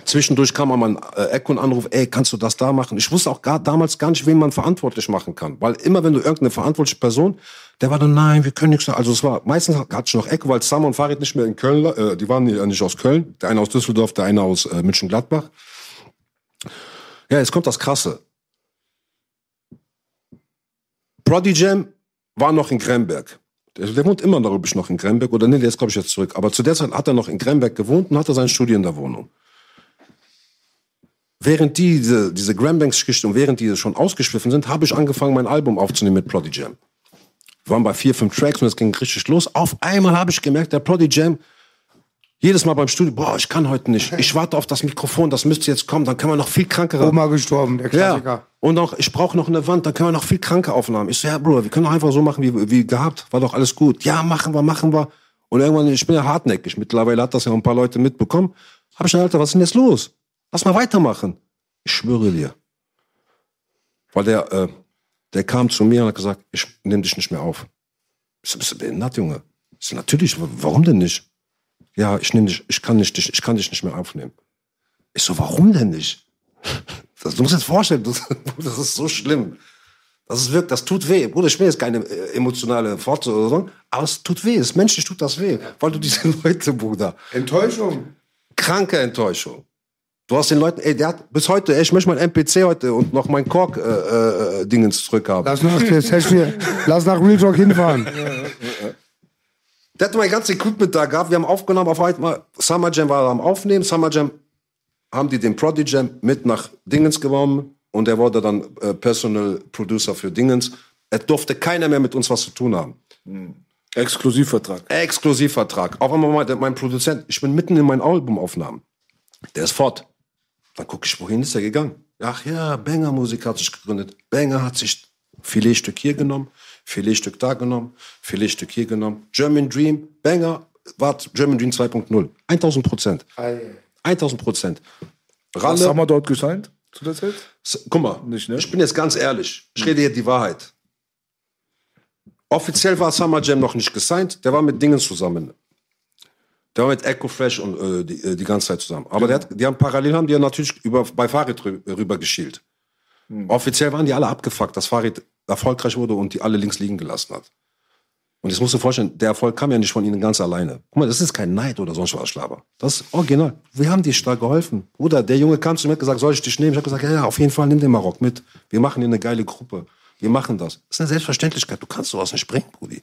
Zwischendurch kam mal ein äh, Echo und Anruf, ey, kannst du das da machen? Ich wusste auch gar, damals gar nicht, wen man verantwortlich machen kann. Weil immer, wenn du irgendeine verantwortliche Person, der war dann, nein, wir können nichts. Also es war, meistens hatte ich noch Echo, weil Summer und Farid nicht mehr in Köln, äh, die waren nicht aus Köln. Der eine aus Düsseldorf, der eine aus äh, München-Gladbach. Ja, jetzt kommt das Krasse. Prodi Jam war noch in Gremberg. Der, der wohnt immer noch, ich, noch in Gremberg. Oder nee, ist, glaube ich, jetzt zurück. Aber zu der Zeit hat er noch in Gremberg gewohnt und hatte sein Studio in der Wohnung. Während die, diese, diese Grambanks-Geschichte und während die schon ausgeschliffen sind, habe ich angefangen, mein Album aufzunehmen mit Prodi Jam. Wir waren bei vier, fünf Tracks und es ging richtig los. Auf einmal habe ich gemerkt, der Prodi Jam, jedes Mal beim Studio, boah, ich kann heute nicht. Ich warte auf das Mikrofon, das müsste jetzt kommen, dann können wir noch viel krankere. Oma gestorben, der Klassiker. Ja. Und auch, ich brauche noch eine Wand, dann können wir noch viel kranke Aufnahmen. Ich so, ja, Bruder, wir können doch einfach so machen, wie, wie gehabt. War doch alles gut. Ja, machen wir, machen wir. Und irgendwann, ich bin ja hartnäckig. Mittlerweile hat das ja ein paar Leute mitbekommen. Hab ich gesagt, Alter, was ist denn jetzt los? Lass mal weitermachen. Ich schwöre dir. Weil der, äh, der kam zu mir und hat gesagt, ich nehme dich nicht mehr auf. Ich so, bist du behindert, Junge? Ich so, natürlich, wa- warum denn nicht? Ja, ich nehme dich, ich kann nicht, dich- ich kann dich nicht mehr aufnehmen. Ich so, warum denn nicht? Das, du musst dir jetzt vorstellen, das, das ist so schlimm. Das ist wirklich, das tut weh. Bruder, ich will jetzt keine äh, emotionale Fortsetzung oder so, aber es tut weh. Es menschlich tut das weh. Weil du diese Leute, Bruder, Enttäuschung. kranke Enttäuschung. Du hast den Leuten, ey, der hat bis heute, ey, ich möchte mein MPC heute und noch mein Kork-Dingens zurückhaben. Lass nach Session, lass nach Real Talk hinfahren. Der hat mein ganzes Equipment da gehabt. Wir haben aufgenommen auf einmal. Summer Jam war am Aufnehmen. Summer Jam haben die den Prodigy Jam mit nach Dingens genommen und er wurde dann äh, Personal Producer für Dingens. Er durfte keiner mehr mit uns was zu tun haben. Exklusivvertrag. Exklusivvertrag. Auf einmal meinte mein Produzent, ich bin mitten in meinen Albumaufnahmen. Der ist fort. Dann gucke ich, wohin ist er gegangen? Ach ja, Banger Musik hat sich gegründet. Banger hat sich Filetstück hier genommen, Filetstück da genommen, Filetstück hier genommen. German Dream, Banger war German Dream 2.0. 1000 Prozent. 1000 Prozent. Was haben wir dort gesigned zu der Zeit? Guck mal, Nicht, ne? ich bin jetzt ganz ehrlich. Ich rede hier die Wahrheit. Offiziell war Summer Jam noch nicht gesigned. Der war mit Dingen zusammen. Der war mit Echo Fresh und äh, die, äh, die ganze Zeit zusammen. Aber der hat, die haben parallel haben die ja natürlich über, bei Farid rü rüber geschielt. Offiziell waren die alle abgefuckt, dass Farid erfolgreich wurde und die alle links liegen gelassen hat. Und jetzt musst du dir vorstellen, der Erfolg kam ja nicht von ihnen ganz alleine. Guck mal, das ist kein Neid oder sonst was, Schlaber. Das ist original. Wir haben dir stark geholfen. Bruder, der Junge kam zu mir und hat gesagt, soll ich dich nehmen? Ich habe gesagt, ja, ja, auf jeden Fall nimm den Marok mit. Wir machen hier eine geile Gruppe. Wir machen das. Das ist eine Selbstverständlichkeit. Du kannst sowas nicht bringen, Brudi.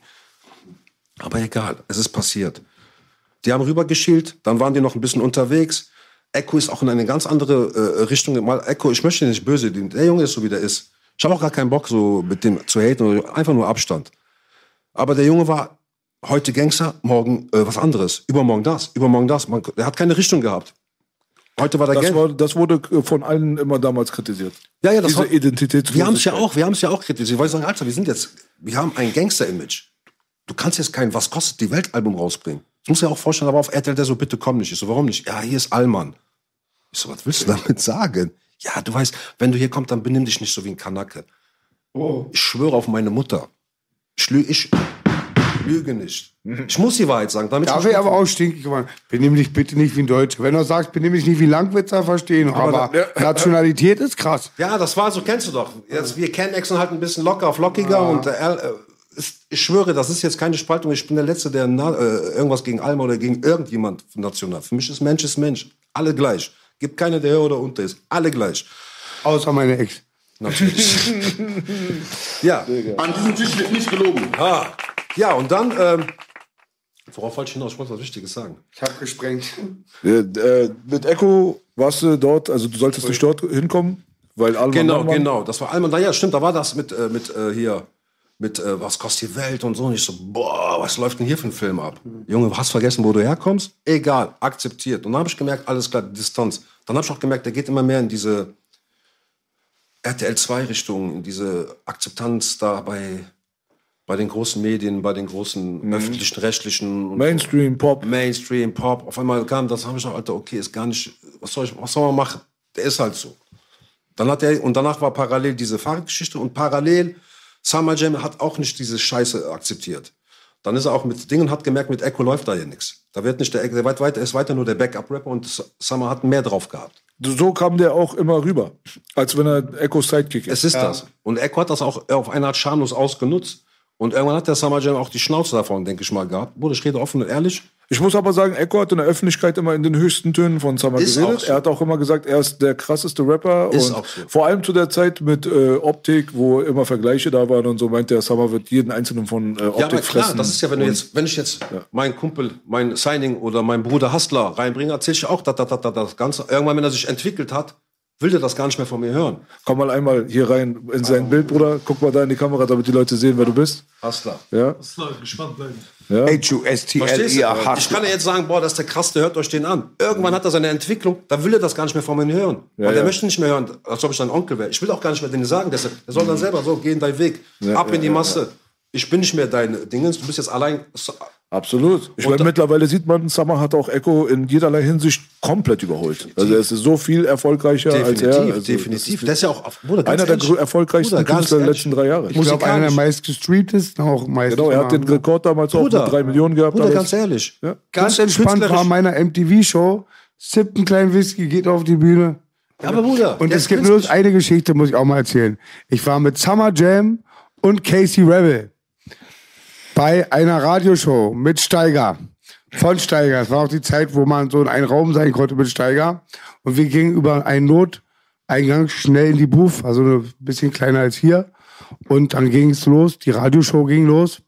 Aber egal, es ist passiert. Die haben rübergeschielt, dann waren die noch ein bisschen unterwegs. Echo ist auch in eine ganz andere äh, Richtung. Mal Echo, ich möchte nicht böse, der Junge ist so wie der ist. Ich habe auch gar keinen Bock, so mit dem zu haten, einfach nur Abstand. Aber der Junge war heute Gangster, morgen äh, was anderes, übermorgen das, übermorgen das. Man, der hat keine Richtung gehabt. Heute war der Das, war, das wurde äh, von allen immer damals kritisiert. Ja, ja, das Diese hat- Identitätslosigkeit. Wir haben es ja auch, wir haben es ja auch kritisiert. Weil ich sagen, Alter, wir sind jetzt, wir haben ein Gangster-Image. Du kannst jetzt kein Was kostet die Welt-Album rausbringen. Ich muss ja auch vorstellen, aber auf RTL der so, bitte komm nicht. Ich so, warum nicht? Ja, hier ist Allmann. Ich so, was willst du damit sagen? Ja, du weißt, wenn du hier kommst, dann benimm dich nicht so wie ein Kanake. Ich schwöre auf meine Mutter. Ich, lü ich lüge nicht. Ich muss die Wahrheit sagen. Damit Da wäre aber auch stinkig geworden. Benimm dich bitte nicht wie ein Deutscher. Wenn du sagst, benimm dich nicht wie ein Langwitzer, verstehen. Aber, Nationalität ist krass. Ja, das war so, kennst du doch. Jetzt, wir kennen Exxon halt ein bisschen locker auf lockiger und äh, äh, ich schwöre, das ist jetzt keine Spaltung. Ich bin der Letzte, der na, äh, irgendwas gegen Alma oder gegen irgendjemand national. Für mich ist Mensch ist Mensch. Alle gleich. Gibt keiner, der höher oder unter ist. Alle gleich. Außer meine Ex. Natürlich. ja. An diesem Tisch wird nicht gelogen. Ah. Ja, und dann, ähm, worauf wollte ich hinaus? Ich wollte was Wichtiges sagen. Ich habe gesprengt. Äh, äh, mit Echo warst du dort, also du solltest nicht dort hinkommen, weil alle Genau, genau. Das war Alman. Da, ja, stimmt, da war das mit, äh, mit äh, hier, mit äh, was kostet die Welt und so. Und ich so, boah, was läuft denn hier für ein Film ab? Junge, hast vergessen, wo du herkommst? Egal, akzeptiert. Und dann habe ich gemerkt, alles klar, Distanz. Dann habe ich auch gemerkt, der geht immer mehr in diese RTL 2 Richtung, in diese Akzeptanz da bei, bei den großen Medien, bei den großen öffentlichen, rechtlichen Mainstream, Pop. Mainstream, Pop. Auf einmal kam das, habe ich gesagt, Alter, okay, ist gar nicht, was soll ich, was soll man machen? Der ist halt so. Dann hat er, und danach war parallel diese Fahrradgeschichte und parallel Summer Jam hat auch nicht diese Scheiße akzeptiert. Dann ist er auch mit Dingen, hat gemerkt, mit Echo läuft da ja nichts. Da wird nicht der, der weit, weit, er ist weiter nur der Backup-Rapper und Summer hat mehr drauf gehabt. So kam der auch immer rüber, als wenn er Echos Sidekick ist. Es ist das. Und Echo hat das auch auf eine Art schamlos ausgenutzt. Und irgendwann hat der Summer Jam auch die Schnauze davon, denke ich mal, gehabt. Bruder, ich rede offen und ehrlich. Ich muss aber sagen, Echo hat in der Öffentlichkeit immer in den höchsten Tönen von Summer Ist geredet. so. Er hat auch immer gesagt, er ist der krasseste Rapper. Ist und auch so. Vor allem zu der Zeit mit äh, Optik, wo immer Vergleiche da waren und so, meint der Summer wird jeden einzelnen von äh, Optik Ja, aber klar, fressen. das ist ja, wenn du jetzt, wenn ich jetzt meinen Kumpel, mein Signing oder meinen Bruder Hustler reinbringe, erzähl ich auch da, da, da, da, das Ganze. Irgendwann, wenn er sich entwickelt hat, will der das gar nicht mehr von mir hören. Komm mal einmal hier rein in sein Bild, Bruder. Guck mal da in die Kamera, damit die Leute sehen, wer du bist. Hustler. Ja. Gespannt bleiben. Ja. Verstehst du? H-U-S-T-L-I-A. Ich kann ja jetzt sagen, boah, das ist der krass, der hört euch den an. Irgendwann hat er seine Entwicklung, da will er das gar nicht mehr von mir hören. Weil der ja. möchte nicht mehr hören, als ob ich sein Onkel wäre. Ich will auch gar nicht mehr denen sagen, deshalb, er soll dann selber so, geh in deinen Weg, ab in die Masse. Ich bin nicht mehr dein Dingens, du bist jetzt allein. Absolut. Ich meine, mittlerweile sieht man, Summer hat auch Echo in jederlei Hinsicht komplett überholt. Also es ist so viel erfolgreicher als er. Definitiv, Also definitiv. das ist ja auch, Bruder, ganz einer der ehrlich, grö- erfolgreichsten Bruder, ganz Künstler der letzten drei Jahre. Ich glaube, einer der musikalisch. meistgestreamtesten, auch meist. Genau, er hat den Rekord damals auch Bruder, mit drei Millionen gehabt. Bruder, ganz ehrlich. Ja. Ganz Künst- entspannt war meiner MTV-Show, sippt einen kleinen Whisky, geht auf die Bühne. Ja, aber Bruder, Und der es gibt nur eine Geschichte, muss ich auch mal erzählen. Ich war mit Summer Jam und Casey Rebel bei einer Radioshow mit Steiger. Von Steiger. Es war auch die Zeit, wo man so in einem Raum sein konnte mit Steiger. Und wir gingen über einen Noteingang schnell in die Booth, also ein bisschen kleiner als hier. Und dann ging es los, die Radioshow ging los.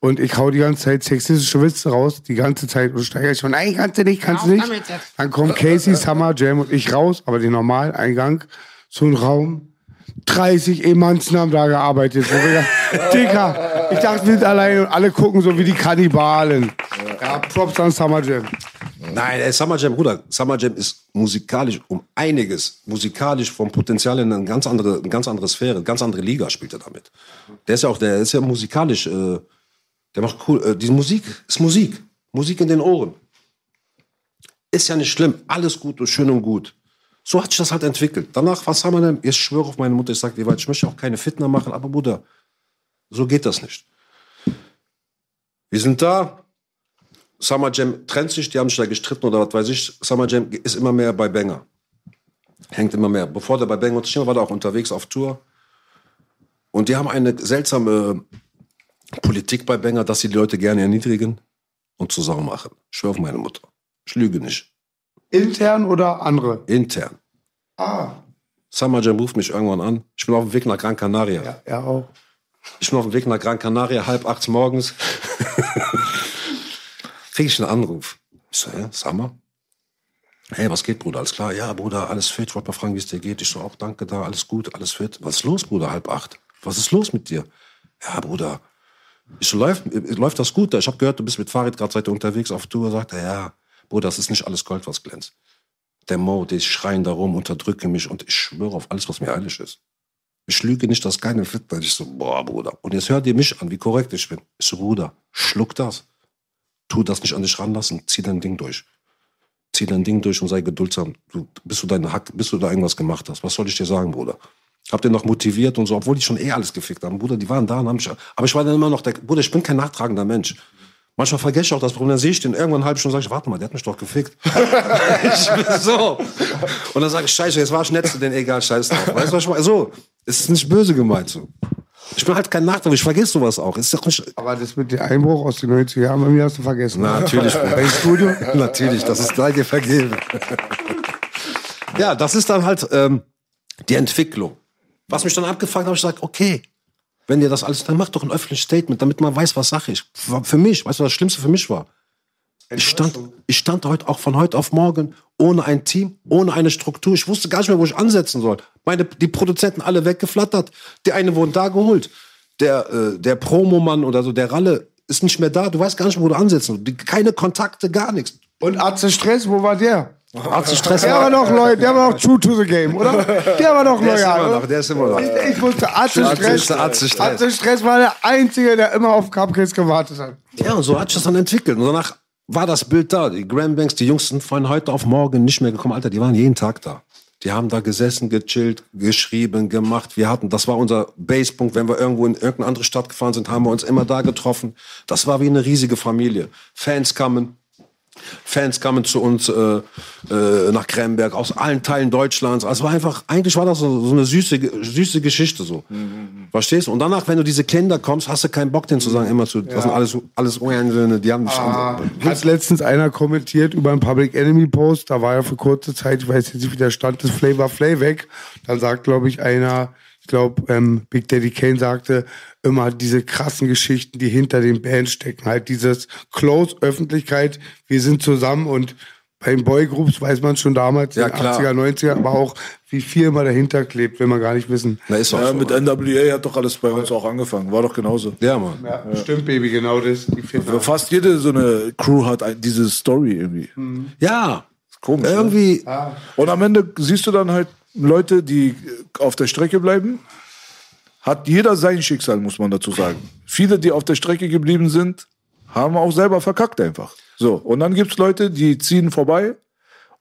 Und ich hau die ganze Zeit sexistische Witze raus, die ganze Zeit. Und Steiger schon, nein, kannst du nicht, kannst du nicht. Dann kommt Casey, Summer, Jam und ich raus, aber den normalen Eingang, so ein Raum. 30 Emanzen haben da gearbeitet. Wo wir gedacht, Dicker, ich dachte, wir sind allein und alle gucken so wie die Kannibalen. Ja, Props an Summer Jam. Nein, ey, Summer Jam, Bruder, Summer Jam ist musikalisch um einiges, musikalisch vom Potenzial in eine ganz andere, eine ganz andere Sphäre, eine ganz andere Liga spielt er damit. Der ist ja auch, der ist ja musikalisch, äh, der macht cool, äh, die Musik ist Musik, Musik in den Ohren. Ist ja nicht schlimm, alles gut und schön und gut. So hat sich das halt entwickelt. Danach war Summer Jam, ich schwöre auf meine Mutter, ich sage dir, ich möchte auch keine Fitner machen, aber Bruder, so geht das nicht. Wir sind da, Summer Jam trennt sich, die haben sich da gestritten oder was weiß ich. Summer Jam ist immer mehr bei Banger. Hängt immer mehr. Bevor der bei Banger unterschrieben war, war er auch unterwegs auf Tour. Und die haben eine seltsame Politik bei Banger, dass sie die Leute gerne erniedrigen und zu Sau machen. Ich schwör auf meine Mutter. Ich lüge nicht. Intern oder andere? Intern. Ah. Jam ruft mich irgendwann an. Ich bin auf dem Weg nach Gran Canaria. Ja, er auch. Ich bin auf dem Weg nach Gran Canaria, halb acht morgens. Kriege ich einen Anruf. Ich so, ja, Summer? Hey, was geht, Bruder? Alles klar? Ja, Bruder, alles fit. Ich wollte mal fragen, wie es dir geht. Ich so, auch danke da, alles gut, alles fit. Was ist los, Bruder, halb acht? Was ist los mit dir? Ja, Bruder. Ich so, läuft, äh, läuft das gut da? Ich habe gehört, du bist mit Fahrrad gerade seit unterwegs auf Tour. Sagt er, ja, Bruder, das ist nicht alles Gold, was glänzt. Der Mo, die schreien da rum, unterdrücke mich und ich schwöre auf alles, was mir eilig ist. Ich lüge nicht, dass keine fit wird. Ich so, boah, Bruder. Und jetzt hört ihr mich an, wie korrekt ich bin. Ich so, Bruder, schluck das. Tu das nicht an dich ranlassen, zieh dein Ding durch. Zieh dein Ding durch und sei geduldsam. Du, bis, du deine Hack, bis du da irgendwas gemacht hast. Was soll ich dir sagen, Bruder? Hab den noch motiviert und so, obwohl die schon eh alles gefickt haben. Bruder, die waren da und haben mich, aber ich war dann immer noch der, Bruder, ich bin kein nachtragender Mensch. Manchmal vergesse ich auch das Problem, dann sehe ich den irgendwann halbe Stunde und sage ich, warte mal, der hat mich doch gefickt. ich bin so. Und dann sage ich, scheiße, jetzt war ich nett zu denen, egal, scheiß drauf. Weißt du, was ich meine? So, es ist nicht böse gemeint so. Ich bin halt kein Nachtrag, ich vergesse sowas auch. Ist doch nicht, Aber das mit dem Einbruch aus den 90er Jahren, bei mir hast du vergessen. Natürlich, Bei Studio? Natürlich, das ist sei dir vergeben. ja, das ist dann halt ähm, die Entwicklung. Was mich dann abgefangen hat, habe ich gesagt, okay, wenn dir das alles, dann mach doch ein öffentliches Statement, damit man weiß, was Sache ist. Für mich, weißt du, was das Schlimmste für mich war? Ich stand, ich stand heute auch von heute auf morgen ohne ein Team, ohne eine Struktur. Ich wusste gar nicht mehr, wo ich ansetzen soll. Meine, die Produzenten alle weggeflattert. Die eine wurden da geholt. Der, äh, der Promomann oder so, der Ralle ist nicht mehr da. Du weißt gar nicht, wo du ansetzen sollst. Die- Keine Kontakte, gar nichts. Und Atze Stress, wo war der? Arzt Stress Der war doch loyal, der war doch true to the game, oder? Der war doch Der ist immer noch, der ist immer noch. Ich, ich wusste, Atze Stress, Atze Stress. Atze Stress war der Einzige, der immer auf Cupcakes gewartet hat. Ja, und so hat sich das dann entwickelt. Und danach war das Bild da. Die Graham Banks, die Jungs sind von heute auf morgen nicht mehr gekommen. Alter, die waren jeden Tag da. Die haben da gesessen, gechillt, geschrieben, gemacht. Wir hatten, das war unser Basepunkt. Wenn wir irgendwo in irgendeine andere Stadt gefahren sind, haben wir uns immer da getroffen. Das war wie eine riesige Familie. Fans kamen. Fans kamen zu uns äh, äh, nach Kremberg aus allen Teilen Deutschlands. Also war einfach, eigentlich war das so, so eine süße, süße Geschichte so. Verstehst du? Und danach, wenn du diese Kinder kommst, hast du keinen Bock, denen zu sagen, immer zu, das sind alles, alles Söhne, die haben dich Ah, hat letztens einer kommentiert über einen Public Enemy Post, da war ja für kurze Zeit, ich weiß jetzt nicht, wie der Stand des Flavor Flav weg. Dann sagt, glaube ich, einer, glaube, ähm, Big Daddy Kane sagte, immer diese krassen Geschichten, die hinter den Bands stecken. Halt dieses Close Öffentlichkeit, wir sind zusammen und bei den Boygroups weiß man schon damals, Ja, in den klar. 80er, 90er, aber auch, wie viel immer dahinter klebt, will man gar nicht wissen. Na, ist auch Ja, so. mit NWA hat doch alles bei uns auch angefangen. War doch genauso. ja, Mann. Ja, stimmt, Baby, genau das. Die Fitter. Fast jede so eine Crew hat ein, diese Story irgendwie. Ja. Komisch, ne? Irgendwie, Und am Ende siehst du dann halt Leute, die auf der Strecke bleiben. Hat jeder sein Schicksal, muss man dazu sagen. Viele, die auf der Strecke geblieben sind, haben auch selber verkackt einfach. So, und dann gibt's Leute, die ziehen vorbei.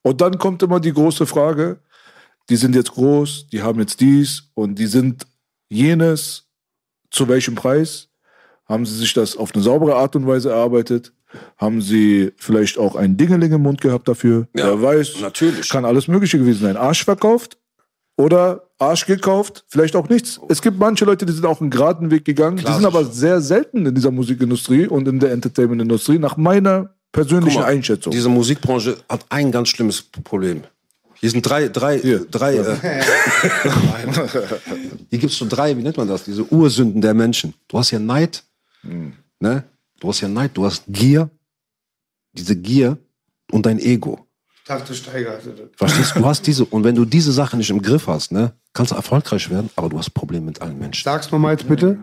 Und dann kommt immer die große Frage, die sind jetzt groß, die haben jetzt dies und die sind jenes. Zu welchem Preis? Haben sie sich das auf eine saubere Art und Weise erarbeitet? Haben sie vielleicht auch ein Dingeling im Mund gehabt dafür? Ja, Wer weiß. natürlich. Kann alles Mögliche gewesen sein. Arsch verkauft oder Arsch gekauft, vielleicht auch nichts. Es gibt manche Leute, die sind auch einen geraden Weg gegangen. die sind aber sehr selten in dieser Musikindustrie und in der Entertainment-Industrie, nach meiner persönlichen mal, Einschätzung. Diese Musikbranche hat ein ganz schlimmes Problem. Hier sind drei, drei, drei. Äh, hier gibt's so drei, wie nennt man das? Diese Ursünden der Menschen. Du hast ja Neid, ne? Du hast ja Neid, du hast Gier, diese Gier und dein Ego. Takte steigert. Verstehst du? Hast diese, und wenn du diese Sachen nicht im Griff hast, ne, kannst du erfolgreich werden, aber du hast Probleme mit allen Menschen. Sag's nochmal jetzt bitte.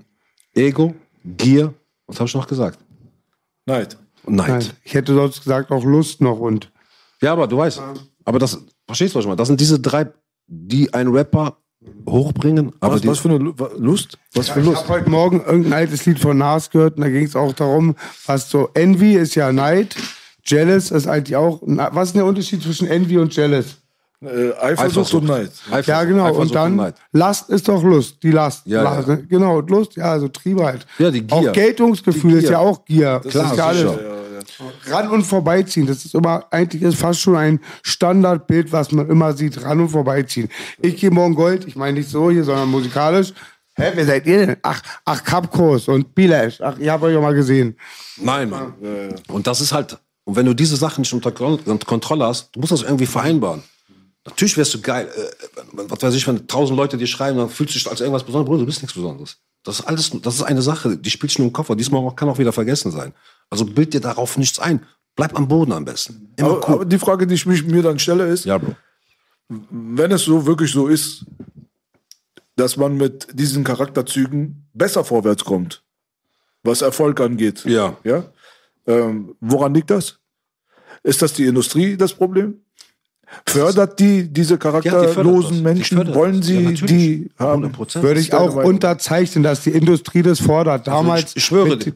Ego, Gier, was habe ich noch gesagt? Neid. Und Neid. Nein, ich hätte sonst gesagt auch Lust noch und Ja, aber du weißt, aber das, verstehst du, was ich meine? Das sind diese drei, die einen Rapper hochbringen, aber Was, die, was für eine Lust? Was für ich Lust? habe heute Morgen irgendein altes Lied von Nas gehört und da ging es auch darum, was so Envy ist ja Neid, Jealous ist eigentlich auch. Was ist der Unterschied zwischen Envy und Jealous? Äh, Eifersucht und Neid. Eifersucht- Ja, genau. Eifersucht Und dann Neid. Last ist doch Lust. Die Last. Ja, Last, ja. ne? Genau, Lust, ja, also Triebe halt. Ja, die Gier. Auch Geltungsgefühl ist ja auch Gier. Das Klar, ist ja alles. sicher. Ran und vorbeiziehen. Das ist immer, eigentlich ist fast schon ein Standardbild, was man immer sieht. Ran und vorbeiziehen. Ich gehe morgen Gold. Ich meine nicht so hier, sondern musikalisch. Hä, wer seid ihr denn? Ach, ach, Kapkos und Bilash. Ach, ihr habt euch ja mal gesehen. Nein, Mann. Und das ist halt, und wenn du diese Sachen nicht unter Kon- unter Kontrolle hast, du musst das irgendwie vereinbaren. Natürlich wärst du geil, äh, was weiß ich, wenn tausend Leute dir schreiben, dann fühlst du dich als irgendwas Besonderes. Bruder, du bist nichts Besonderes. Das ist alles, das ist eine Sache, die spielt schon im Koffer. Diesmal kann auch wieder vergessen sein. Also bild dir darauf nichts ein. Bleib am Boden am besten. Immer Aber, cool. aber die Frage, die ich mich, mir dann stelle, ist, ja, Bro. wenn es so wirklich so ist, dass man mit diesen Charakterzügen besser vorwärts kommt, was Erfolg angeht. Ja. ja? Ähm, woran liegt das? Ist das die Industrie das Problem? Fördert die diese charakterlosen Die Menschen? fördert Wollen. Ja, sie natürlich. die haben? 100%. Würde ich auch Meinung? unterzeichnen, dass die Industrie das fordert. Damals. Also ich, ich schwöre dir.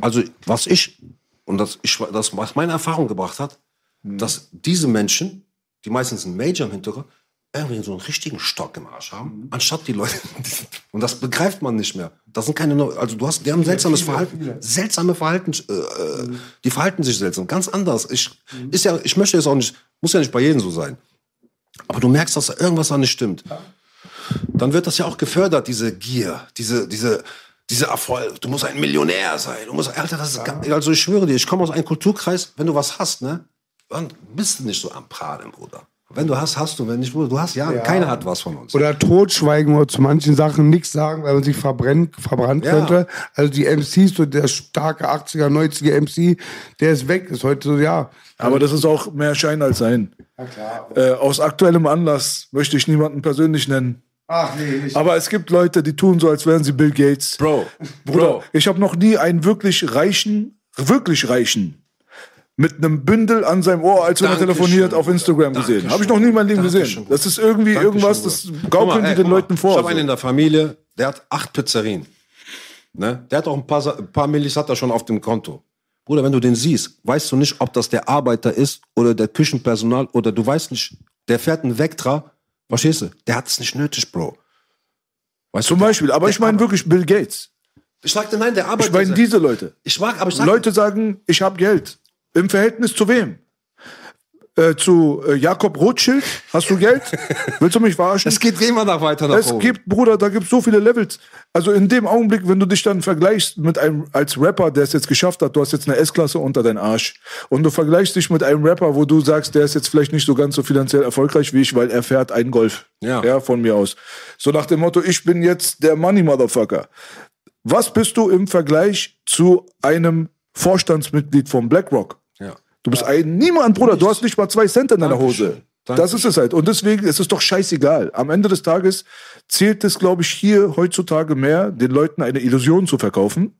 Also, was ich, und das, ich, das, was meine Erfahrung gebracht hat, dass diese Menschen, die meistens einen Major im Hintergrund, irgendwie so einen richtigen Stock im Arsch haben, anstatt die Leute. Und das begreift man nicht mehr. Das sind keine, also du hast, die haben seltsames Verhalten, seltsame Verhalten, äh, äh, die verhalten sich seltsam, ganz anders. Ich, ist ja, ich möchte jetzt auch nicht, muss ja nicht bei jedem so sein. Aber du merkst, dass da irgendwas da nicht stimmt dann wird das ja auch gefördert, diese Gier, diese, diese, diese Erfolg. Du musst ein Millionär sein. Du musst, Alter, das ist ganz, also ich schwöre dir, ich komme aus einem Kulturkreis, wenn du was hast, ne, dann bist du nicht so am Pradeln, Bruder. Wenn du hast, hast du. Wenn nicht, du hast ja, keiner hat was von uns. Oder totschweigen oder zu manchen Sachen nichts sagen, weil man sich verbrennt, verbrannt Ja. könnte. Also die MCs, so der starke 80er, 90er MC, der ist weg, ist heute so, ja. Aber das ist auch mehr Schein als Sein. Äh, aus aktuellem Anlass möchte ich niemanden persönlich nennen. Ach nee, nicht. Aber es gibt Leute, die tun so, als wären sie Bill Gates. Bro, Bruder, Bro. ich habe noch nie einen wirklich reichen, wirklich reichen, mit einem Bündel an seinem Ohr, als wenn er telefoniert, auf Instagram gesehen. Dankeschön. Habe ich noch nie in meinem Leben Dankeschön, gesehen. Das ist irgendwie Dankeschön, irgendwas, das gaukeln mal, die den Leuten vor. Ich habe einen in der Familie, der hat acht Pizzerien. Ne? Der hat auch ein paar, ein paar Millis hat er schon auf dem Konto. Bruder, wenn du den siehst, weißt du nicht, ob das der Arbeiter ist oder der Küchenpersonal oder du weißt nicht, der fährt einen Vectra. Verstehst du? Der hat es nicht nötig, Bro. Weißt Zum du, Beispiel, aber ich meine wirklich Bill Gates. Ich sagte nein, der Arbeiter. Ich meine diese Leute. Ich mag, aber ich sag, Leute sagen, ich habe Geld. Im Verhältnis zu wem? Äh, zu äh, Jakob Rothschild? Hast du Geld? Willst du mich verarschen? Es geht immer noch weiter nach Es oben. gibt, Bruder, da gibt es so viele Levels. Also in dem Augenblick, wenn du dich dann vergleichst mit einem, als Rapper, der es jetzt geschafft hat, du hast jetzt eine S-Klasse unter deinen Arsch. Und du vergleichst dich mit einem Rapper, wo du sagst, der ist jetzt vielleicht nicht so ganz so finanziell erfolgreich wie ich, weil er fährt einen Golf. Ja. ja von mir aus. So nach dem Motto, ich bin jetzt der Money Motherfucker. Was bist du im Vergleich zu einem Vorstandsmitglied von BlackRock? Ja. Du bist ein niemand, Bruder. Du hast nicht mal zwei Cent in deiner Hose. Das ist es halt. Und deswegen ist es doch scheißegal. Am Ende des Tages zählt es, glaube ich, hier heutzutage mehr, den Leuten eine Illusion zu verkaufen.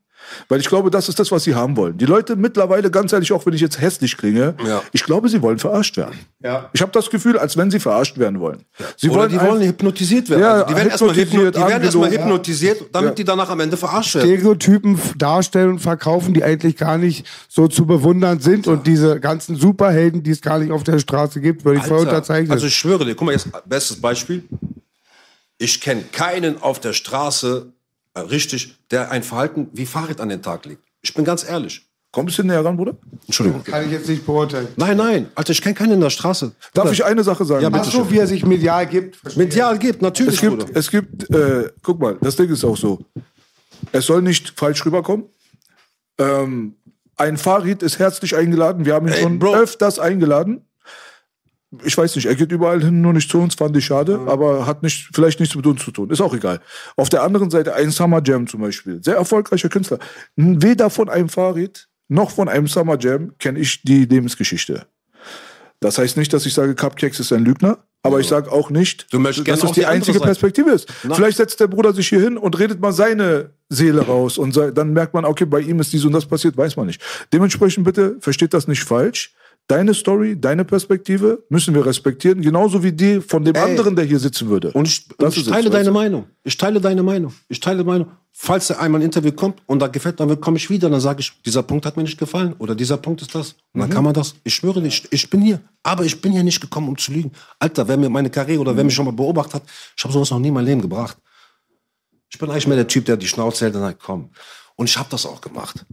Weil ich glaube, das ist das, was sie haben wollen. Die Leute mittlerweile, ganz ehrlich, auch wenn ich jetzt hässlich klinge, Ja. ich glaube, sie wollen verarscht werden. Ja. Ich habe das Gefühl, als wenn sie verarscht werden wollen. Sie Oder wollen die wollen hypnotisiert werden. Ja, also die werden erstmal hypnotisiert, hypno die werden erstmal angelogen. hypnotisiert, damit Ja. die danach am Ende verarscht werden. Stereotypen darstellen und verkaufen, die eigentlich gar nicht so zu bewundern sind und diese ganzen Superhelden, die es gar nicht auf der Straße gibt, würde ich voll unterzeichnen. Also ich schwöre dir, guck mal jetzt, bestes Beispiel. Ich kenne keinen auf der Straße, richtig, der ein Verhalten wie Farid an den Tag legt. Ich bin ganz ehrlich. Komm ein bisschen näher ran, Bruder. Entschuldigung. kann ich jetzt nicht beurteilen. Nein, nein, Alter, ich kenne keinen in der Straße. Darf Bruder, ich eine Sache sagen? Ja, bitte? Ach so, wie er sich medial gibt. verstehe. Medial gibt, natürlich, Es gibt, Bruder. es gibt, äh, guck mal, das Ding ist auch so. Es soll nicht falsch rüberkommen. Ähm, ein Farid ist herzlich eingeladen. Wir haben ihn Ey, schon Bro. öfters eingeladen. Ich weiß nicht, er geht überall hin, nur nicht zu uns, fand ich schade, aber hat nicht, vielleicht nichts mit uns zu tun. Ist auch egal. Auf der anderen Seite ein Summer Jam zum Beispiel. Sehr erfolgreicher Künstler. Weder von einem Farid noch von einem Summer Jam kenne ich die Lebensgeschichte. Das heißt nicht, dass ich sage, Cupcakes ist ein Lügner, aber ich sage auch nicht, dass auch die die einzige Seite. Perspektive ist. Vielleicht setzt der Bruder sich hier hin und redet mal seine Seele raus und dann merkt man, okay, bei ihm ist dies und das passiert, weiß man nicht. Dementsprechend bitte versteht das nicht falsch. Deine Story, deine Perspektive müssen wir respektieren, genauso wie die von dem anderen, der hier sitzen würde. Und ich, und ich teile deine? Meinung. Ich teile deine Meinung. Ich teile Meinung. Falls er einmal ein Interview kommt und da gefällt, dann komme ich wieder, dann sage ich, dieser Punkt hat mir nicht gefallen oder dieser Punkt ist das. Und Mhm. dann kann man das. Ich schwöre dir, ich, bin hier. Aber ich bin hier nicht gekommen, um zu lügen. Alter, wer mir meine Karriere oder wer Mhm. mich schon mal beobachtet hat, ich habe sowas noch nie in mein Leben gebracht. Ich bin eigentlich mehr der Typ, der die Schnauze hält und sagt, komm. Und ich habe das auch gemacht.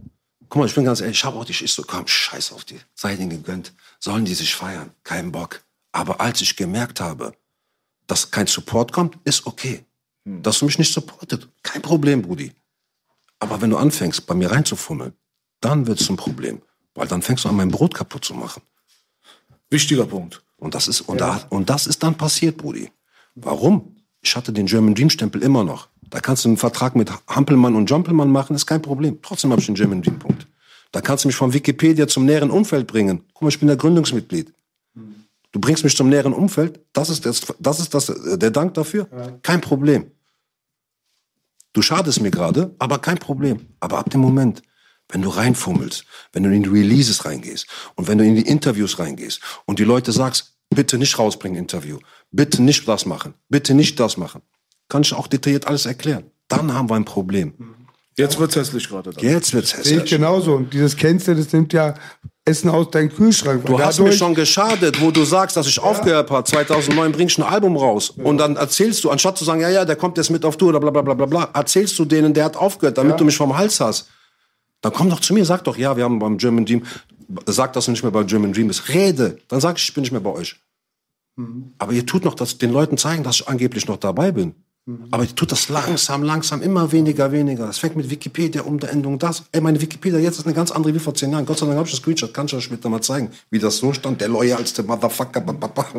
Guck mal, ich bin ganz ehrlich, ich habe auch die ich so, komm, scheiß auf die. Sei denen gegönnt. Sollen die sich feiern? Kein Bock. Aber als ich gemerkt habe, dass kein Support kommt, ist okay. Dass du mich nicht supportet, kein Problem, Brudi. Aber wenn du anfängst, bei mir reinzufummeln, dann wird es ein Problem. Weil dann fängst du an, mein Brot kaputt zu machen. Wichtiger Punkt. Und das ist, und, da, und das ist dann passiert, Brudi. Warum? Ich hatte den German Dream Stempel immer noch. Da kannst du einen Vertrag mit Hampelmann und Jompelmann machen, ist kein Problem. Trotzdem habe ich den German Dream Punkt. Da kannst du mich von Wikipedia zum näheren Umfeld bringen. Guck mal, ich bin der Gründungsmitglied. Du bringst mich zum näheren Umfeld. Das ist, das, das ist das, äh, der Dank dafür. Kein Problem. Du schadest mir gerade, aber kein Problem. Aber ab dem Moment, wenn du reinfummelst, wenn du in die Releases reingehst und wenn du in die Interviews reingehst und die Leute sagst, bitte nicht rausbringen Interview, bitte nicht das machen, bitte nicht das machen, kann ich auch detailliert alles erklären. Dann haben wir ein Problem. Jetzt wird's hässlich gerade. dann. Jetzt wird's Sehe ich hässlich. genauso. Und dieses Kennzeichen, das nimmt ja Essen aus deinem Kühlschrank. Du hast mir schon geschadet, wo du sagst, dass ich aufgehört habe. 2009 bringst du ein Album raus. Und dann erzählst du, anstatt zu sagen, ja, ja, der kommt jetzt mit auf Tour oder bla, bla, bla, bla, bla, erzählst du denen, der hat aufgehört, damit du mich vom Hals hast. Dann komm doch zu mir, sag doch, ja, wir haben beim German Dream, sag, dass du nicht mehr bei German Dream bist. Rede. Dann sag ich, ich bin nicht mehr bei euch. Aber ihr tut noch das, den Leuten zeigen, dass ich angeblich noch dabei bin. Aber ihr tut das langsam, langsam, immer weniger, weniger. Das fängt mit Wikipedia um der Endung das. Ey, meine Wikipedia jetzt ist eine ganz andere wie vor zehn Jahren. Gott sei Dank habe ich das Screenshot, kann ich euch später mal zeigen, wie das so stand. Der loyalste Motherfucker.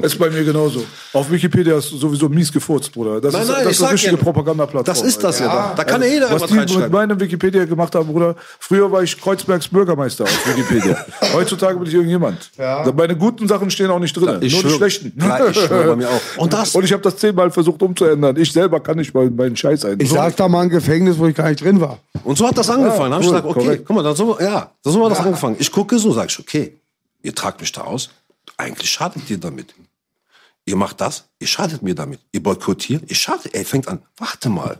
Ist bei mir genauso. Auf Wikipedia ist sowieso mies gefurzt, Bruder. Das Nein, ist, nein, das ich ist eine richtige ja, Propagandaplattform. Das ist das ja, Alter. da. Da kann ja jeder Was die mit meinem Wikipedia gemacht haben, Bruder. Früher war ich Kreuzbergs Bürgermeister auf Wikipedia. Heutzutage bin ich irgendjemand. Meine guten Sachen stehen auch nicht drin. Ich nur die schwöre- schlechten. Ja, ich schwöre bei mir auch. Und das- Und ich habe das zehnmal versucht umzuändern. Ich selber kann nicht mal meinen Scheiß ein. Ich saß da mal im Gefängnis, wo ich gar nicht drin war. Und so hat das angefangen. da hab ich cool, gesagt, okay, korrekt. guck mal, dann so, ja, so war das angefangen. Ich gucke so, sag ich, okay, ihr tragt mich da aus. Eigentlich schadet ihr damit. Ihr macht das, ihr schadet mir damit. Ihr boykottiert, ihr schadet, ey, fängt an, warte mal.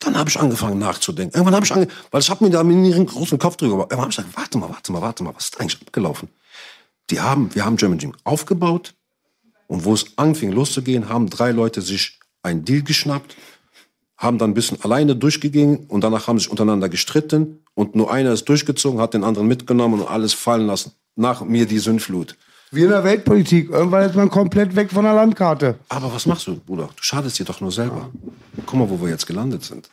Dann habe ich angefangen nachzudenken. Irgendwann habe ich angefangen, weil ich habe mir da einen großen Kopf drüber gemacht. Irgendwann habe ich gesagt, warte mal, warte mal, warte mal, was ist da eigentlich abgelaufen? Die haben, wir haben German Dream aufgebaut und wo es anfing loszugehen, haben drei Leute sich einen Deal geschnappt haben dann ein bisschen alleine durchgegangen und danach haben sich untereinander gestritten und nur einer ist durchgezogen, hat den anderen mitgenommen und alles fallen lassen. Nach mir die Sündflut. Wie in der Weltpolitik. Irgendwann ist man komplett weg von der Landkarte. Aber was machst du, Bruder? Du schadest dir doch nur selber. Guck mal, wo wir jetzt gelandet sind.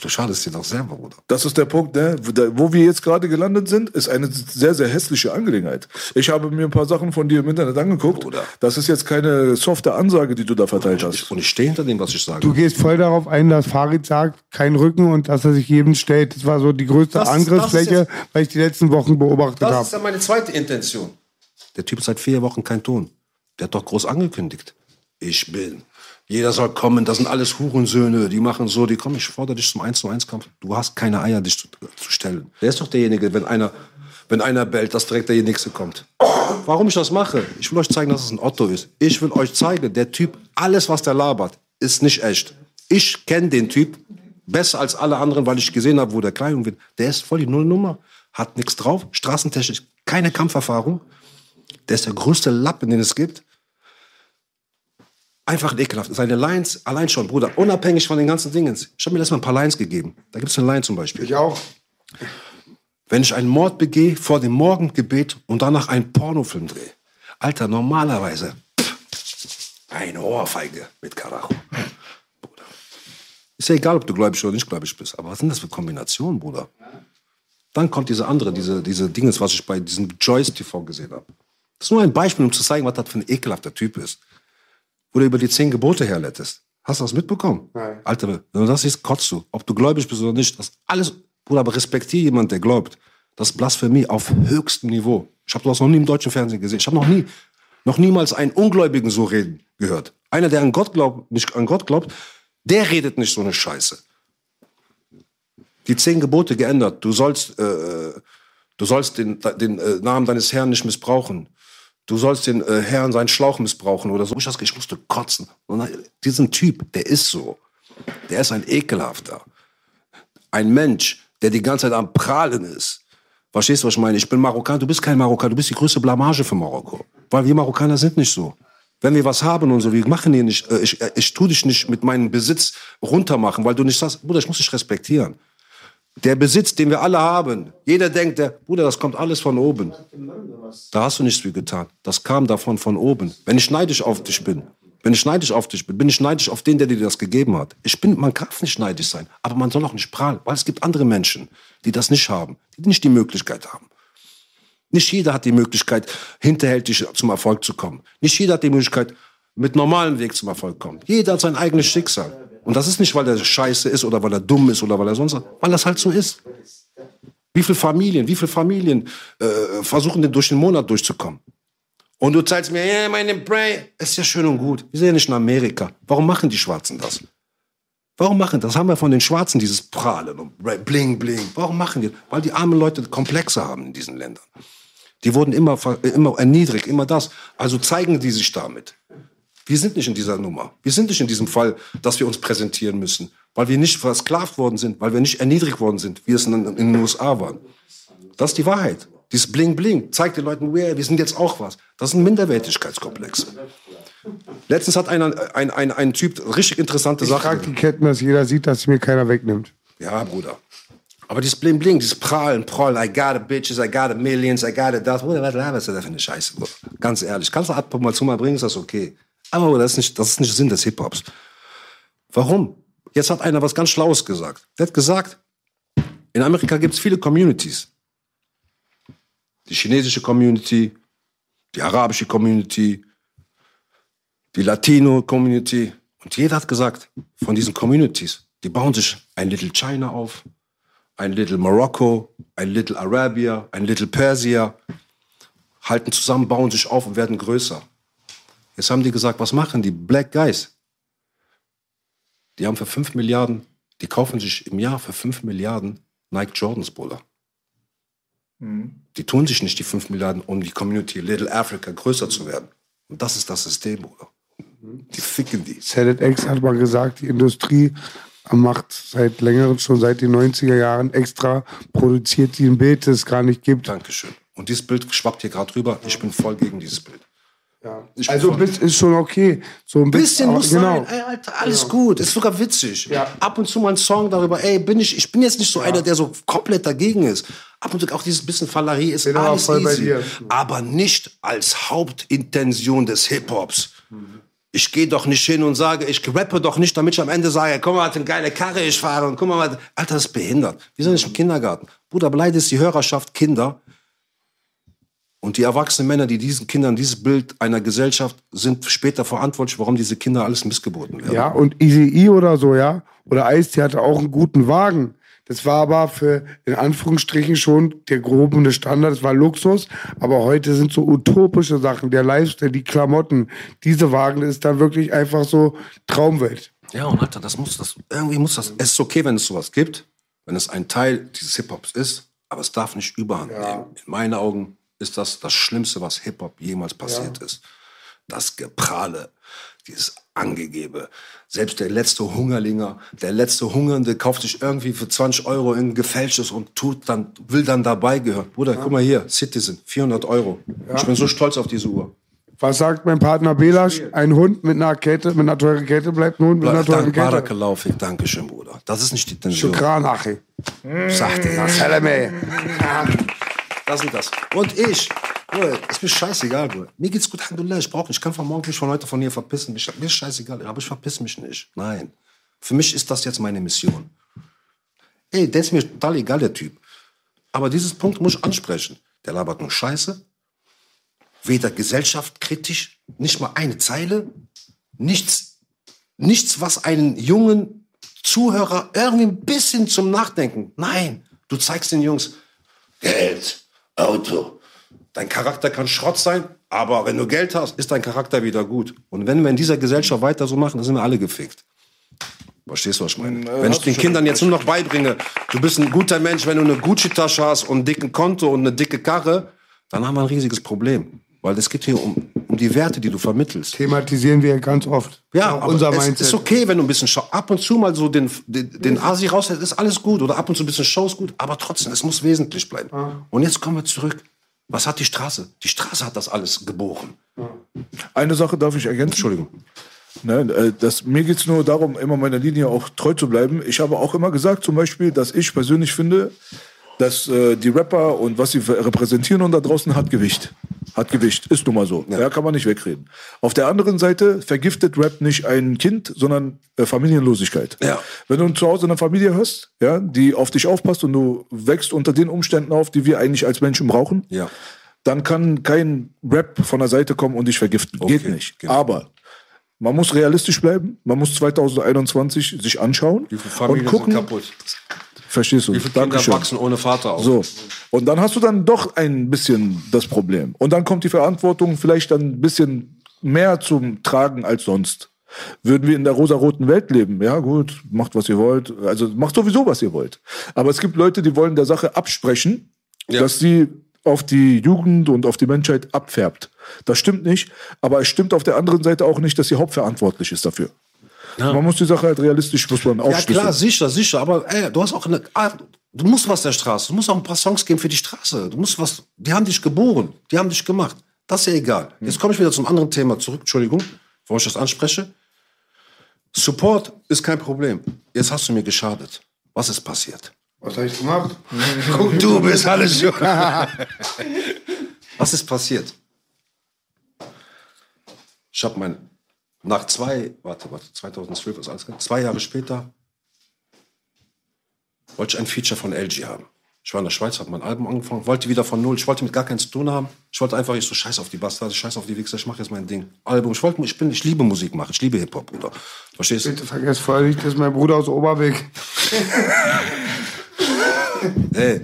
Du schadest dir doch selber, Bruder. Das ist der Punkt, ne? Wo wir jetzt gerade gelandet sind, ist eine sehr, sehr hässliche Angelegenheit. Ich habe mir ein paar Sachen von dir im Internet angeguckt. Bruder. Das ist jetzt keine softe Ansage, die du da verteilt hast. Und ich stehe hinter dem, was ich sage. Du gehst voll darauf ein, dass Farid sagt, kein Rücken und dass er sich jedem stellt. Das war so die größte Das- das Angriffsfläche, ist weil ich die letzten Wochen beobachtet Das habe. ist ja meine zweite Intention. Der Typ hat seit vier Wochen kein Ton. Der hat doch groß angekündigt. Ich bin. Jeder soll kommen, das sind alles Hurensöhne, die machen so, die kommen, ich fordere dich zum 1 zu 1 Kampf. Du hast keine Eier, dich zu, zu stellen. Der ist doch derjenige, wenn einer, wenn einer bellt, dass direkt der Nächste kommt. Warum ich das mache? Ich will euch zeigen, dass es ein Otto ist. Ich will euch zeigen, der Typ, alles, was der labert, ist nicht echt. Ich kenne den Typ besser als alle anderen, weil ich gesehen habe, wo der Kleidung wird. Der ist voll die Nullnummer, hat nichts drauf, straßentechnisch keine Kampferfahrung. Der ist der größte Lappen, den es gibt. Einfach ekelhaft. Seine Lines, allein schon, Bruder, unabhängig von den ganzen Dingen. Ich habe mir letztes Mal ein paar Lines gegeben. Da gibt es eine Line zum Beispiel. Ich auch. Wenn ich einen Mord begehe, vor dem Morgengebet und danach einen Pornofilm drehe. Alter, normalerweise pff, eine Ohrfeige mit Karacho. Bruder. Ist ja egal, ob du gläubig oder nicht gläubig bist. Aber was sind das für Kombinationen, Bruder? Dann kommt diese andere, diese, diese Dinges, was ich bei diesem Joyce TV gesehen habe. Das ist nur ein Beispiel, um zu zeigen, was das für ein ekelhafter Typ ist. Wo du über die zehn Gebote herlettest. Hast du das mitbekommen? Nein. Alter, wenn du das siehst, kotzt du. Ob du gläubig bist oder nicht. Das alles, Bruder, aber respektiere jemand, der glaubt. Das ist Blasphemie auf höchstem Niveau. Ich habe das noch nie im deutschen Fernsehen gesehen. Ich habe noch nie, noch niemals einen Ungläubigen so reden gehört. Einer, der an Gott glaubt, nicht an Gott glaubt, der redet nicht so eine Scheiße. Die zehn Gebote geändert. Du sollst, äh, du sollst den, den äh, Namen deines Herrn nicht missbrauchen. Du sollst den äh, Herrn seinen Schlauch missbrauchen oder so. Ich, das- ich musste kotzen. Und diesen Typ, der ist so. Der ist ein ekelhafter. Ein Mensch, der die ganze Zeit am Prahlen ist. Verstehst du, was ich meine? Ich bin Marokkaner, du bist kein Marokkaner, du bist die größte Blamage für Marokko. Weil wir Marokkaner sind nicht so. Wenn wir was haben und so, wir machen hier nicht, äh, ich, äh, ich tu dich nicht mit meinem Besitz runtermachen, weil du nicht sagst, Bruder, ich muss dich respektieren. Der Besitz, den wir alle haben, jeder denkt, der, Bruder, das kommt alles von oben. Da hast du nichts für getan. Das kam davon von oben. Wenn ich neidisch auf dich bin, wenn ich neidisch auf dich bin, bin ich neidisch auf den, der dir das gegeben hat. Ich bin, man kann nicht neidisch sein, aber man soll auch nicht prahlen, weil es gibt andere Menschen, die das nicht haben, die nicht die Möglichkeit haben. Nicht jeder hat die Möglichkeit, hinterhältig zum Erfolg zu kommen. Nicht jeder hat die Möglichkeit, mit normalem Weg zum Erfolg zu kommen. Jeder hat sein eigenes Schicksal. Und das ist nicht, weil er scheiße ist oder weil er dumm ist oder weil er sonst was, weil das halt so ist. Wie viele Familien, wie viele Familien äh, versuchen denn durch den Monat durchzukommen? Und du zeigst mir, ja, meine Brain, ist ja schön und gut. Wir sind ja nicht in Amerika. Warum machen die Schwarzen das? Warum machen das? Haben wir von den Schwarzen dieses Prahlen und Bling Bling. Warum machen die? Weil die armen Leute Komplexe haben in diesen Ländern. Die wurden immer, immer erniedrigt, immer das. Also zeigen die sich damit. Wir sind nicht in dieser Nummer. Wir sind nicht in diesem Fall, dass wir uns präsentieren müssen, weil wir nicht versklavt worden sind, weil wir nicht erniedrigt worden sind, wie es in, in den USA waren. Das ist die Wahrheit. Dieses Bling Bling zeigt den Leuten, wir, wir sind jetzt auch was. Das sind Minderwertigkeitskomplexe. Letztens hat einer, ein, ein, ein Typ richtig interessante Ich Sache. trage die Ketten, dass jeder sieht, dass mir keiner wegnimmt. Ja, Bruder. Aber dieses Bling Bling, dieses Prahlen, Prahlen, I got it, bitches, I got it, millions, I got it, das. Bruder, was laberst du da für eine Scheiße, Bruder? Ganz ehrlich. Kannst du ab und mal zu mal bringen, ist das okay. Aber das ist nicht, das ist nicht Sinn des Hip-Hops. Warum? Jetzt hat einer was ganz Schlaues gesagt. Der hat gesagt, in Amerika gibt es viele Communities. Die chinesische Community, die arabische Community, die Latino-Community. Und jeder hat gesagt, von diesen Communities, die bauen sich ein Little China auf, ein Little Morocco, ein Little Arabia, ein Little Persia, halten zusammen, bauen sich auf und werden größer. Jetzt haben die gesagt, was machen die Black Guys? Die haben für 5 Milliarden, die kaufen sich im Jahr für 5 Milliarden Nike Jordans, Bruder. Die tun sich nicht die 5 Milliarden, um die Community Little Africa größer zu werden. Und das ist das System, Bruder. Die ficken die. ZX hat mal gesagt, die Industrie macht seit längerem, schon seit den 90er Jahren extra, produziert die ein Bild, das es gar nicht gibt. Dankeschön. Und dieses Bild schwappt hier gerade rüber. Ich bin voll gegen dieses Bild. Ich Also bin- bis ist schon okay. So ein bisschen muss genau. sein, ey, Alter, alles gut, ist sogar witzig. Ab und zu mal ein Song darüber, ey, bin ich, ich bin jetzt nicht so einer, der so komplett dagegen ist. Ab und zu auch dieses bisschen Fallerie ist aber alles easy. dir. Aber nicht als Hauptintention des Hip-Hops. Ich gehe doch nicht hin und sage, ich rappe doch nicht, damit ich am Ende sage, guck mal, was eine geile Karre ich fahre und guck mal, Alter, das ist behindert. Wir sind nicht im Kindergarten. Bruder, beleidigst die Hörerschaft Kinder, und die erwachsenen Männer, die diesen Kindern dieses Bild einer Gesellschaft sind später verantwortlich, warum diese Kinder alles missgeboten werden. Ja, und Easy oder so, ja. Oder Ice, hatte auch einen guten Wagen. Das war aber für, in Anführungsstrichen, schon der gehobene Standard. Das war Luxus. Aber heute sind so utopische Sachen. Der Lifestyle, die Klamotten. Diese Wagen, das ist dann wirklich einfach so Traumwelt. Ja, und Alter, das muss das, irgendwie muss das, es ist okay, wenn es sowas gibt, wenn es ein Teil dieses Hip-Hops ist, aber es darf nicht überhand nehmen. In meinen Augen ist das das Schlimmste, was Hip-Hop jemals passiert ist. Das Geprahle, dieses Angegebe. Selbst der letzte Hungerlinger, der letzte Hungernde kauft sich irgendwie für 20 Euro ein gefälschtes und tut dann, will dann dabei gehören. Bruder, guck mal hier, Citizen, 400 Euro. Ich bin so stolz auf diese Uhr. Was sagt mein Partner Belasch? Ein Hund mit einer Kette, mit einer teuren Kette bleibt ein Hund mit einer teuren Kette. Barakallahu danke schön, Bruder. Das ist nicht die Tension. Shukran, Achi. Sagte er. Salame. Das und das. Und ich, Bruder, ist mir scheißegal, Bruder. Mir geht's gut, Alhamdulillah. Ich brauche nicht. Ich kann von morgen mich von heute von hier verpissen. Mir ist scheißegal, aber ich verpiss mich nicht. Nein. Für mich ist das jetzt meine Mission. Ey, der ist mir total egal, der Typ. Aber dieses Punkt muss ich ansprechen. Der labert nur Scheiße. Weder gesellschaftskritisch, nicht mal eine Zeile. Nichts, nichts, was einen jungen Zuhörer irgendwie ein bisschen zum Nachdenken. Nein, du zeigst den Jungs Geld, Auto. Dein Charakter kann Schrott sein, aber wenn du Geld hast, ist dein Charakter wieder gut. Und wenn wir in dieser Gesellschaft weiter so machen, dann sind wir alle gefickt. Verstehst du, was ich meine? wenn ich den Kindern jetzt nur noch beibringe, du bist ein guter Mensch, wenn du eine Gucci-Tasche hast und ein dicken Konto und eine dicke Karre, dann haben wir ein riesiges Problem. Weil es geht hier um, um die Werte, die du vermittelst. Thematisieren wir ganz oft. Ja, aber unser es Mindset. ist okay, wenn du ein bisschen schau ab und zu mal so den, den, den Asi rauslässt, ist alles gut. Oder ab und zu ein bisschen Show ist gut. Aber trotzdem, es muss wesentlich bleiben. Und jetzt kommen wir zurück. Was hat die Straße? Die Straße hat das alles geboren. Eine Sache darf ich ergänzen. Entschuldigung. Ne, äh, das, mir geht es nur darum, immer meiner Linie auch treu zu bleiben. Ich habe auch immer gesagt, zum Beispiel, dass ich persönlich finde, dass äh, die Rapper und was sie repräsentieren und da draußen hat Gewicht. Hat Gewicht, ist nun mal so. Ja. kann man nicht wegreden. Auf der anderen Seite vergiftet Rap nicht ein Kind, sondern äh, Familienlosigkeit. Ja. Wenn du zu Hause eine Familie hast, ja, die auf dich aufpasst und du wächst unter den Umständen auf, die wir eigentlich als Menschen brauchen, Ja. dann kann kein Rap von der Seite kommen und dich vergiften. Geht Okay, nicht. genau. Aber man muss realistisch bleiben. Man muss 2021 sich anschauen und gucken. Verstehst du? Wie viele Kinder Dankeschön. wachsen ohne Vater auf? So. Und dann hast du dann doch ein bisschen das Problem. Und dann kommt die Verantwortung vielleicht dann ein bisschen mehr zum Tragen als sonst. Würden wir in der rosaroten Welt leben, ja gut, macht was ihr wollt. Also macht sowieso, was ihr wollt. Aber es gibt Leute, die wollen der Sache absprechen, Ja. dass sie auf die Jugend und auf die Menschheit abfärbt. Das stimmt nicht. Aber es stimmt auf der anderen Seite auch nicht, dass sie hauptverantwortlich ist dafür. Man muss die Sache halt realistisch muss man Ja, klar, sicher, sicher. Aber ey, du hast auch eine. ah, Du musst was der Straße. Du musst auch ein paar Songs geben für die Straße. Du musst was. Die haben dich geboren. Die haben dich gemacht. Das ist ja egal. Jetzt komme ich wieder zum anderen Thema zurück. Entschuldigung, warum ich das anspreche. Support ist kein Problem. Jetzt hast du mir geschadet. Was ist passiert? Was habe ich gemacht? Guck, du bist alles schon. Was ist passiert? Ich habe mein, nach zwei, warte, warte, 2012 ist alles, zwei Jahre später, wollte ich ein Feature von LG haben. Ich war in der Schweiz, habe mein Album angefangen, wollte wieder von null, ich wollte mit gar keins zu tun haben. Ich wollte einfach, ich so, scheiß auf die Bastarde, scheiß auf die Wichser, ich mache jetzt mein Ding. Album, ich wollte, ich bin, ich liebe Musik machen, ich liebe Hip-Hop, Bruder. Verstehst du? Bitte vergesst vorher nicht, das ist mein Bruder aus Oberbeck. Ey.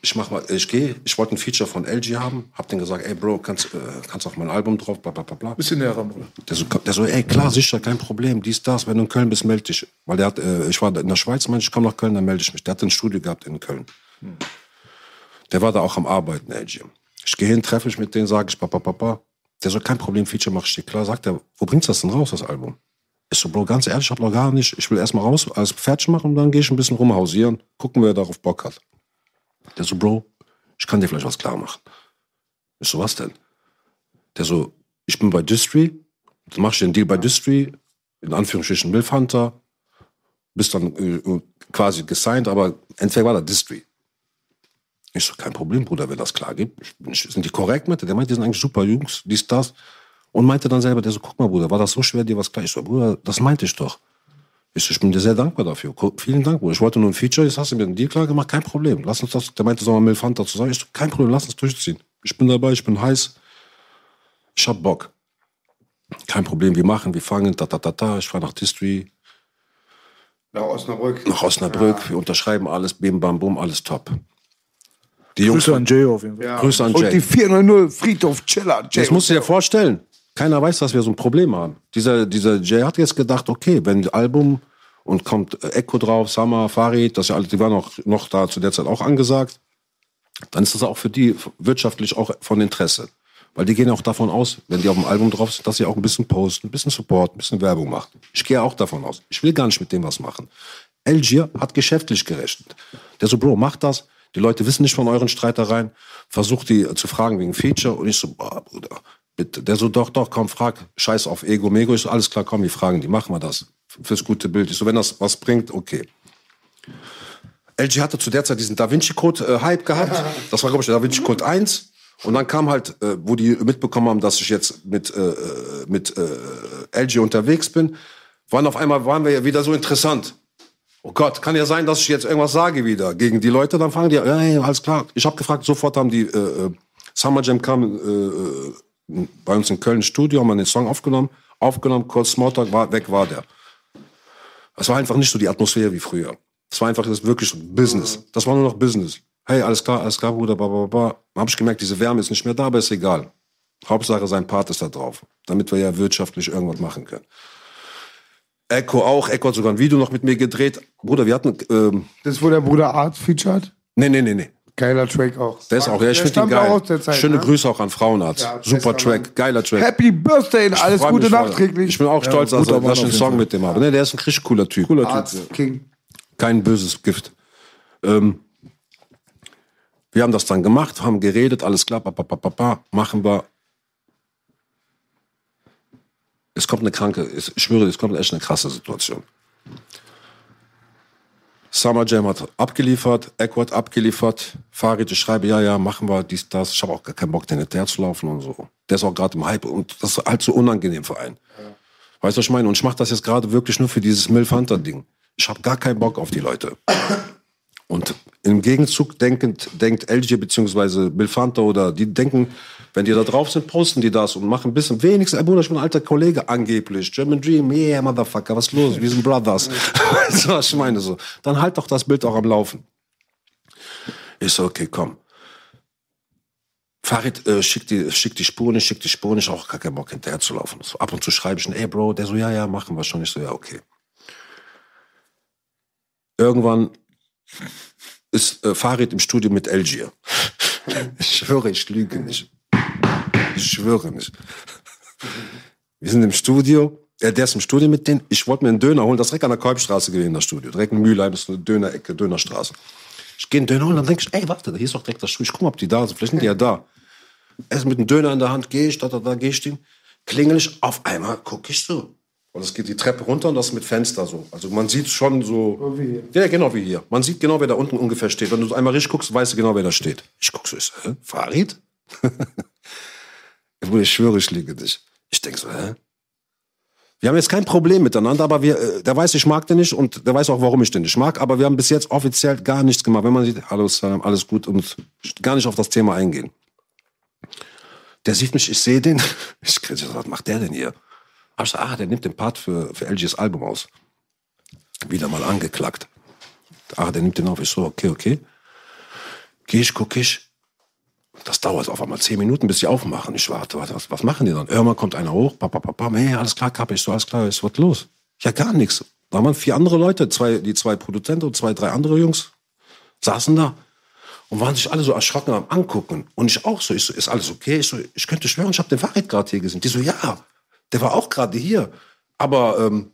Ich mach mal, ich gehe, ich wollte ein Feature von LG haben, hab den gesagt, ey Bro, kannst, äh, kannst auf mein Album drauf, bla bla bla bla. Bisschen näher ran, Bruder. Der so, der so, ey, klar, sicher, kein Problem, dies, das, wenn du in Köln bist, melde dich. Weil der hat, äh, ich war in der Schweiz, meinte ich, komm nach Köln, dann melde ich mich. Der hat ein Studio gehabt in Köln. Der war da auch am Arbeiten, LG. Ich gehe hin, treffe ich mit denen, sage ich, papa, papa. Der so, kein Problem, Feature mach ich dir klar. Sagt er, wo bringst du das denn raus, das Album? Ich so, Bro, ganz ehrlich, ich hab noch gar nicht. Ich will erstmal raus, alles fertig machen und dann gehe ich ein bisschen rumhausieren, gucken, wer darauf Bock hat. Der so, Bro, ich kann dir vielleicht was klar machen. Ich so, was denn? Der so, ich bin bei Distry, dann machst du den Deal bei Distry, in Anführungsstrichen Milf Hunter, bist dann äh, quasi gesigned, aber entweder war da Distry. Ich so, kein Problem, Bruder, wenn das klar geht. Ich, sind die korrekt mit? Der meinte, die sind eigentlich super Jungs, dies, das. Und meinte dann selber, der so, guck mal, Bruder, war das so schwer, dir was klar? Ich so, Bruder, das meinte ich doch. Ich, bin dir sehr dankbar dafür. Vielen Dank, Bruder. Ich wollte nur ein Feature, jetzt hast du mir einen Deal klar gemacht, kein Problem. Lass uns das, der meinte, soll mal Milf Hunter zu sagen. Ich so, kein Problem, lass uns durchziehen. Ich bin dabei, ich bin heiß. Ich hab Bock. Kein Problem, wir machen, wir fangen, ta, ta, ta, ta. Ich fahre nach Distry, Nach Osnabrück. nach Osnabrück, wir unterschreiben alles, bim, bam, bum, alles top. Die Jungs, Grüße an Jay auf jeden Fall. Ja. Grüße an Und Jay. die 400 Friedhof Chiller. Jay Das musst du dir vorstellen. Keiner weiß, dass wir so ein Problem haben. Dieser, dieser Jay hat jetzt gedacht, okay, wenn das Album und kommt Echo drauf, Summer, Farid, das ja alle, die waren auch noch da zu der Zeit auch angesagt, dann ist das auch für die wirtschaftlich auch von Interesse. Weil die gehen auch davon aus, wenn die auf dem Album drauf sind, dass sie auch ein bisschen posten, ein bisschen Support, ein bisschen Werbung machen. Ich gehe auch davon aus. Ich will gar nicht mit dem was machen. Elgier hat geschäftlich gerechnet. Der so, Bro, mach das. Die Leute wissen nicht von euren Streitereien. Versucht die zu fragen wegen Feature. Und ich so, boah, Bruder. Der so, doch, doch, komm, frag. Scheiß auf Ego, Mego. Ich so, alles klar, komm, wir fragen die. Machen wir das. Fürs gute Bild. Ich so, wenn das was bringt, okay. LG hatte zu der Zeit diesen Da Vinci Code äh, Hype gehabt. Das war, glaube ich, der Da Vinci Code 1. Und dann kam halt, äh, wo die mitbekommen haben, dass ich jetzt mit, äh, mit äh, LG unterwegs bin, waren auf einmal, waren wir ja wieder so interessant. Oh Gott, kann ja sein, dass ich jetzt irgendwas sage wieder gegen die Leute. Dann fragen die, ja, ja alles klar. Ich habe gefragt, sofort haben die, äh, äh, Summer Jam kam äh, äh, bei uns in Köln Studio, haben wir den Song aufgenommen, aufgenommen, kurz Smalltalk, war, weg war der. Es war einfach nicht so die Atmosphäre wie früher. Es war einfach das wirklich Business. Das war nur noch Business. Hey, alles klar, alles klar, Bruder, bla, bla, bla. Dann habe ich gemerkt, diese Wärme ist nicht mehr da, aber ist egal. Hauptsache, sein Part ist da drauf, damit wir ja wirtschaftlich irgendwas machen können. Echo auch, Echo hat sogar ein Video noch mit mir gedreht. Bruder, wir hatten, ähm, Das wo der Bruder Art featured. nee, nee, nee, nee. Geiler Track auch. Der ist auch, ja, ich Der finde auch geil. aus der Zeit, Schöne ne? Grüße auch an Frauenarzt. Ja, Super Track, Mann. geiler Track. Happy Birthday, alles Freu Gute nachträglich. Ich bin auch stolz, dass, guter er- Mann dass ich einen Song mit dem habe. Nee, der ist ein richtig cooler Typ. Cooler Arzt Typ. King. Kein böses Gift. Ähm, wir haben das dann gemacht, haben geredet, alles klar, pa, pa, pa, pa, pa, machen wir. Es kommt eine kranke, ich schwöre, es kommt echt eine krasse Situation. Summer Jam hat abgeliefert, Echo hat abgeliefert, Farid, ich schreibe, ja, ja, machen wir dies, das. Ich habe auch gar keinen Bock, den hinterher zu laufen und so. Der ist auch gerade im Hype und das ist halt so unangenehm für einen. Weißt du, was ich meine? Und ich mache das jetzt gerade wirklich nur für dieses Milf Hunter-Ding. Ich habe gar keinen Bock auf die Leute. Und im Gegenzug denkend, denkt LG bzw. Bill Fanta oder die denken, wenn die da drauf sind, posten die das und machen ein bisschen wenigstens, ey Bruder, ich bin ein alter Kollege, angeblich. German Dream, yeah, Motherfucker, was los? Wir sind Brothers. weißt du, was ich meine? So. Dann halt doch das Bild auch am Laufen. Ich so, okay, komm. Farid äh, schickt, die, schickt die Spuren, ich schick die Spuren, ich auch gar keinen Bock hinterher zu laufen. So, ab und zu schreibe ich, ey Bro, der so, ja, ja, machen wir schon. Ich so, ja, okay. Irgendwann ist äh, Farid im Studio mit Elgier. Ich schwöre, ich lüge nicht. Ich schwöre nicht. Wir sind im Studio. Ja, der ist im Studio mit denen. Ich wollte mir einen Döner holen. Das ist direkt an der Kolbstraße gewesen, das Studio. Direkt in Mülheim ist eine Dönerecke, Dönerstraße. Ich gehe einen Döner holen, dann denke ich, ey, warte, hier ist doch direkt das Studio. Ich guck mal, ob die da sind. Vielleicht sind die ja da. Erst mit dem Döner in der Hand gehe ich, da, da, da gehe ich hin. Klingel ich, auf einmal gucke ich so. Und es geht die Treppe runter und das ist mit Fenster so. Also man sieht schon so. Ja, genau wie hier. Man sieht genau, wer da unten ungefähr steht. Wenn du einmal richtig guckst, weißt du genau, wer da steht. Ich guck so, so, hä? Farid? Ich schwöre, ich liege dich. Ich denk so, hä? Wir haben jetzt kein Problem miteinander, aber wir, äh, der weiß, ich mag den nicht und der weiß auch, warum ich den nicht mag. Aber wir haben bis jetzt offiziell gar nichts gemacht. Wenn man sieht, hallo Salam, alles gut und gar nicht auf das Thema eingehen. Der sieht mich, ich sehe den. Ich kriege so, was macht der denn hier? Hab ich so, ah, der nimmt den Part für, für LGs Album aus. Wieder mal angeklagt. Ah, der nimmt den auf. Ich so, okay, okay. Geh ich, guck ich. Das dauert auf einmal zehn Minuten, bis sie aufmachen. Ich warte, warte, was, was machen die dann? Irgendwann kommt einer hoch, papa, papa, hey, alles klar, Kappe. Ich so, alles klar, ist was los? Ja, gar nichts. Da waren vier andere Leute, zwei, die zwei Produzenten und zwei, drei andere Jungs, saßen da und waren sich alle so erschrocken am Angucken. Und ich auch so, ich so, ist alles okay? Ich so, ich könnte schwören, ich habe den Fahrrad gerade hier gesehen. Die so, ja, der war auch gerade hier. Aber ähm,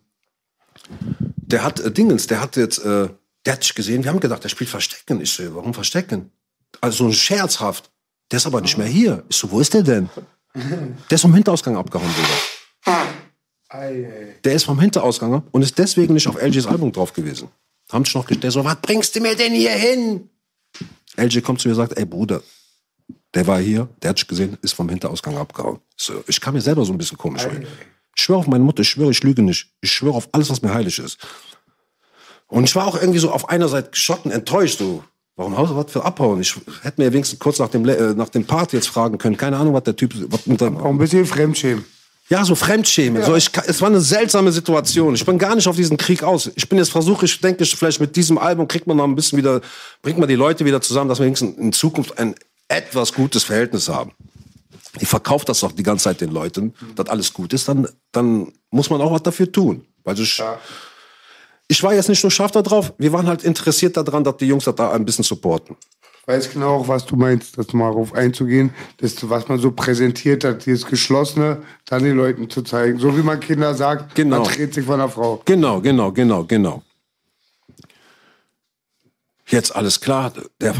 der hat äh, Dingens, der hat jetzt, äh, der hat dich gesehen, wir haben gedacht, der spielt Verstecken. Ich so, warum Verstecken? Also so scherzhaft. Der ist aber nicht mehr hier. Ich so, wo ist der denn? Der ist vom Hinterausgang abgehauen, Bruder. Der ist vom Hinterausgang und ist deswegen nicht auf LGs Album drauf gewesen. Haben sich noch gestellt, so, was bringst du mir denn hier hin? LG kommt zu mir und sagt, ey Bruder, der war hier, der hat dich gesehen, ist vom Hinterausgang abgehauen. So, ich kam mir selber so ein bisschen komisch vor. Ich schwöre auf meine Mutter, ich schwöre, ich lüge nicht. Ich schwöre auf alles, was mir heilig ist. Und ich war auch irgendwie so auf einer Seite geschockt und enttäuscht. So, warum haust du was für abhauen? Ich hätte mir wenigstens kurz nach dem, äh, nach dem Part jetzt fragen können. Keine Ahnung, was der Typ. Was mit dem, Auch ein bisschen Fremdschämen. ja, so Fremdschämen. So, ich, es war eine seltsame Situation. Ich bin gar nicht auf diesen Krieg aus. Ich bin jetzt versuche, ich denke, ich, vielleicht mit diesem Album kriegt man noch ein bisschen wieder, bringt man die Leute wieder zusammen, dass wir wenigstens in Zukunft ein etwas gutes Verhältnis haben. Ich verkaufe das doch die ganze Zeit den Leuten, dass alles gut ist, dann, dann muss man auch was dafür tun. Weil ich, ich war jetzt nicht nur scharf da drauf, wir waren halt interessiert daran, dass die Jungs das da ein bisschen supporten. weiß genau auch, was du meinst, das mal darauf einzugehen, das, was man so präsentiert hat, dieses Geschlossene, dann den Leuten zu zeigen. So wie man Kinder sagt, Genau. man dreht sich von einer Frau. Genau, genau, genau, genau. Jetzt alles klar. Der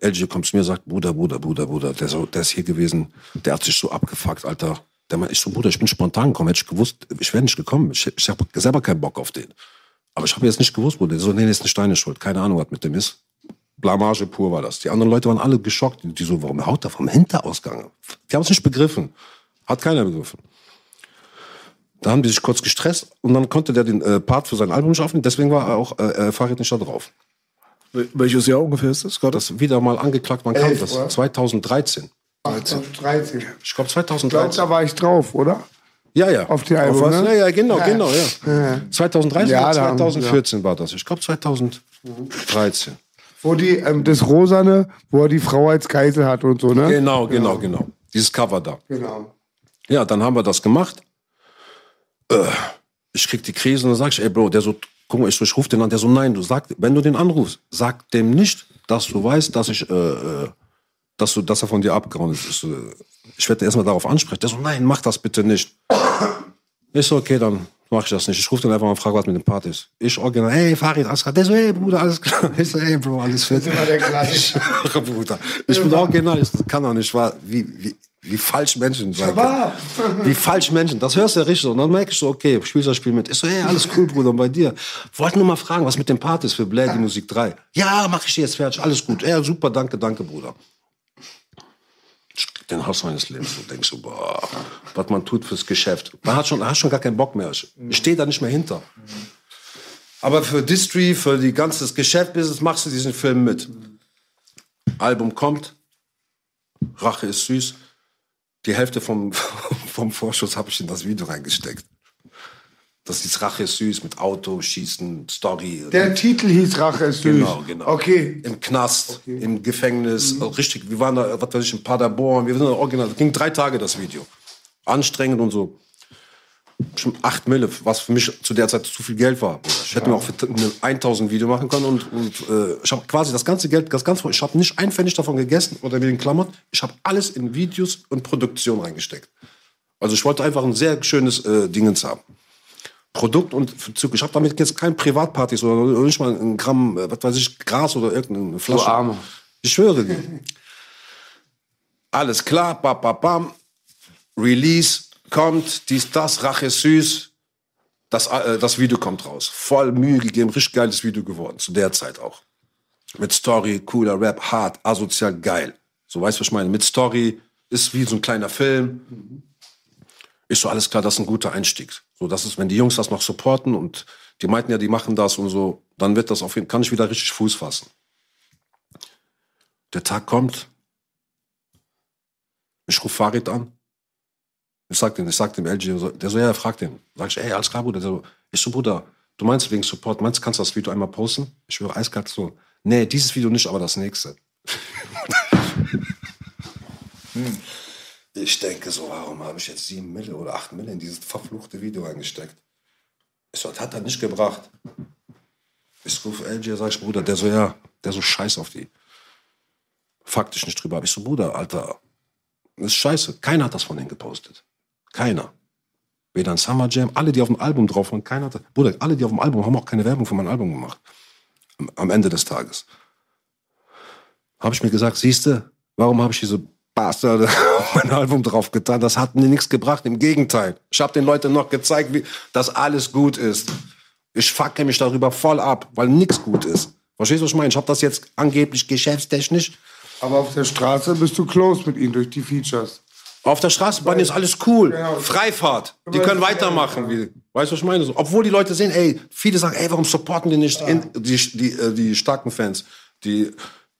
LG kommt zu mir und sagt, Bruder, Bruder, Bruder, Bruder, der, so, der ist hier gewesen, der hat sich so abgefuckt, Alter. Der meint, ich so, Bruder, ich bin spontan gekommen, hätte ich gewusst, ich wäre nicht gekommen. Ich, ich habe selber keinen Bock auf den. Aber ich habe jetzt nicht gewusst, Bruder. Der So, nee, nee, ist eine Steine schuld. Keine Ahnung, was mit dem ist. Blamage pur war das. Die anderen Leute waren alle geschockt. Die so, warum haut er vom Hinterausgang? Die haben es nicht begriffen. Hat keiner begriffen. Da haben die sich kurz gestresst und dann konnte der den äh, Part für sein Album nicht aufnehmen. Deswegen war auch äh, äh, Farid nicht da drauf. Wel- Welches Jahr ungefähr ist das gerade? Das wieder mal angeklagt, man kann Elf, das. oder? 2013. 13. Ich glaube Ich glaube, 2013. da war ich drauf, oder? Ja, ja. Auf die Album, was? ne? Ja, ja, genau, Ja. genau, ja. 2013 Ja, oder da haben- 2014 war das. Ich glaube 2013. Wo die, ähm, das Rosane, wo er die Frau als Geisel hat und so, ne? Genau, genau, genau. Dieses Cover da. Genau. Ja, dann haben wir das gemacht. Äh, ich krieg die Krise und dann sag ich, ey Bro, der so, guck mal, ich, ich ruf den an, der so, nein, du sag, wenn du den anrufst, sag dem nicht, dass du weißt, dass ich, äh, äh, dass du, dass er von dir abgehauen ist. Ich, ich werde erstmal darauf ansprechen. Der so, nein, mach das bitte nicht. Ich so, okay, dann mach ich das nicht. Ich rufe den einfach mal und frage, was mit dem Part ist. Ich original, hey, Farid, alles klar. Der so, hey, Bruder, alles klar. Ich so, hey, Bro, alles fit. Ich Bruder. Ich bin original, ich kann doch nicht, wahr, wie, wie, wie falsch Menschen sein können. Wie falsch Menschen. Das hörst du ja richtig. Und dann merke ich so, okay, spielst das Spiel mit. Ich so, hey, alles cool, Bruder, und bei dir. Wollte nur mal fragen, was mit dem Part ist für Blair, die Musik 3. Ja, mach ich dir jetzt fertig, alles gut. Ja, super, danke, danke, Bruder. Den Hass meines Lebens und denkst so, boah, was man tut fürs Geschäft. Man hat schon, hat schon gar keinen Bock mehr. Ich, stehe da nicht mehr hinter. Aber für Distry, für die ganze Geschäft-Business machst du diesen Film mit. Album kommt, Rache ist süß. Die Hälfte vom, vom Vorschuss habe ich in das Video reingesteckt. Das ist Rache ist süß mit Auto, Schießen, Story. Der Titel hieß Rache ist süß. Genau, genau. Okay. Im Knast, im Gefängnis, also richtig. Wir waren da, was weiß ich, in Paderborn. Wir sind da original. Das ging drei Tage, das Video. Anstrengend und so. Schon acht Mille, was für mich zu der Zeit zu viel Geld war. Ich hätte mir auch für eine 1000 Video machen können und, und äh, ich habe quasi das ganze Geld, das ganze, ich habe nicht ein Pfennig davon gegessen oder mir den Klammern. Ich habe alles in Videos und Produktion reingesteckt. Also ich wollte einfach ein sehr schönes äh, Dingens haben. Produkt und Zug. Ich habe damit jetzt kein Privatpartys oder nicht mal ein Gramm, äh, was weiß ich, Gras oder irgendeine Flasche. Arme. Ich schwöre dir. Alles klar, bam, bam, bam. Release kommt, dies, das, Rache süß. Das, äh, das Video kommt raus. Voll Mühe gegeben, richtig geiles Video geworden, zu der Zeit auch. Mit Story, cooler Rap, hart, asozial, geil. So weißt du, was ich meine? Mit Story ist wie so ein kleiner Film. Ist so alles klar, das ist ein guter Einstieg. So, das ist, wenn die Jungs das noch supporten und die meinten ja, die machen das und so, dann wird das auf jeden kann ich wieder richtig Fuß fassen. Der Tag kommt. Ich rufe Farid an. Ich sag dem, ich sag dem LG, der so, ja, frag den. Sag ich, ey, alles klar, Bruder. Der so, ich so, Bruder, du meinst wegen Support, meinst du, kannst du das Video einmal posten? Ich schwöre, eiskalt so, nee, dieses Video nicht, aber das nächste. Ich denke so, warum habe ich jetzt sieben Mille oder acht Mille in dieses verfluchte Video reingesteckt? Ich so, das hat er nicht gebracht. Ich rufe LG, sag ich, Bruder, der so, ja, der so scheiß auf die. Faktisch nicht drüber. Ich so, Bruder, Alter, das ist scheiße. Keiner hat das von denen gepostet. Keiner. Weder ein Summer Jam, alle, die auf dem Album drauf waren, keiner hat das. Bruder, alle, die auf dem Album haben auch keine Werbung für mein Album gemacht. Am, am Ende des Tages. Habe ich mir gesagt, siehste, warum habe ich diese Bastard auf mein Album drauf getan. Das hat mir nichts gebracht. Im Gegenteil. Ich habe den Leuten noch gezeigt, wie, dass alles gut ist. Ich fucke mich darüber voll ab, weil nichts gut ist. Verstehst du, was ich meine? Ich habe das jetzt angeblich geschäftstechnisch. Aber auf der Straße bist du close mit ihnen durch die Features. Auf der Straßenbahn ist alles cool. Genau. Freifahrt. Die Aber können weitermachen. Wie, weißt du, was ich meine? So, Obwohl die Leute sehen, ey, viele sagen, ey, warum supporten die nicht in, die, die, äh, die starken Fans? Die,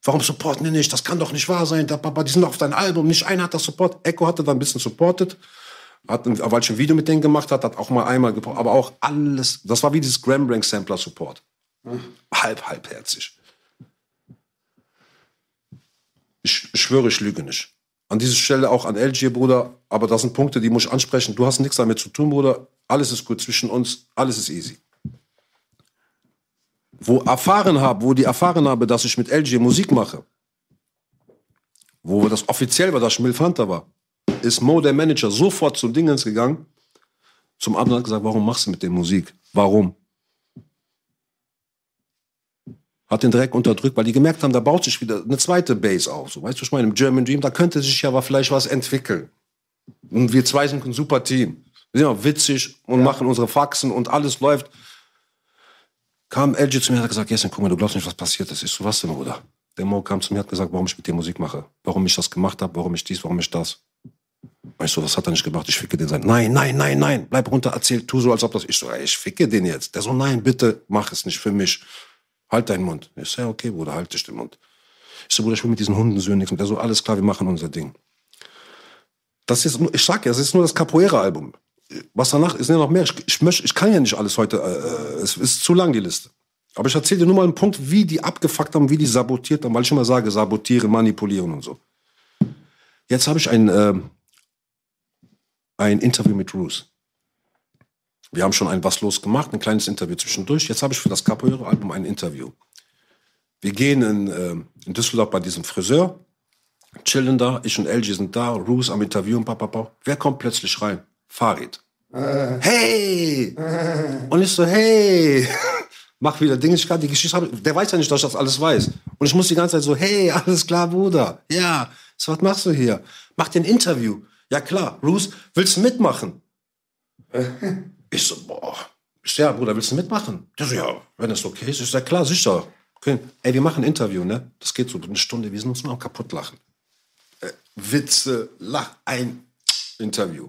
warum supporten die nicht? Das kann doch nicht wahr sein. Der Papa, die sind auf dein Album. Nicht einer hat das Support. Echo hatte da ein bisschen supportet. Hat, ein- weil ich ein Video mit denen gemacht hat, hat auch mal einmal gebraucht. Aber auch alles, das war wie dieses Gram Rank Sampler Support. Halb, halbherzig. Ich, ich schwöre, ich lüge nicht. An dieser Stelle auch an LG, Bruder. Aber das sind Punkte, die muss ich ansprechen. Du hast nichts damit zu tun, Bruder. Alles ist gut zwischen uns. Alles ist easy. Wo erfahren habe, wo die erfahren habe, dass ich mit LG Musik mache, wo das offiziell war, dass ich Milf Hunter war, ist Mo, der Manager, sofort zum Dingens gegangen, zum anderen hat gesagt, warum machst du mit dem Musik? Warum? Hat den Dreck unterdrückt, weil die gemerkt haben, da baut sich wieder eine zweite Base auf. So, weißt du, ich meine? Im German Dream, da könnte sich ja aber vielleicht was entwickeln. Und wir zwei sind ein super Team. Wir sind auch witzig und machen unsere Faxen und alles läuft. Kam LG zu mir und hat gesagt, Jessen, guck mal, du glaubst nicht, was passiert ist. Ich so, was denn, Bruder? Der Mo kam zu mir und hat gesagt, warum ich mit dir Musik mache. Warum ich das gemacht habe, warum ich dies, warum ich das. Weißt du, was hat er nicht gemacht? Ich ficke den sein. Nein, nein, nein, nein. Bleib runter, erzähl, tu so, als ob das. Ich so, ey, ich ficke den jetzt. Der so, nein, bitte, mach es nicht für mich. Halt deinen Mund. Ich so, ja, okay, Bruder, halt dich den Mund. Ich so, Bruder, ich will mit diesen Hundensöhnen nichts. Und der so, alles klar, wir machen unser Ding. Das ist, ich sag ja, es ist nur das Capoeira-Album. Was danach ist ja noch mehr. Ich, ich, möcht, ich kann ja nicht alles heute, äh, es ist zu lang, die Liste. Aber ich erzähle dir nur mal einen Punkt, wie die abgefuckt haben, wie die sabotiert haben, weil ich immer sage, sabotieren, manipulieren und so. Jetzt habe ich ein, ähm, ein Interview mit Bruce. Wir haben schon ein Was los gemacht, ein kleines Interview zwischendurch. Jetzt habe ich für das Capoeira-Album ein Interview. Wir gehen in, ähm, in Düsseldorf bei diesem Friseur, chillen da, ich und LG sind da, Bruce am Interview und papapau. Wer kommt plötzlich rein? Farid. Hey! Und ich so, hey! Mach wieder Dinge, ich kann die Geschichte haben. Der weiß ja nicht, dass ich das alles weiß. Und ich muss die ganze Zeit so, hey, alles klar, Bruder. Ja. So, was machst du hier? Mach dir ein Interview. Ja, klar. Bruce, willst du mitmachen? Ich so, boah. Ich so, ja, Bruder, willst du mitmachen? Der so, ja, wenn es okay ist. Ich so, ja, klar, sicher. Okay. Ey, wir machen ein Interview, ne? Das geht so eine Stunde. Wir sind uns nur am kaputt lachen. Äh, Witze, Lach, ein Interview.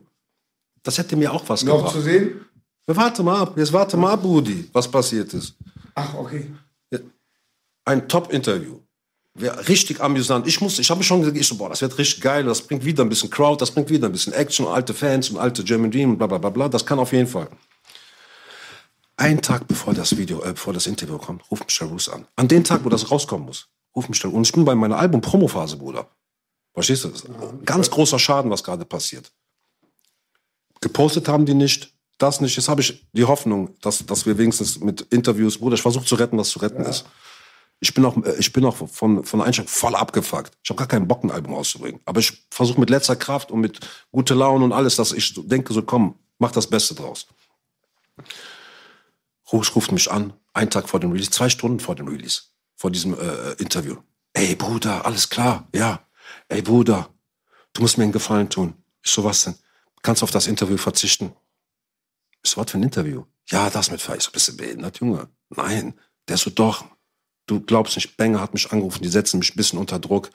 Das hätte mir auch was Noch gebracht. zu sehen? Ja, Warte mal ab, jetzt warte mal ab, Brudi, was passiert ist. Ach, okay. Ein Top-Interview. Wäre richtig amüsant. Ich muss, ich habe schon gesagt, ich so, boah, das wird richtig geil, das bringt wieder ein bisschen Crowd, das bringt wieder ein bisschen Action, alte Fans und alte German Dream und bla bla bla bla. Das kann auf jeden Fall. Ein Tag bevor das Video, äh, bevor das Interview kommt, ruft mich der Roos an. An dem Tag, wo das rauskommen muss, ruft mich der Und ich bin bei meiner Album-Promo-Phase, Bruder. Verstehst du das? Ganz großer Schaden, was gerade passiert. Gepostet haben die nicht, das nicht. Jetzt habe ich die Hoffnung, dass, dass wir wenigstens mit Interviews, Bruder, ich versuche zu retten, was zu retten ist. Ich bin auch, äh, ich bin auch von, von Einstellung voll abgefuckt. Ich habe gar keinen Bock, ein Album rauszubringen. Aber ich versuche mit letzter Kraft und mit guter Laune und alles, dass ich denke, so komm, mach das Beste draus. Rusch ruft mich an, einen Tag vor dem Release, zwei Stunden vor dem Release, vor diesem äh, Interview. Ey, Bruder, alles klar, ja. Ey, Bruder, du musst mir einen Gefallen tun. Ich so, was denn? Kannst du auf das Interview verzichten? Ich so, was für ein Interview? Ja, das mit Fei. Ich so, bist du behindert, Junge? Nein. Der so, doch. Du glaubst nicht, Banger hat mich angerufen, die setzen mich ein bisschen unter Druck.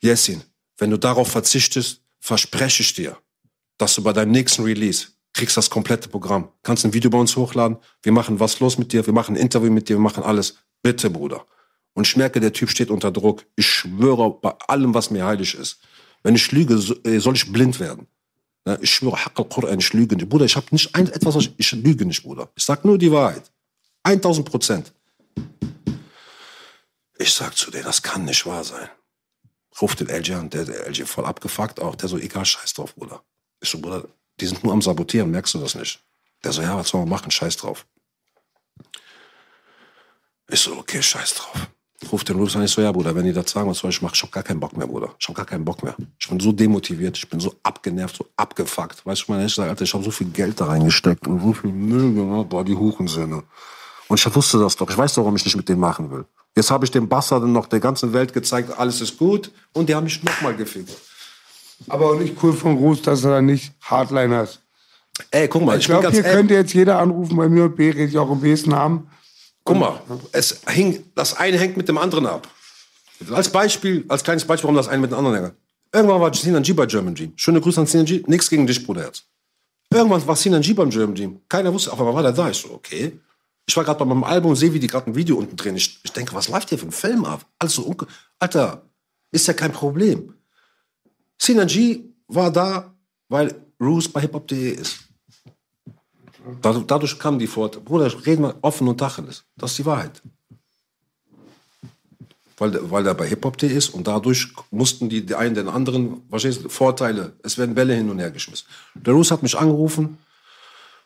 Jessin, wenn du darauf verzichtest, verspreche ich dir, dass du bei deinem nächsten Release kriegst das komplette Programm. Kannst ein Video bei uns hochladen. Wir machen was los mit dir. Wir machen ein Interview mit dir. Wir machen alles. Bitte, Bruder. Und ich merke, der Typ steht unter Druck. Ich schwöre bei allem, was mir heilig ist. Wenn ich lüge, äh, soll ich blind werden. Ne, Ich schwöre, ich lüge nicht. Bruder, ich habe nicht ein, etwas, was ich, ich lüge nicht, Bruder. Ich sag nur die Wahrheit. 1000 Prozent. Ich sag zu denen, das kann nicht wahr sein. Ruft den LG an, der, der LG voll abgefuckt auch. Der so, egal, scheiß drauf, Bruder. Ich so, Bruder, die sind nur am Sabotieren, merkst du das nicht? Der so, ja, was soll man machen, scheiß drauf. Ich so, okay, scheiß drauf. Ruft den Rufus an, ich so, ja, Bruder, wenn die das sagen, was soll ich machen? Ich hab gar keinen Bock mehr, Bruder. Ich hab gar keinen Bock mehr. Ich bin so demotiviert, ich bin so abgenervt, so abgefuckt. Weißt du, meine, ich sag, Alter, ich habe so viel Geld da reingesteckt und so viel Müll gemacht, boah, die Hurensöhne. Und ich wusste das doch. Ich weiß doch, warum ich nicht mit denen machen will. Jetzt habe ich dem Bastard noch der ganzen Welt gezeigt, alles ist gut. Und die haben mich nochmal gefickt. Aber auch nicht cool von Ruß, dass er da nicht Hardliner ist. Ey, guck mal, Ich ich, glaube, hier ehrlich. könnte jetzt jeder anrufen bei mir und B rede ich auch im Wesen haben. Guck mal, es hing, das eine hängt mit dem anderen ab. Als Beispiel, als kleines Beispiel, warum das eine mit dem anderen hängt. Irgendwann war Sinan G bei German Dream. Schöne Grüße an Sinan G. Nichts gegen dich, Bruderherz. Irgendwann war Sinan G beim German Dream. Keiner wusste, auf einmal war der da. Ich so, okay. Ich war gerade bei meinem Album, sehe, wie die gerade ein Video unten drehen. Ich, ich denke, was läuft hier für ein Film ab? Also, unge- Alter, ist ja kein Problem. G war da, weil Roos bei hiphop.de ist. Dadurch, dadurch kamen die fort. Bruder, reden wir offen und tacheles. Das ist die Wahrheit. Weil, weil der bei Hip-Hop.de ist und dadurch mussten die, die einen den anderen, verstehst Vorteile, es werden Bälle hin und her geschmissen. Der Roos hat mich angerufen,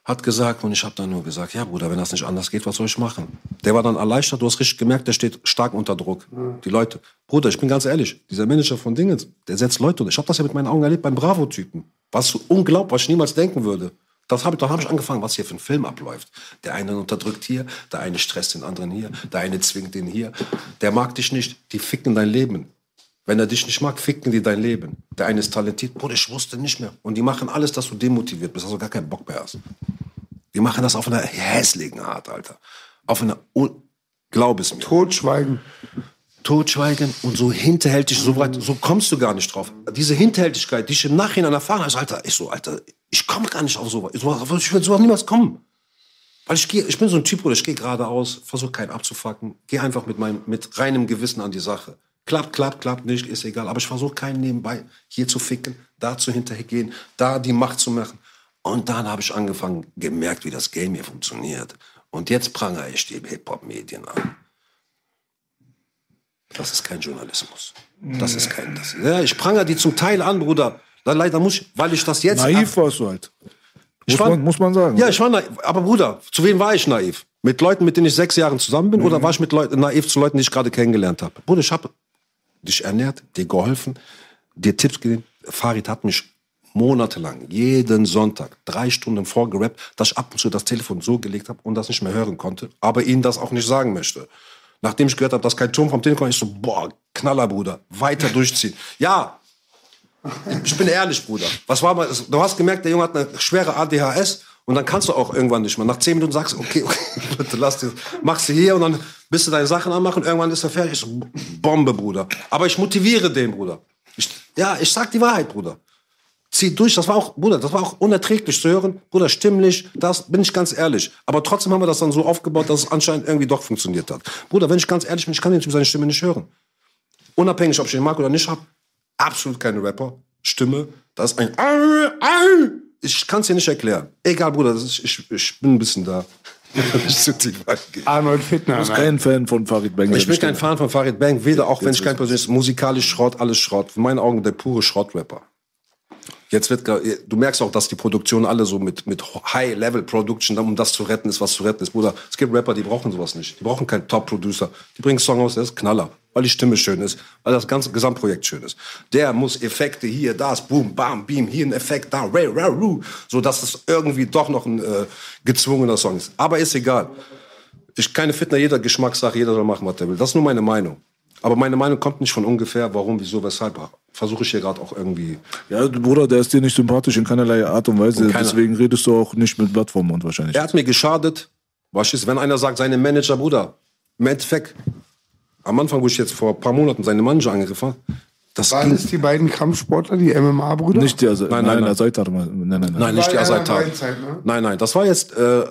hat gesagt, und ich habe dann nur gesagt, ja Bruder, wenn das nicht anders geht, was soll ich machen? Der war dann erleichtert, du hast richtig gemerkt, der steht stark unter Druck. Die Leute, Bruder, ich bin ganz ehrlich, dieser Manager von Dingens, der setzt Leute unter. Ich habe das ja mit meinen Augen erlebt beim Bravo-Typen. Was unglaublich, was ich niemals denken würde. Das hab ich, dann habe ich angefangen, was hier für ein Film abläuft. Der eine unterdrückt hier, der eine stresst den anderen hier, der eine zwingt den hier. Der mag dich nicht, die ficken dein Leben. Wenn er dich nicht mag, ficken die dein Leben. Der eine ist talentiert, Bruder, ich wusste nicht mehr. Und die machen alles, dass du demotiviert bist, dass du gar keinen Bock mehr hast. Die machen das auf einer hässlichen Art, Alter. Auf einer, un glaub es mir. Totschweigen. Totschweigen und so hinterhältig, so weit, so kommst du gar nicht drauf. Diese Hinterhältigkeit, die ich im Nachhinein erfahren habe, Alter, ich so, Alter, ich komme gar nicht auf sowas. Ich, so, ich würde sowas niemals kommen. Weil ich gehe, ich bin so ein Typ, oder ich gehe geradeaus, versuche keinen abzufacken, gehe einfach mit meinem, mit reinem Gewissen an die Sache. Klappt, klappt, klappt nicht, ist egal. Aber ich versuche keinen nebenbei hier zu ficken, da zu hintergehen, da die Macht zu machen. Und dann habe ich angefangen, gemerkt, wie das Game hier funktioniert. Und jetzt prangere ich die Hip-Hop-Medien an. Das ist kein Journalismus. Das ist kein. Das, ja, ich prangere die zum Teil an, Bruder. Le- Leider muss ich, weil ich das jetzt. Naiv warst du halt. Ich Muss, war- man, muss man sagen. Ja, ich war naiv. Aber Bruder, zu wem war ich naiv? Mit Leuten, mit denen ich sechs Jahre zusammen bin? Oder war ich mit Leuten, naiv zu Leuten, die ich gerade kennengelernt habe? Bruder, ich habe dich ernährt, dir geholfen, dir Tipps gegeben. Farid hat mich monatelang, jeden Sonntag, drei Stunden vorgerappt, dass ich ab und zu das Telefon so gelegt habe und das nicht mehr hören konnte, aber ihnen das auch nicht sagen möchte. Nachdem ich gehört habe, dass kein Turm vom Telefon ich so, boah, Knaller, Bruder, weiter durchziehen. Ja, ich bin ehrlich, Bruder. Was war mal, du hast gemerkt, der Junge hat eine schwere ADHS und dann kannst du auch irgendwann nicht mehr. Nach zehn Minuten sagst du, okay, okay bitte lass dir, machst du hier und dann bist du deine Sachen anmachen, irgendwann ist er fertig. So, Bombe, Bruder. Aber ich motiviere den, Bruder. Ich, ja, ich sag die Wahrheit, Bruder. Zieh durch, das war auch, Bruder, das war auch unerträglich zu hören. Bruder, stimmlich, das bin ich ganz ehrlich. Aber trotzdem haben wir das dann so aufgebaut, dass es anscheinend irgendwie doch funktioniert hat. Bruder, wenn ich ganz ehrlich bin, ich kann den Typ seine Stimme nicht hören. Unabhängig, ob ich den mag oder nicht hab, absolut keine Rapper. Stimme, das ist ein Ich kann es dir nicht erklären. Egal, Bruder, das ist, ich, ich bin ein bisschen da. ich. Arnold Fittner. Du bist ne? kein Fan von Farid Bang. Ich bin kein Fan von Farid Bang, weder auch wenn ich kein persönliches musikalisch Schrott, alles Schrott. In meinen Augen der pure Schrottrapper. Jetzt wird, du merkst auch, dass die Produktion alle so mit, mit High-Level-Production, um das zu retten ist, was zu retten ist. Bruder, es gibt Rapper, die brauchen sowas nicht. Die brauchen keinen Top-Producer. Die bringen Song aus, der ist Knaller. Weil die Stimme schön ist, weil das ganze Gesamtprojekt schön ist. Der muss Effekte hier, das, boom, bam, beam, hier ein Effekt, da, ray, ray, ru, so dass es irgendwie doch noch ein äh, gezwungener Song ist. Aber ist egal. Ich keine Fitner, jeder Geschmackssache, jeder soll machen, was er will. Das ist nur meine Meinung. Aber meine Meinung kommt nicht von ungefähr, warum, wieso, weshalb. Versuche ich hier gerade auch irgendwie. Ja, Bruder, der ist dir nicht sympathisch in keinerlei Art und Weise. Keiner- Deswegen redest du auch nicht mit Plattformen wahrscheinlich. Er hat mir geschadet. Was ist, wenn einer sagt, seine Manager, Bruder, im Endeffekt, am Anfang, wo ich jetzt vor ein paar Monaten seine Manager angegriffen habe, das Waren ging, es die beiden Kampfsportler, die MMA-Brüder? Nicht der Seite. Nein, Nein, nein, nein, nein. nein. Nein, nein, nein. nein, nicht die ja Asaitar. ne? Nein, nein, das war jetzt äh, äh,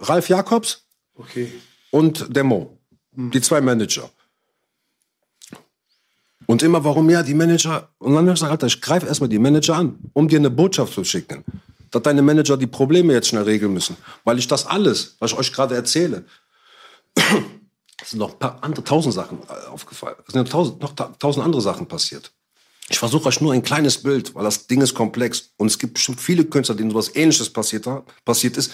Ralf Jakobs Okay. und der Mo. Die zwei Manager. Und immer, warum ja, die Manager. Und dann habe ich gesagt, Alter, ich greife erstmal die Manager an, um dir eine Botschaft zu schicken. Dass deine Manager die Probleme jetzt schnell regeln müssen. Weil ich das alles, was ich euch gerade erzähle, es sind noch ein paar andere, tausend Sachen äh, aufgefallen. Es sind noch tausend, noch ta tausend andere Sachen passiert. Ich versuche euch nur ein kleines Bild, weil das Ding ist komplex. Und es gibt bestimmt viele Künstler, denen sowas ähnliches passiert, passiert ist,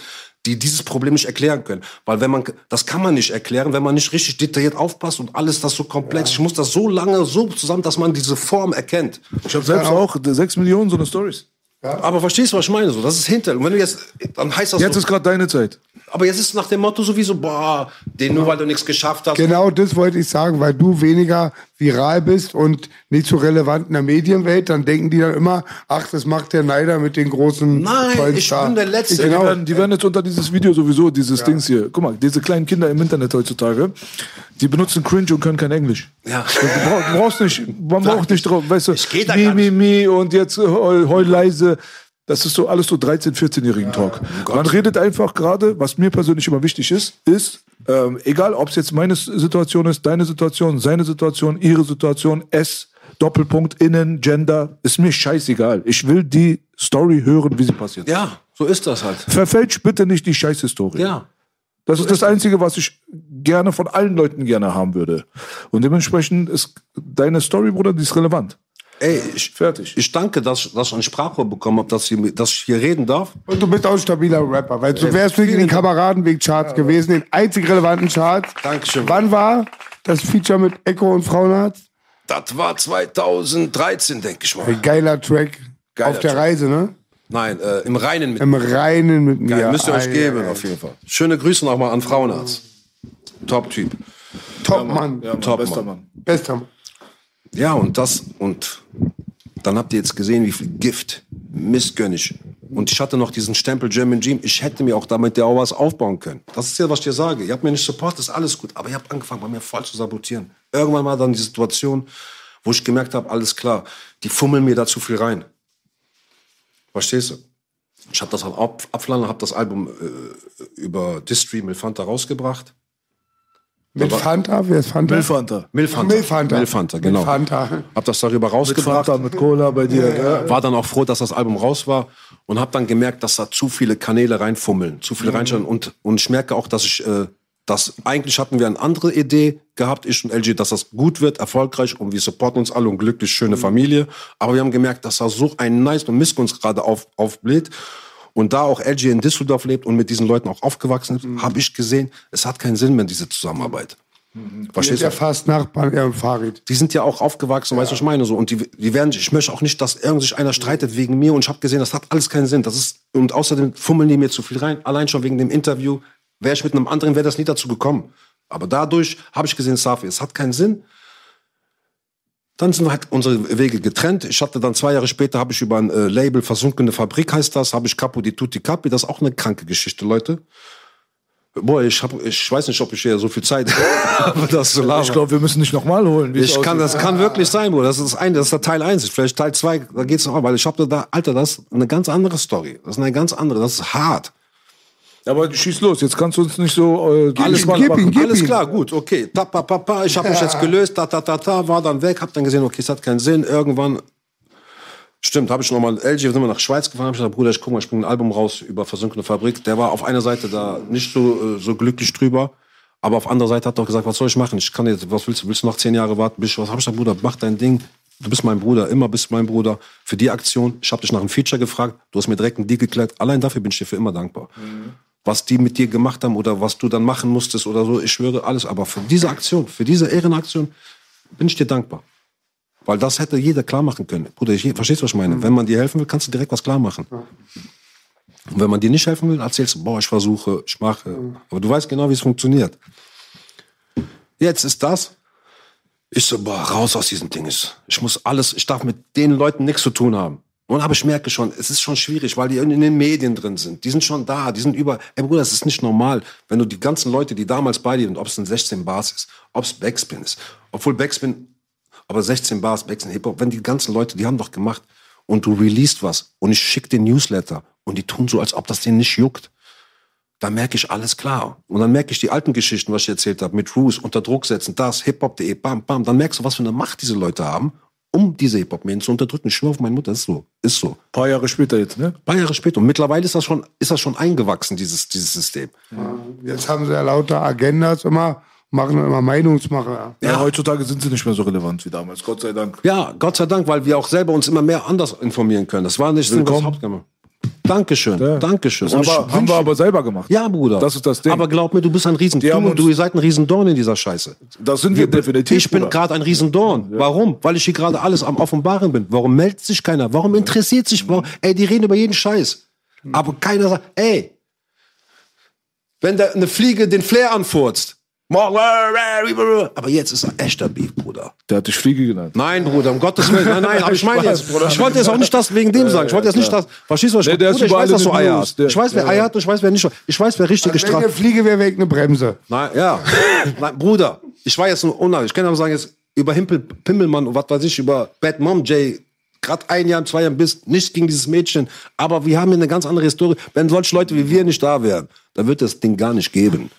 die dieses Problem nicht erklären können. Weil wenn man, das kann man nicht erklären, wenn man nicht richtig detailliert aufpasst und alles das so komplex. Ich muss das so lange so zusammen, dass man diese Form erkennt. Ich habe selbst auch sechs Millionen so eine Stories. Aber verstehst du, was ich meine? So, das ist hinter. Und wenn du jetzt, dann heißt das Jetzt so, ist gerade deine Zeit. aber jetzt ist nach dem Motto sowieso, boah, den nur weil du nichts geschafft hast. Genau das wollte ich sagen, weil du weniger viral bist und nicht so relevant in der Medienwelt, dann denken die dann immer, ach, das macht der Neider mit den großen Nein, ich bin der Letzte. Die, Genau. werden, die werden jetzt unter dieses Video sowieso, dieses Dings hier. Guck mal, diese kleinen Kinder im Internet heutzutage, die benutzen Cringe und können kein Englisch. Ja. Du, brauch, du brauchst nicht, man braucht nicht drauf, weißt du, Ich geh da mi, gar mi, nicht. mi und jetzt heul, heul leise. Das ist so alles so 13-, 14-jährigen Talk. Man redet einfach gerade, was mir persönlich immer wichtig ist, ist, ähm, egal ob es jetzt meine Situation ist, deine Situation, seine Situation, ihre Situation, es, Doppelpunkt, innen, Gender, ist mir scheißegal. Ich will die Story hören, wie sie passiert. Ja, so ist das halt. Verfälsch bitte nicht die Scheißhistorie. Ja. Das ist das Einzige, was ich gerne von allen Leuten gerne haben würde. Und dementsprechend ist deine Story, Bruder, die ist relevant. Ey, ich, Fertig. ich danke, dass, dass ich ein Sprachrohr bekommen habe, dass, ich- dass ich hier reden darf. Und du bist auch ein stabiler Rapper, weil du wärst wegen den Kameradenweg-Charts gewesen, den einzig relevanten Charts. Dankeschön. Wann war das Feature mit Echo und Frauenarzt? Das war 2013, denke ich mal. Ein geiler Track Geiler auf der Track. Reise, ne? Nein, äh, im Reinen mit Im Reinen mit mir. Geil, müsst ihr euch Ei, geben, auf jeden Fall. Schöne Grüße nochmal an Frauenarzt. Top-Typ. Top, Mann. Ja, Mann, Top, bester Mann. Mann. Bester Mann. Ja, und das, und dann habt ihr jetzt gesehen, wie viel Gift, missgönnig. Und ich hatte noch diesen Stempel German Dream. Ich hätte mir auch damit ja auch was aufbauen können. Das ist ja, was ich dir sage. Ihr habt mir nicht supportet, ist alles gut. Aber ihr habt angefangen, bei mir voll zu sabotieren. Irgendwann war dann die Situation, wo ich gemerkt habe, alles klar, die fummeln mir da zu viel rein. Verstehst du? Ich habe das ab, abfallen, habe das Album äh, über Distream Milfanta rausgebracht. Mit Fanta? Wer ist Fanta? Milfanta. Milfanta. Milfanta. Milfanta, genau. Milfanta. Hab das darüber Mit rausgebracht. Fanta, mit Cola bei dir. Ja. War dann auch froh, dass das Album raus war und habe dann gemerkt, dass da zu viele Kanäle reinfummeln, zu viele reinschauen und und ich merke auch, dass ich äh, das eigentlich hatten wir eine andere Idee gehabt, ich und LG, dass das gut wird, erfolgreich und wir supporten uns alle und glücklich, schöne Familie. Aber wir haben gemerkt, dass da so ein nice und Missgunst gerade auf, aufbläht. Und da auch LG in Düsseldorf lebt und mit diesen Leuten auch aufgewachsen ist, habe ich gesehen, es hat keinen Sinn mehr, diese Zusammenarbeit. Ist Verstehst ja du? fast Nachbarn, er und Farid. die sind ja auch aufgewachsen, weißt du, was ich meine so und die, die werden, ich möchte auch nicht, dass irgend sich einer streitet wegen mir und ich habe gesehen, das hat alles keinen Sinn. Das ist und außerdem fummeln die mir zu viel rein. Allein schon wegen dem Interview wäre ich mit einem anderen, wäre das nie dazu gekommen. Aber dadurch habe ich gesehen, Safi, es hat keinen Sinn. Dann sind halt unsere Wege getrennt. Ich hatte dann zwei Jahre später, habe ich über ein äh, Label Versunkene Fabrik heißt das, habe ich Capo di Tutti Capi. Das ist auch eine kranke Geschichte, Leute. Boah, ich, hab, ich weiß nicht, ob ich hier so viel Zeit habe, das zu labern. Ich glaube, wir müssen nicht nochmal holen. es Ich kann, das kann wirklich sein, Bruder. Das ist ein, das ist der Teil 1. Vielleicht Teil 2, da geht's noch, weil ich habe da, Alter, das ist eine ganz andere Story. Das ist eine ganz andere, das ist hart. Aber schieß los, jetzt kannst du uns nicht so äh, Alles, gespannt gib machen. ihn, gib alles ihm. klar, gut, okay. Ta, pa, pa, pa, ich habe mich jetzt gelöst, ta, ta, ta, ta, war dann weg, hab dann gesehen, okay, es hat keinen Sinn. Irgendwann, stimmt, habe ich nochmal, LG, sind wir nach Schweiz gefahren, habe ich gesagt, Bruder, ich guck mal, ich bringe ein Album raus über Versunkene Fabrik. Der war auf einer Seite da nicht so, äh, so glücklich drüber. Aber auf anderer Seite hat er auch gesagt, was soll ich machen? Ich kann jetzt, was willst du? Willst du noch zehn Jahre warten? Bist, was hab ich gesagt, Bruder, mach dein Ding. Du bist mein Bruder, immer bist du mein Bruder. Für die Aktion, ich habe dich nach einem Feature gefragt, du hast mir direkt einen Deal geklärt. Allein dafür bin ich dir für immer dankbar. Was die mit dir gemacht haben oder was du dann machen musstest oder so, ich schwöre alles. Aber für diese Aktion, für diese Ehrenaktion bin ich dir dankbar. Weil das hätte jeder klar machen können. Bruder, ich, verstehst du, was ich meine? Wenn man dir helfen will, kannst du direkt was klar machen. Und wenn man dir nicht helfen will, erzählst du, boah, ich versuche, ich mache. Aber du weißt genau, wie es funktioniert. Jetzt ist das. Ich so, boah, raus aus diesem Ding. Ich muss alles, ich darf mit den Leuten nichts zu tun haben. Und aber ich merke schon, es ist schon schwierig, weil die in den Medien drin sind. Die sind schon da, die sind über. Ey Bruder, das ist nicht normal, wenn du die ganzen Leute, die damals bei dir sind, ob es ein 16 Bars ist, ob es Backspin ist, obwohl Backspin, aber 16 Bars, Backspin, Hip-Hop, wenn die ganzen Leute, die haben doch gemacht und du released was und ich schick den Newsletter und die tun so, als ob das denen nicht juckt. Da merke ich alles klar. Und dann merke ich die alten Geschichten, was ich erzählt habe, mit Roos, unter Druck setzen, das, hiphop.de, bam, bam. Dann merkst du, was für eine Macht diese Leute haben, um diese Hip-Hop-Medien zu unterdrücken. Ich schwöre auf meine Mutter, ist so. Ist so. Ein paar Jahre später jetzt, ne? Ein paar Jahre später. Und mittlerweile ist das schon, ist das schon eingewachsen, dieses, dieses System. Jetzt haben sie ja lauter Agendas immer, machen immer Meinungsmacher. Ja. heutzutage sind sie nicht mehr so relevant wie damals, Gott sei Dank. Ja, Gott sei Dank, weil wir auch selber uns immer mehr anders informieren können. Das war nicht so das Willkommen. Hauptthema. Dankeschön, Ja. Dankeschön. Und haben, wir, wir aber selber gemacht. Ja, Bruder. Das ist das Ding. Aber glaub mir, du bist ein haben und du uns- seid ein Riesendorn in dieser Scheiße. Das sind wir definitiv. Ich bin gerade ein Riesendorn. Warum? Weil ich hier gerade alles am Offenbaren bin. Warum meldet sich keiner? Warum interessiert sich? Warum? Ey, die reden über jeden Scheiß. Aber keiner sagt, ey, wenn da eine Fliege den Flair anfurzt, aber jetzt ist er echter Beef, Bruder. Der hat dich Fliege genannt. Nein, Bruder, um Gottes Willen. Nein, nein, aber ich meine jetzt, Bruder. ich wollte jetzt auch nicht das wegen dem sagen. Ich wollte jetzt nicht das, verstehst du, was ich Nee, der ist Bruder, ich weiß, dass du Eier hast. Ich weiß, wer Eier hat und ich weiß, wer nicht. Ich weiß, wer richtige Wenn eine Strafe. Fliege wäre weg, eine Bremse. Nein, ja. Nein, Bruder, ich war jetzt nur unnahig. Ich kann aber sagen, jetzt über Himpel, Pimmelmann und was weiß ich, über Bad Mom Jay, gerade ein Jahr, zwei Jahren bist, nichts gegen dieses Mädchen. Aber wir haben hier eine ganz andere Historie. Wenn solche Leute wie wir nicht da wären, dann wird das Ding gar nicht geben.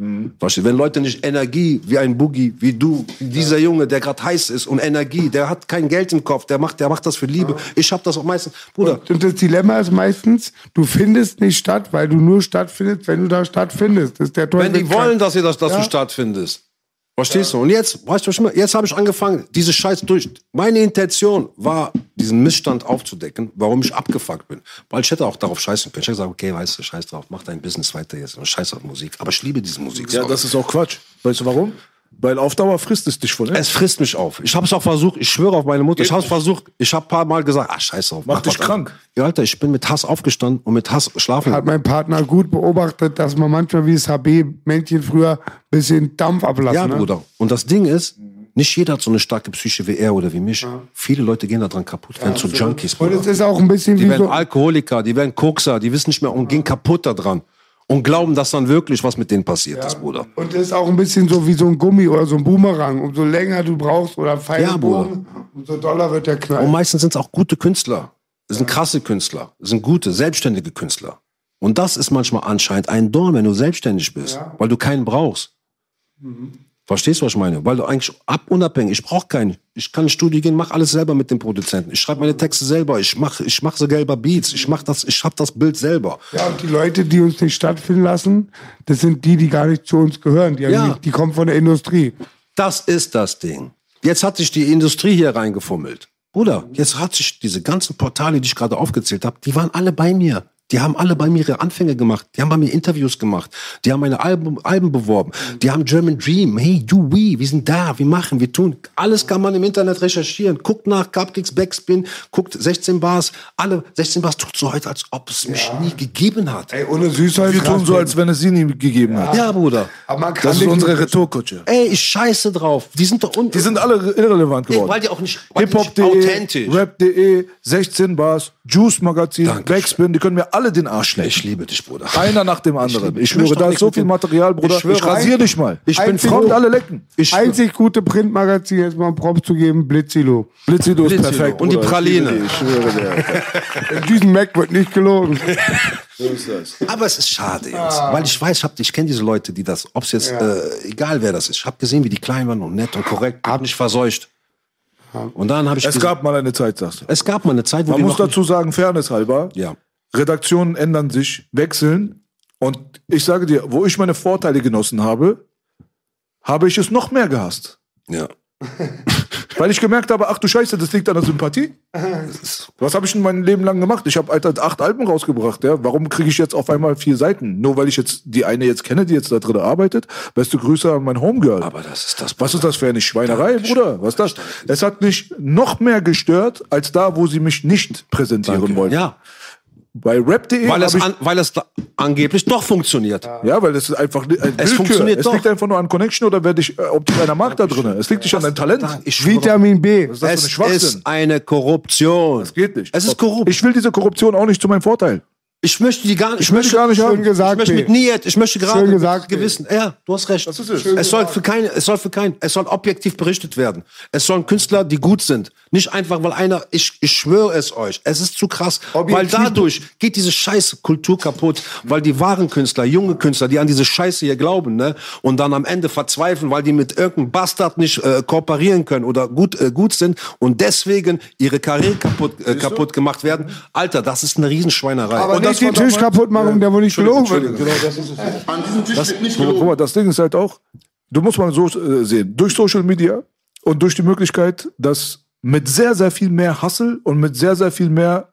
Du? Wenn Leute nicht Energie wie ein Boogie, wie du, dieser Junge, der gerade heiß ist und Energie, der hat kein Geld im Kopf, der macht, der macht das für Liebe. Ich hab das auch meistens, Bruder. Und das Dilemma ist meistens, du findest nicht statt, weil du nur stattfindest, wenn du da stattfindest. Das ist der Wenn die wollen, dass ihr das, dass Ja. du stattfindest. Verstehst du? Und jetzt, weißt du, was jetzt habe ich angefangen, diese Scheiß durch. Meine Intention war, diesen Missstand aufzudecken, warum ich abgefuckt bin. Weil ich hätte auch darauf scheißen können. Ich hätte gesagt, okay, weißt du, scheiß drauf, mach dein Business weiter jetzt und scheiß auf Musik. Aber ich liebe diese Musik. Ja, das ist auch Quatsch. Weißt du warum? Weil auf Dauer frisst es dich von innen. es frisst mich auf. Ich habe es auch versucht, ich schwöre auf meine Mutter, ich habe es versucht, ich habe paar Mal gesagt, ach scheiß drauf. Macht mach dich krank. an. Ja, Alter, ich bin mit Hass aufgestanden und mit Hass schlafen. Hat mein Partner gut beobachtet, dass man manchmal wie das HB-Männchen früher ein bisschen Dampf ablassen. Ja, ne? Bruder. Und das Ding ist, nicht jeder hat so eine starke Psyche wie er oder wie mich. Viele Leute gehen daran kaputt, werden zu Junkies. Und es ist auch ein bisschen Die wie werden so. Alkoholiker, die werden Kokser, die wissen nicht mehr und gehen kaputt daran. Und glauben, dass dann wirklich was mit denen passiert ist, Bruder. Und es ist auch ein bisschen so wie so ein Gummi oder so ein Boomerang. Umso länger du brauchst oder Pfeilbogen, umso doller wird der Knall. Und meistens sind es auch gute Künstler. Das sind krasse Künstler. Das sind gute, selbstständige Künstler. Und das ist manchmal anscheinend ein Dorn, wenn du selbstständig bist, weil du keinen brauchst. Verstehst du, was ich meine? Weil du eigentlich ab unabhängig, ich brauche keinen. Ich kann ins Studio gehen, mach alles selber mit dem Produzenten. Ich schreibe meine Texte selber, ich mache ich mach so gelber Beats, ich mach das, ich hab das Bild selber. Ja, und die Leute, die uns nicht stattfinden lassen, das sind die, die gar nicht zu uns gehören. Die, Ja. nicht, die kommen von der Industrie. Das ist das Ding. Jetzt hat sich die Industrie hier reingefummelt. Bruder, jetzt hat sich diese ganzen Portale, die ich gerade aufgezählt habe, die waren alle bei mir. Die haben alle bei mir ihre Anfänge gemacht. Die haben bei mir Interviews gemacht. Die haben meine Alben, Alben beworben. Die haben German Dream. Hey, du, we, wir sind da, wir machen, wir tun. Alles kann man im Internet recherchieren. Guckt nach Cupcakes Backspin, guckt 16 Bars. Alle 16 Bars tut so heute, als ob es mich nie gegeben hat. Ey, ohne Süßholz. Wir tun so, als wenn es sie nie gegeben hat. Ja, Bruder. Aber man kann Das ist unsere Retourkutsche. Ey, ich scheiße drauf. Die sind doch un Die sind alle irrelevant geworden. weil die auch nicht, weil die nicht Hip-Hop.de, authentisch. Rap.de, 16 Bars, Juice Magazin, Dankeschön. Backspin, die können mir alle den Arsch lecken. Ich liebe dich, Bruder. Einer nach dem anderen. Ich, ich schwöre, da ist so viel Material, Bruder. Ich Ich, rasiere dich mal. ich bin froh. alle lecken. Ich Einzig gute Printmagazin, jetzt mal einen Props zu geben, Blitzilo. Blitzilo ist perfekt. Und die Bruder. Praline. Ich schwöre dir. In diesem Mac wird nicht gelogen. So ist das. Aber es ist schade, Jungs. Weil ich weiß, ich, hab- ich kenne diese Leute, die das, ob es jetzt, äh, egal wer das ist, ich habe gesehen, wie die klein waren und nett und korrekt, hab nicht verseucht. Und dann habe ich Es gab mal eine Zeit, sagst du. es gab mal eine Zeit, wo Man muss dazu sagen, Fairness halber, Ja. Redaktionen ändern sich, wechseln. Und ich sage dir, wo ich meine Vorteile genossen habe, habe ich es noch mehr gehasst. Ja. Weil ich gemerkt habe, ach du Scheiße, das liegt an der Sympathie. Was habe ich in meinem Leben lang gemacht? Ich habe Alter acht Alben rausgebracht. Ja? Warum kriege ich jetzt auf einmal vier Seiten? Nur weil ich jetzt die eine jetzt kenne, die jetzt da drin arbeitet. Beste Grüße an mein Homegirl. Aber das ist das. Was ist das für eine Schweinerei, Bruder? Was ist das? Es hat mich noch mehr gestört, als da, wo sie mich nicht präsentieren wollten. Ja. Bei rap.de Weil es, ich an, weil es da angeblich doch funktioniert. Ja, weil das ist einfach ein Willkür. funktioniert es doch. liegt einfach nur an Connection oder wer dich, äh, ob dich einer mag da drin. Es liegt nicht an deinem Talent. Ich Vitamin B. Was ist das für ein es Schwachsinn? ist eine Korruption. Das geht nicht. Es ist korrupt. Ich will diese Korruption auch nicht zu meinem Vorteil. Ich möchte die gar nicht. Ich möchte gar nicht Schön haben. gesagt, Ich möchte mit. Niet, ich möchte gerade Schön mit gesagt, Gewissen. Ja, du hast recht. Das ist es. Es soll für keine, es soll für keinen, es soll objektiv berichtet werden. Es sollen Künstler, die gut sind. Nicht einfach, weil einer, ich, ich schwöre es euch, es ist zu krass. Objektiv- Weil dadurch geht diese scheiße Kultur kaputt, weil die wahren Künstler, junge Künstler, die an diese Scheiße hier glauben, ne, und dann am Ende verzweifeln, weil die mit irgendeinem Bastard nicht äh, kooperieren können oder gut, äh, gut sind und deswegen ihre Karriere kaputt, äh, kaputt gemacht werden. Alter, das ist eine Riesenschweinerei. Das nicht den Tisch damals- kaputt machen, der wo nicht gelogen wird. Genau, das ist es. An diesem Tisch wird nicht Guck gelogen. mal, das Ding ist halt auch, du musst mal so äh, sehen, durch Social Media und durch die Möglichkeit, dass mit sehr, sehr viel mehr Hassel und mit sehr, sehr viel mehr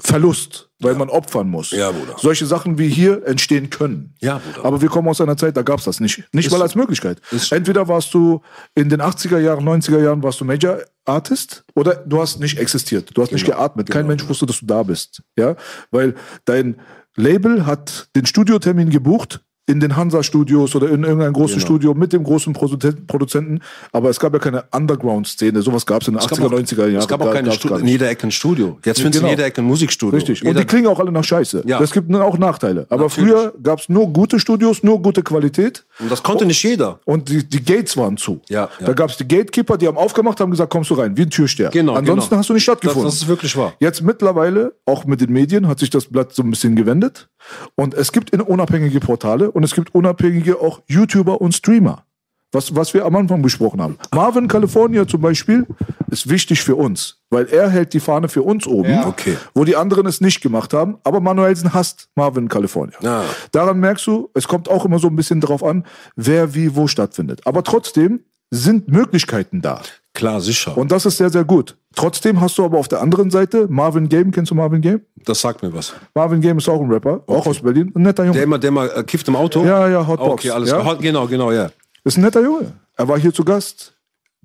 Verlust weil man opfern muss. Ja, Bruder. Solche Sachen wie hier entstehen können. Ja, Bruder. Aber wir kommen aus einer Zeit, da gab's das nicht. Nicht Ist mal als Möglichkeit. Entweder warst du in den 80er Jahren, 90er Jahren warst du Major Artist oder du hast nicht existiert. Du hast nicht Genau. geatmet. Kein Mensch wusste, dass du da bist. Ja, weil dein Label hat den Studiotermin gebucht in den Hansa-Studios oder in irgendein großes Genau. Studio mit dem großen Produzenten-. Aber es gab ja keine Underground-Szene. Sowas gab es in den 80er, 90er Jahren. Es gab auch keine Stu in jeder Ecke ein Studio. Jetzt findest du Genau. in jeder Ecke ein Musikstudio. Richtig. Und Jeder, die klingen auch alle nach Scheiße. Ja. Das gibt auch Nachteile. Aber Natürlich. früher gab es nur gute Studios, nur gute Qualität. und das konnte nicht jeder. Und die, die Gates waren zu. Ja, ja. Da gab es die Gatekeeper, die haben aufgemacht, haben gesagt, kommst du rein, wie ein Türsteher. Genau, Ansonsten genau. hast du nicht stattgefunden. Das- das ist wirklich wahr. Jetzt mittlerweile, auch mit den Medien, hat sich das Blatt so ein bisschen gewendet. Und es gibt unabhängige Portale und es gibt unabhängige auch YouTuber und Streamer. Was, was wir am Anfang besprochen haben. Marvin California zum Beispiel ist wichtig für uns, weil er hält die Fahne für uns oben, Okay. wo die anderen es nicht gemacht haben. Aber Manuelsen hasst Marvin California. Ja. Daran merkst du, es kommt auch immer so ein bisschen drauf an, wer wie wo stattfindet. Aber trotzdem sind Möglichkeiten da. Klar, sicher. Und das ist sehr, sehr gut. Trotzdem hast du aber auf der anderen Seite Marvin Game. Kennst du Marvin Game? das sagt mir was. Marvin Game ist auch ein Rapper, auch aus Berlin. Ein netter Junge. Der immer, der mal äh, kifft im Auto? Ja, ja, Hotbox. Okay, alles Ja. klar. Hot, genau, genau, ja. ist ein netter Junge. Er war hier zu Gast.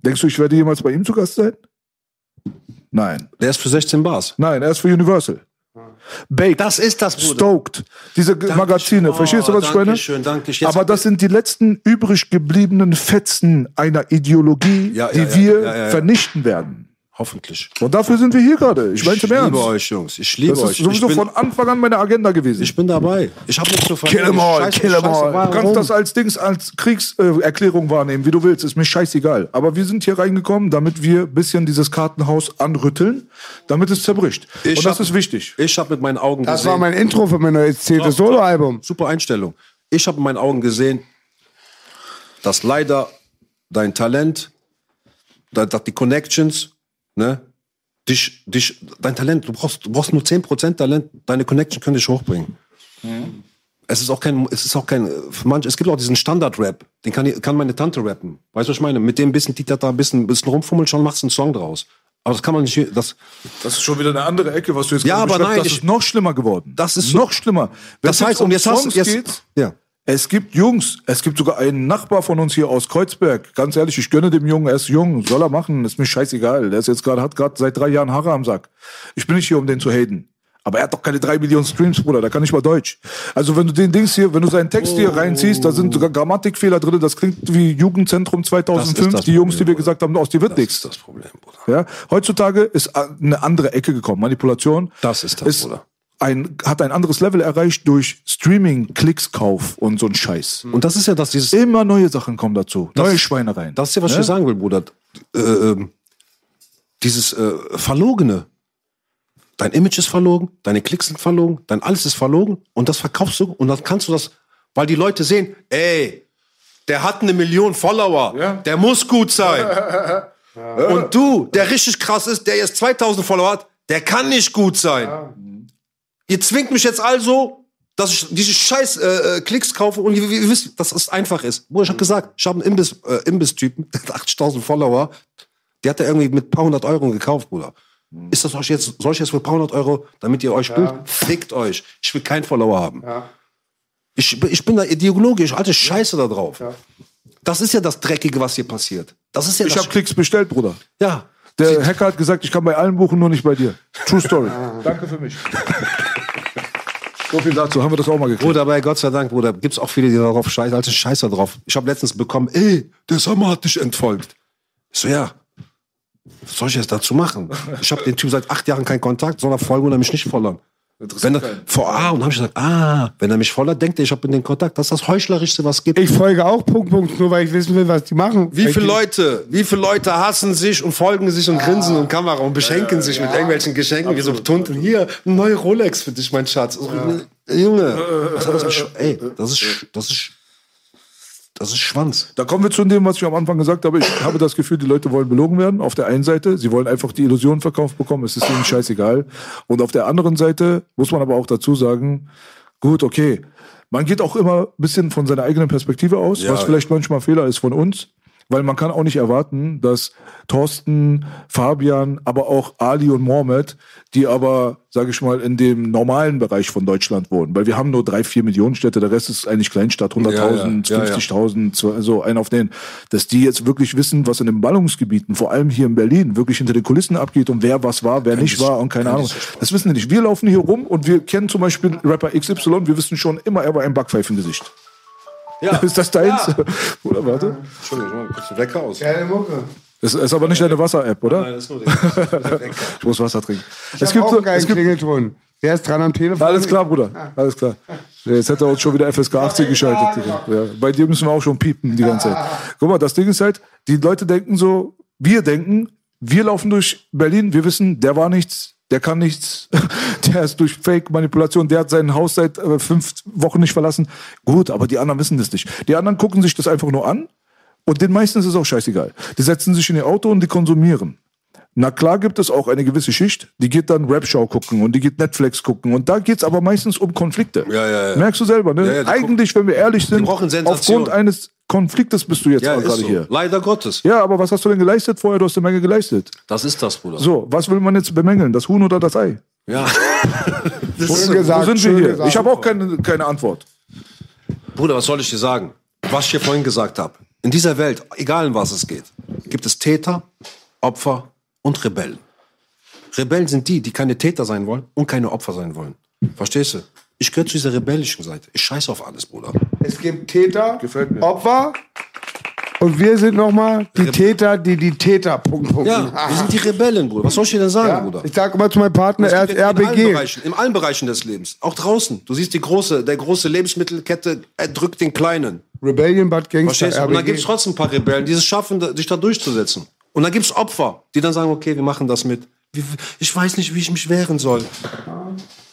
Denkst du, ich werde jemals bei ihm zu Gast sein? Nein. Der ist für 16 Bars. Nein, er ist für Universal. Baked. Das ist das, Bruder. Stoked. Diese Magazine. Oh, Verstehst du, was ich meine? Dankeschön, danke. Aber das sind die letzten übrig gebliebenen Fetzen einer Ideologie, Ja, die ja, wir ja, ja. vernichten werden. Hoffentlich. Und dafür sind wir hier gerade. Ich meine Ich liebe Ernst. euch, Jungs. Ich liebe Das ist euch. Ich sowieso bin, von Anfang an meine Agenda gewesen. ich bin dabei. Ich habe nichts zu Kill verlieren. em all, Scheiße, kill em all. Du kannst das als Dings, als Kriegserklärung äh, wahrnehmen, wie du willst. Ist mir scheißegal. Aber wir sind hier reingekommen, damit wir ein bisschen dieses Kartenhaus anrütteln, damit es zerbricht. Ich Und das hab- ist wichtig. Ich habe mit meinen Augen Das gesehen. war mein Intro für mein neues zehntes Soloalbum. Super Einstellung. Ich habe mit meinen Augen gesehen, dass leider dein Talent, da- dass die Connections, ne, dich, dich, dein Talent, du brauchst, du brauchst nur 10% Talent, deine Connection können dich hochbringen. Es ist auch kein, es ist auch kein, für manche, es gibt auch diesen Standard-Rap, den kann, kann meine Tante rappen. Weißt du, was ich meine? Mit dem bisschen Titata, ein bisschen, bisschen rumfummeln, schon machst du einen Song draus. Aber das kann man nicht, das, Das ist schon wieder eine andere Ecke, was du jetzt Ja, aber nein, Das ich- ist noch schlimmer geworden. Das ist noch schlimmer. Wenn das heißt, um und jetzt hast Songs jetzt, geht, ja. Es gibt Jungs, es gibt sogar einen Nachbar von uns hier aus Kreuzberg. Ganz ehrlich, ich gönne dem Jungen, er ist jung, soll er machen, ist mir scheißegal. Der ist jetzt gerade, hat gerade seit drei Jahren Haare am Sack. Ich bin nicht hier, um den zu haten. Aber er hat doch keine drei Millionen Streams, Bruder, der kann nicht mal Deutsch. Also wenn du den Dings hier, wenn du seinen Text hier reinziehst, da sind sogar Grammatikfehler drin, das klingt wie Jugendzentrum 2005, Das ist das die Jungs, die Problem, wir gesagt haben, aus dir wird Das nichts. ist das Problem, Bruder. Ja? Heutzutage ist eine andere Ecke gekommen. Manipulation Das ist das, Bruder. Ein, hat ein anderes Level erreicht durch Streaming, Klicks-Kauf und so ein Scheiß. Und das ist ja das, dieses, Immer neue Sachen kommen dazu. Das- neue Schweinereien. Das ist ja, was Ne? ich sagen will, Bruder. Äh, ähm, dieses äh, Verlogene. Dein Image ist verlogen, deine Klicks sind verlogen, dein alles ist verlogen und das verkaufst du und dann kannst du das, weil die Leute sehen, ey, der hat eine Million Follower, der muss gut sein. Und du, der richtig krass ist, der jetzt 2000 Follower hat, der kann nicht gut sein. Ihr zwingt mich jetzt also, dass ich diese scheiß äh, äh, Klicks kaufe und ihr, ihr wisst, dass es einfach ist. Bruder, ich hab gesagt, ich habe einen Imbiss, äh, Imbiss-Typen, der hat 80.000 Follower, der hat er irgendwie mit ein paar hundert Euro gekauft, Bruder. Ist das euch jetzt, soll ich jetzt für ein paar hundert Euro, damit ihr euch spielt? Fickt euch. Ich will keinen Follower haben. Ich, ich bin da ideologisch, alte Scheiße da drauf. Das ist ja das Dreckige, was hier passiert. Das ist ja Ich habe Klicks bestellt, Bruder. ja. Der Hacker hat gesagt, ich kann bei allen buchen, nur nicht bei dir. True Story. Danke für mich. So viel dazu, haben wir das auch mal gekriegt. Bruder, bei Gott sei Dank, Bruder, gibt's auch viele, die darauf scheißen, alte Scheiße drauf. Ich habe letztens bekommen, ey, der Sommer hat dich entfolgt. Ich so, ja. Was soll ich jetzt dazu machen? Ich habe den Typ seit acht Jahren keinen Kontakt, sondern folgen und er mich nicht vollern. Wenn er, vor, ah, und dann habe ich gesagt, ah, wenn er mich vollert, denkt er, ich habe mit den Kontakt. Das ist das Heuchlerischste, was es gibt. Ich folge auch Punkt, Punkt, nur weil ich wissen will, was die machen. Wie viele Leute, wie viele Leute hassen sich und folgen sich und grinsen und Kamera und beschenken sich mit irgendwelchen Geschenken, wie so Tunten. Hier, eine neue Rolex für dich, mein Schatz. Junge, was hat das mit Sch ey, das ist, das ist, das ist Schwanz. Da kommen wir zu dem, was ich am Anfang gesagt habe. Ich habe das Gefühl, die Leute wollen belogen werden. Auf der einen Seite, sie wollen einfach die Illusion verkauft bekommen. Es ist ihnen scheißegal. Und auf der anderen Seite muss man aber auch dazu sagen, gut, okay. Man geht auch immer ein bisschen von seiner eigenen Perspektive aus, Ja. was vielleicht manchmal Fehler ist von uns. Weil man kann auch nicht erwarten, dass Thorsten, Fabian, aber auch Ali und Mohamed, die aber, sage ich mal, in dem normalen Bereich von Deutschland wohnen, weil wir haben nur drei, vier Millionen Städte, der Rest ist eigentlich Kleinstadt, 100.000, Ja, ja, ja, ja. 50.000, so also ein auf den, dass die jetzt wirklich wissen, was in den Ballungsgebieten, vor allem hier in Berlin, wirklich hinter den Kulissen abgeht und wer was war, wer nicht ich- war und keine kann Ahnung. ich. Das wissen die nicht. Wir laufen hier rum und wir kennen zum Beispiel Rapper XY, wir wissen schon immer, er war ein Backpfeifengesicht. Ja. Ist das deins? Oder warte? Entschuldigung, ich mach kurz den Wecker aus. Geile Mucke. Das ist aber nicht deine Wasser-App, oder? Nein, das ist nur der. Ich muss Wasser trinken. Ich Es gibt, auch so, einen geilen Klingelton. Wer ist dran am Telefon? alles klar, Bruder. Alles klar. Jetzt hätte er uns schon wieder FSK 18 geschaltet. Digga. Ja, bei dir müssen wir auch schon piepen die ganze Zeit. Guck mal, das Ding ist halt, die Leute denken so, wir denken, wir laufen durch Berlin, wir wissen, der war nichts, der kann nichts, der ist durch Fake-Manipulation, der hat sein Haus seit äh, fünf Wochen nicht verlassen. Gut, aber die anderen wissen das nicht. Die anderen gucken sich das einfach nur an und den meisten ist es auch scheißegal. Die setzen sich in ihr Auto und die konsumieren. Na klar gibt es auch eine gewisse Schicht, die geht dann Rap-Show gucken und die geht Netflix gucken. Und da geht's aber meistens um Konflikte. Ja, ja, ja. Merkst du selber, ne? Eigentlich, wenn wir ehrlich sind, aufgrund eines Konfliktes bist du jetzt Ja, ist gerade so. hier. Leider Gottes. Ja, aber was hast du denn geleistet vorher? Du hast eine Menge geleistet. Das ist das, Bruder. So, was will man jetzt bemängeln? Das Huhn oder das Ei? Ja. Schön gesagt, Wo sind wir hier? gesagt. Ich habe auch keine, keine Antwort. Bruder, was soll ich dir sagen? Was ich hier vorhin gesagt habe. In dieser Welt, egal in was es geht, gibt es Täter, Opfer und Rebellen. Rebellen sind die, die keine Täter sein wollen und keine Opfer sein wollen. Verstehst du? Ich gehöre zu dieser rebellischen Seite. Ich scheiße auf alles, Bruder. Es gibt Täter, Gefällt mir. Opfer und wir sind nochmal die Täter, die die Täter. Punkt, Punkt. Ja, wir sind die Rebellen, Bruder. Was soll ich dir denn sagen, Ja, Bruder? Ich sage immer zu meinem Partner, er ist in, allen RBG. Bereichen, in allen Bereichen des Lebens. Auch draußen. Du siehst die große, der große Lebensmittelkette erdrückt den kleinen. Rebellion Bad Gangster, Verstehst du? Und dann gibt es RBG. trotzdem ein paar Rebellen, die es schaffen, da- sich da durchzusetzen. Und dann gibt es Opfer, die dann sagen, okay, wir machen das mit. Ich weiß nicht, wie ich mich wehren soll.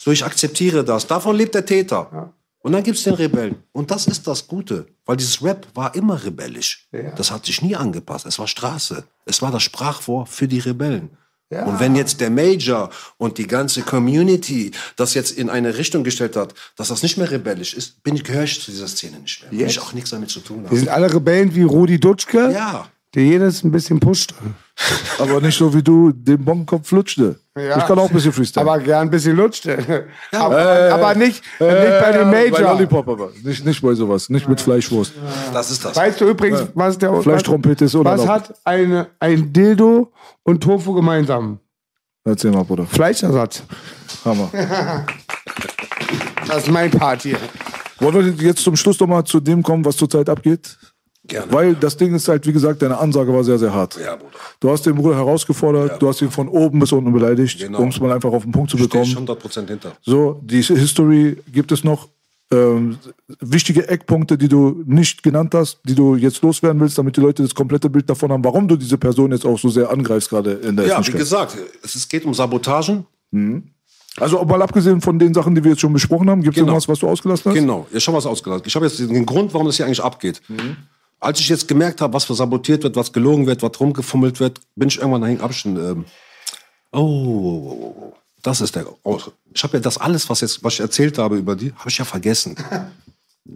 So, ich akzeptiere das. Davon lebt der Täter. Und dann gibt es den Rebellen. Und das ist das Gute. Weil dieses Rap war immer rebellisch. Das hat sich nie angepasst. Es war Straße. Es war das Sprachrohr für die Rebellen. Und wenn jetzt der Major und die ganze Community das jetzt in eine Richtung gestellt hat, dass das nicht mehr rebellisch ist, bin ich, gehöre ich zu dieser Szene nicht mehr. Will ich auch nichts damit zu tun Wir haben. sind alle Rebellen wie Rudi Dutschke, Ja. Der jedes ein bisschen pusht. Aber nicht so wie du den Bonkopf lutschte. Ja. Ich kann auch ein bisschen freestylen. Aber gern ein bisschen lutscht. aber, Äh, aber nicht, äh, nicht bei Bei Major. Lollipop aber. Nicht, nicht bei sowas. Nicht mit Fleischwurst. Das ist das. Weißt du übrigens, was der Fleischtrompete ist Was unerlaubt. hat eine, ein Dildo und Tofu gemeinsam? Erzähl mal, Bruder. Fleischersatz. Hammer. Das ist mein Part hier. Wollen wir jetzt zum Schluss noch mal zu dem kommen, was zurzeit abgeht? Gerne. Weil das Ding ist halt, wie gesagt, deine Ansage war sehr, sehr hart. Ja, Bruder. Du hast den Bruder herausgefordert, du hast ihn von oben bis unten beleidigt, Genau. um es mal einfach auf den Punkt zu Stehe ich bekommen. 100% hinter. So, die History gibt es noch. Ähm, wichtige Eckpunkte, die du nicht genannt hast, die du jetzt loswerden willst, damit die Leute das komplette Bild davon haben, warum du diese Person jetzt auch so sehr angreifst, gerade in der Ja, wie gesagt, es geht um Sabotagen. Also mal abgesehen von den Sachen, die wir jetzt schon besprochen haben, gibt es Genau. irgendwas, was du ausgelassen hast? Genau, ich habe was ausgelassen. Ich habe jetzt den Grund, warum das hier eigentlich abgeht. Als ich jetzt gemerkt habe, was sabotiert wird, was gelogen wird, was rumgefummelt wird, bin ich irgendwann dahin schon, ähm, oh, das ist der. Oh, ich habe ja das alles, was jetzt, was ich erzählt habe über die, habe ich ja vergessen.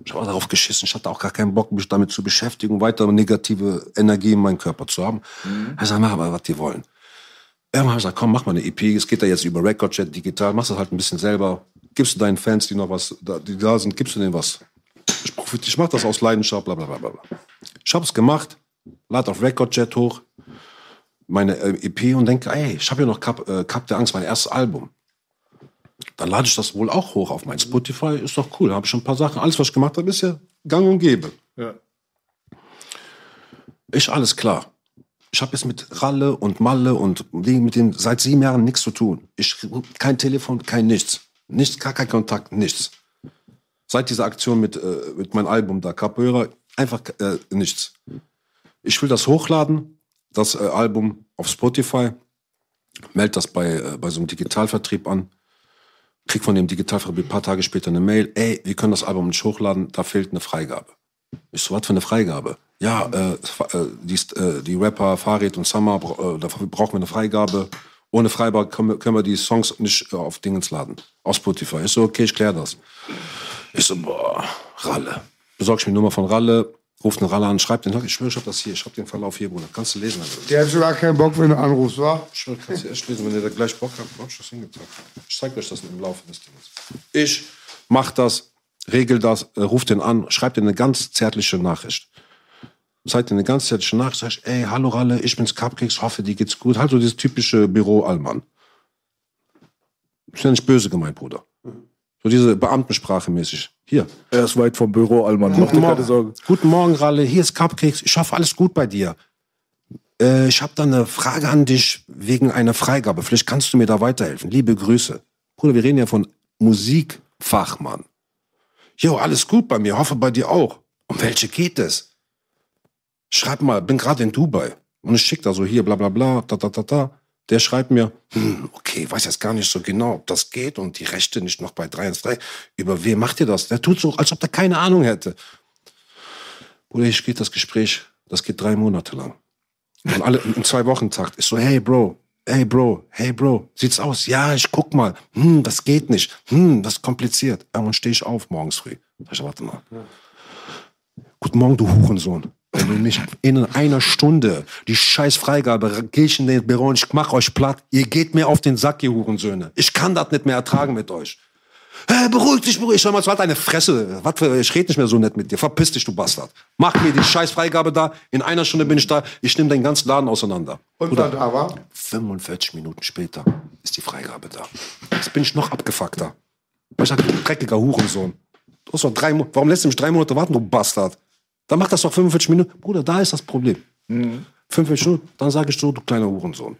Ich habe darauf geschissen. Ich hatte auch gar keinen Bock, mich damit zu beschäftigen, weiter negative Energie in meinem Körper zu haben. Ich sage, mach mal, was die wollen. Irgendwann habe ich gesagt, komm, mach mal eine EP. Es geht ja jetzt über Recordjet digital. Machst das halt ein bisschen selber. Gibst du deinen Fans, die noch was, die da sind, gibst du denen was. Ich, profit- ich mach das aus Leidenschaft, bla bla bla bla. Ich habe es gemacht, lade auf Recordjet hoch, meine äh, EP und denke, ey, ich habe ja noch Cup, äh, Cup der Angst, mein erstes Album. Dann lade ich das wohl auch hoch auf mein Spotify. Ist doch cool. Habe ich schon ein paar Sachen. Alles, was ich gemacht habe, ist ja gang und gäbe. Ja. Ich alles klar. Ich habe jetzt mit Ralle und Malle und die mit dem seit sieben Jahren nichts zu tun. Ich kein Telefon, kein nichts, nichts, gar kein Kontakt, nichts. Seit dieser Aktion mit äh, mit meinem Album da Capoeira einfach äh, nichts. Ich will das hochladen, das äh, Album auf Spotify, melde das bei äh, bei so einem Digitalvertrieb an, krieg von dem Digitalvertrieb ein paar Tage später eine Mail, ey, wir können das Album nicht hochladen, da fehlt eine Freigabe. Ich so, was für eine Freigabe? Ja, äh, äh, die, die Rapper Farid und Summer, da brauchen wir eine Freigabe. Ohne Freigabe können wir, die Songs nicht äh, auf Dingens laden. Auf Spotify. Ich so, okay, ich kläre das. Ich so, boah, Ralle. Besorg ich mir die Nummer von Ralle, Ruft einen Ralle an, schreibt den, ich schwöre, ich hab das hier, ich hab den Verlauf hier, Bruder. Kannst du lesen, Alter. Der hat schon gar keinen Bock, wenn du anrufst, wa? Ich schwöre, kannst du erst lesen, wenn ihr da gleich Bock habt, hab ich das hingezeigt. Ich zeig euch das im Laufe des Dinges. Ich mach das, regel das, äh, ruft den an, schreibt dir eine ganz zärtliche Nachricht. Zeigt dir eine ganz zärtliche Nachricht, sag ich, ey, hallo Ralle, ich bin's Cupcakes, hoffe, dir geht's gut. Halt so dieses typische Büro-Allmann. Ist ja nicht böse gemeint, Bruder. So diese Beamtensprache mäßig. Hier. Er ist weit vom Büro, Allmann. Mach dir Guten keine Morgen. Sorgen. Guten Morgen, Ralle. Hier ist Cupcakes. Ich hoffe, alles gut bei dir. Äh, ich habe da eine Frage an dich wegen einer Freigabe. Vielleicht kannst du mir da weiterhelfen. Liebe Grüße. Bruder, wir reden ja von Musikfachmann. Jo, alles gut bei mir. Hoffe bei dir auch. Um welche geht es? Schreib mal, bin gerade in Dubai. Und ich schick da so hier, bla bla bla, da da da da. Der schreibt mir, hm, okay, weiß jetzt gar nicht so genau, ob das geht und die Rechte nicht noch bei 313. Über wen macht ihr das? Der tut so, als ob der keine Ahnung hätte. Bruder, ich geht das Gespräch, das geht drei Monate lang. Und alle im zwei Wochen Takt. Ich so, hey Bro, hey Bro, hey Bro, sieht's aus? Ja, ich guck mal. Hm, das geht nicht. Hm, das ist kompliziert. Irgendwann stehe ich auf morgens früh. Ich, warte mal. Guten Morgen, du Hurensohn. Wenn du nicht in einer Stunde die scheiß Freigabe, geh ich in den Büro und ich mach euch platt. Ihr geht mir auf den Sack, ihr Hurensöhne. Ich kann das nicht mehr ertragen mit euch. Hey, beruhig dich, beruhig dich. Schau mal, so hat eine Fresse. Was für, ich rede nicht mehr so nett mit dir. Verpiss dich, du Bastard. Mach mir die scheiß Freigabe da. In einer Stunde bin ich da. Ich nehme den ganzen Laden auseinander. Und war da, wa? 45 Minuten später ist die Freigabe da. Jetzt bin ich noch abgefuckter. Ich sag, dreckiger Hurensohn. Du hast doch drei Warum lässt du mich drei Monate warten, du Bastard? Dann mach das doch 45 Minuten. Bruder, da ist das Problem. 45 Minuten, dann sage ich so, du kleiner Hurensohn.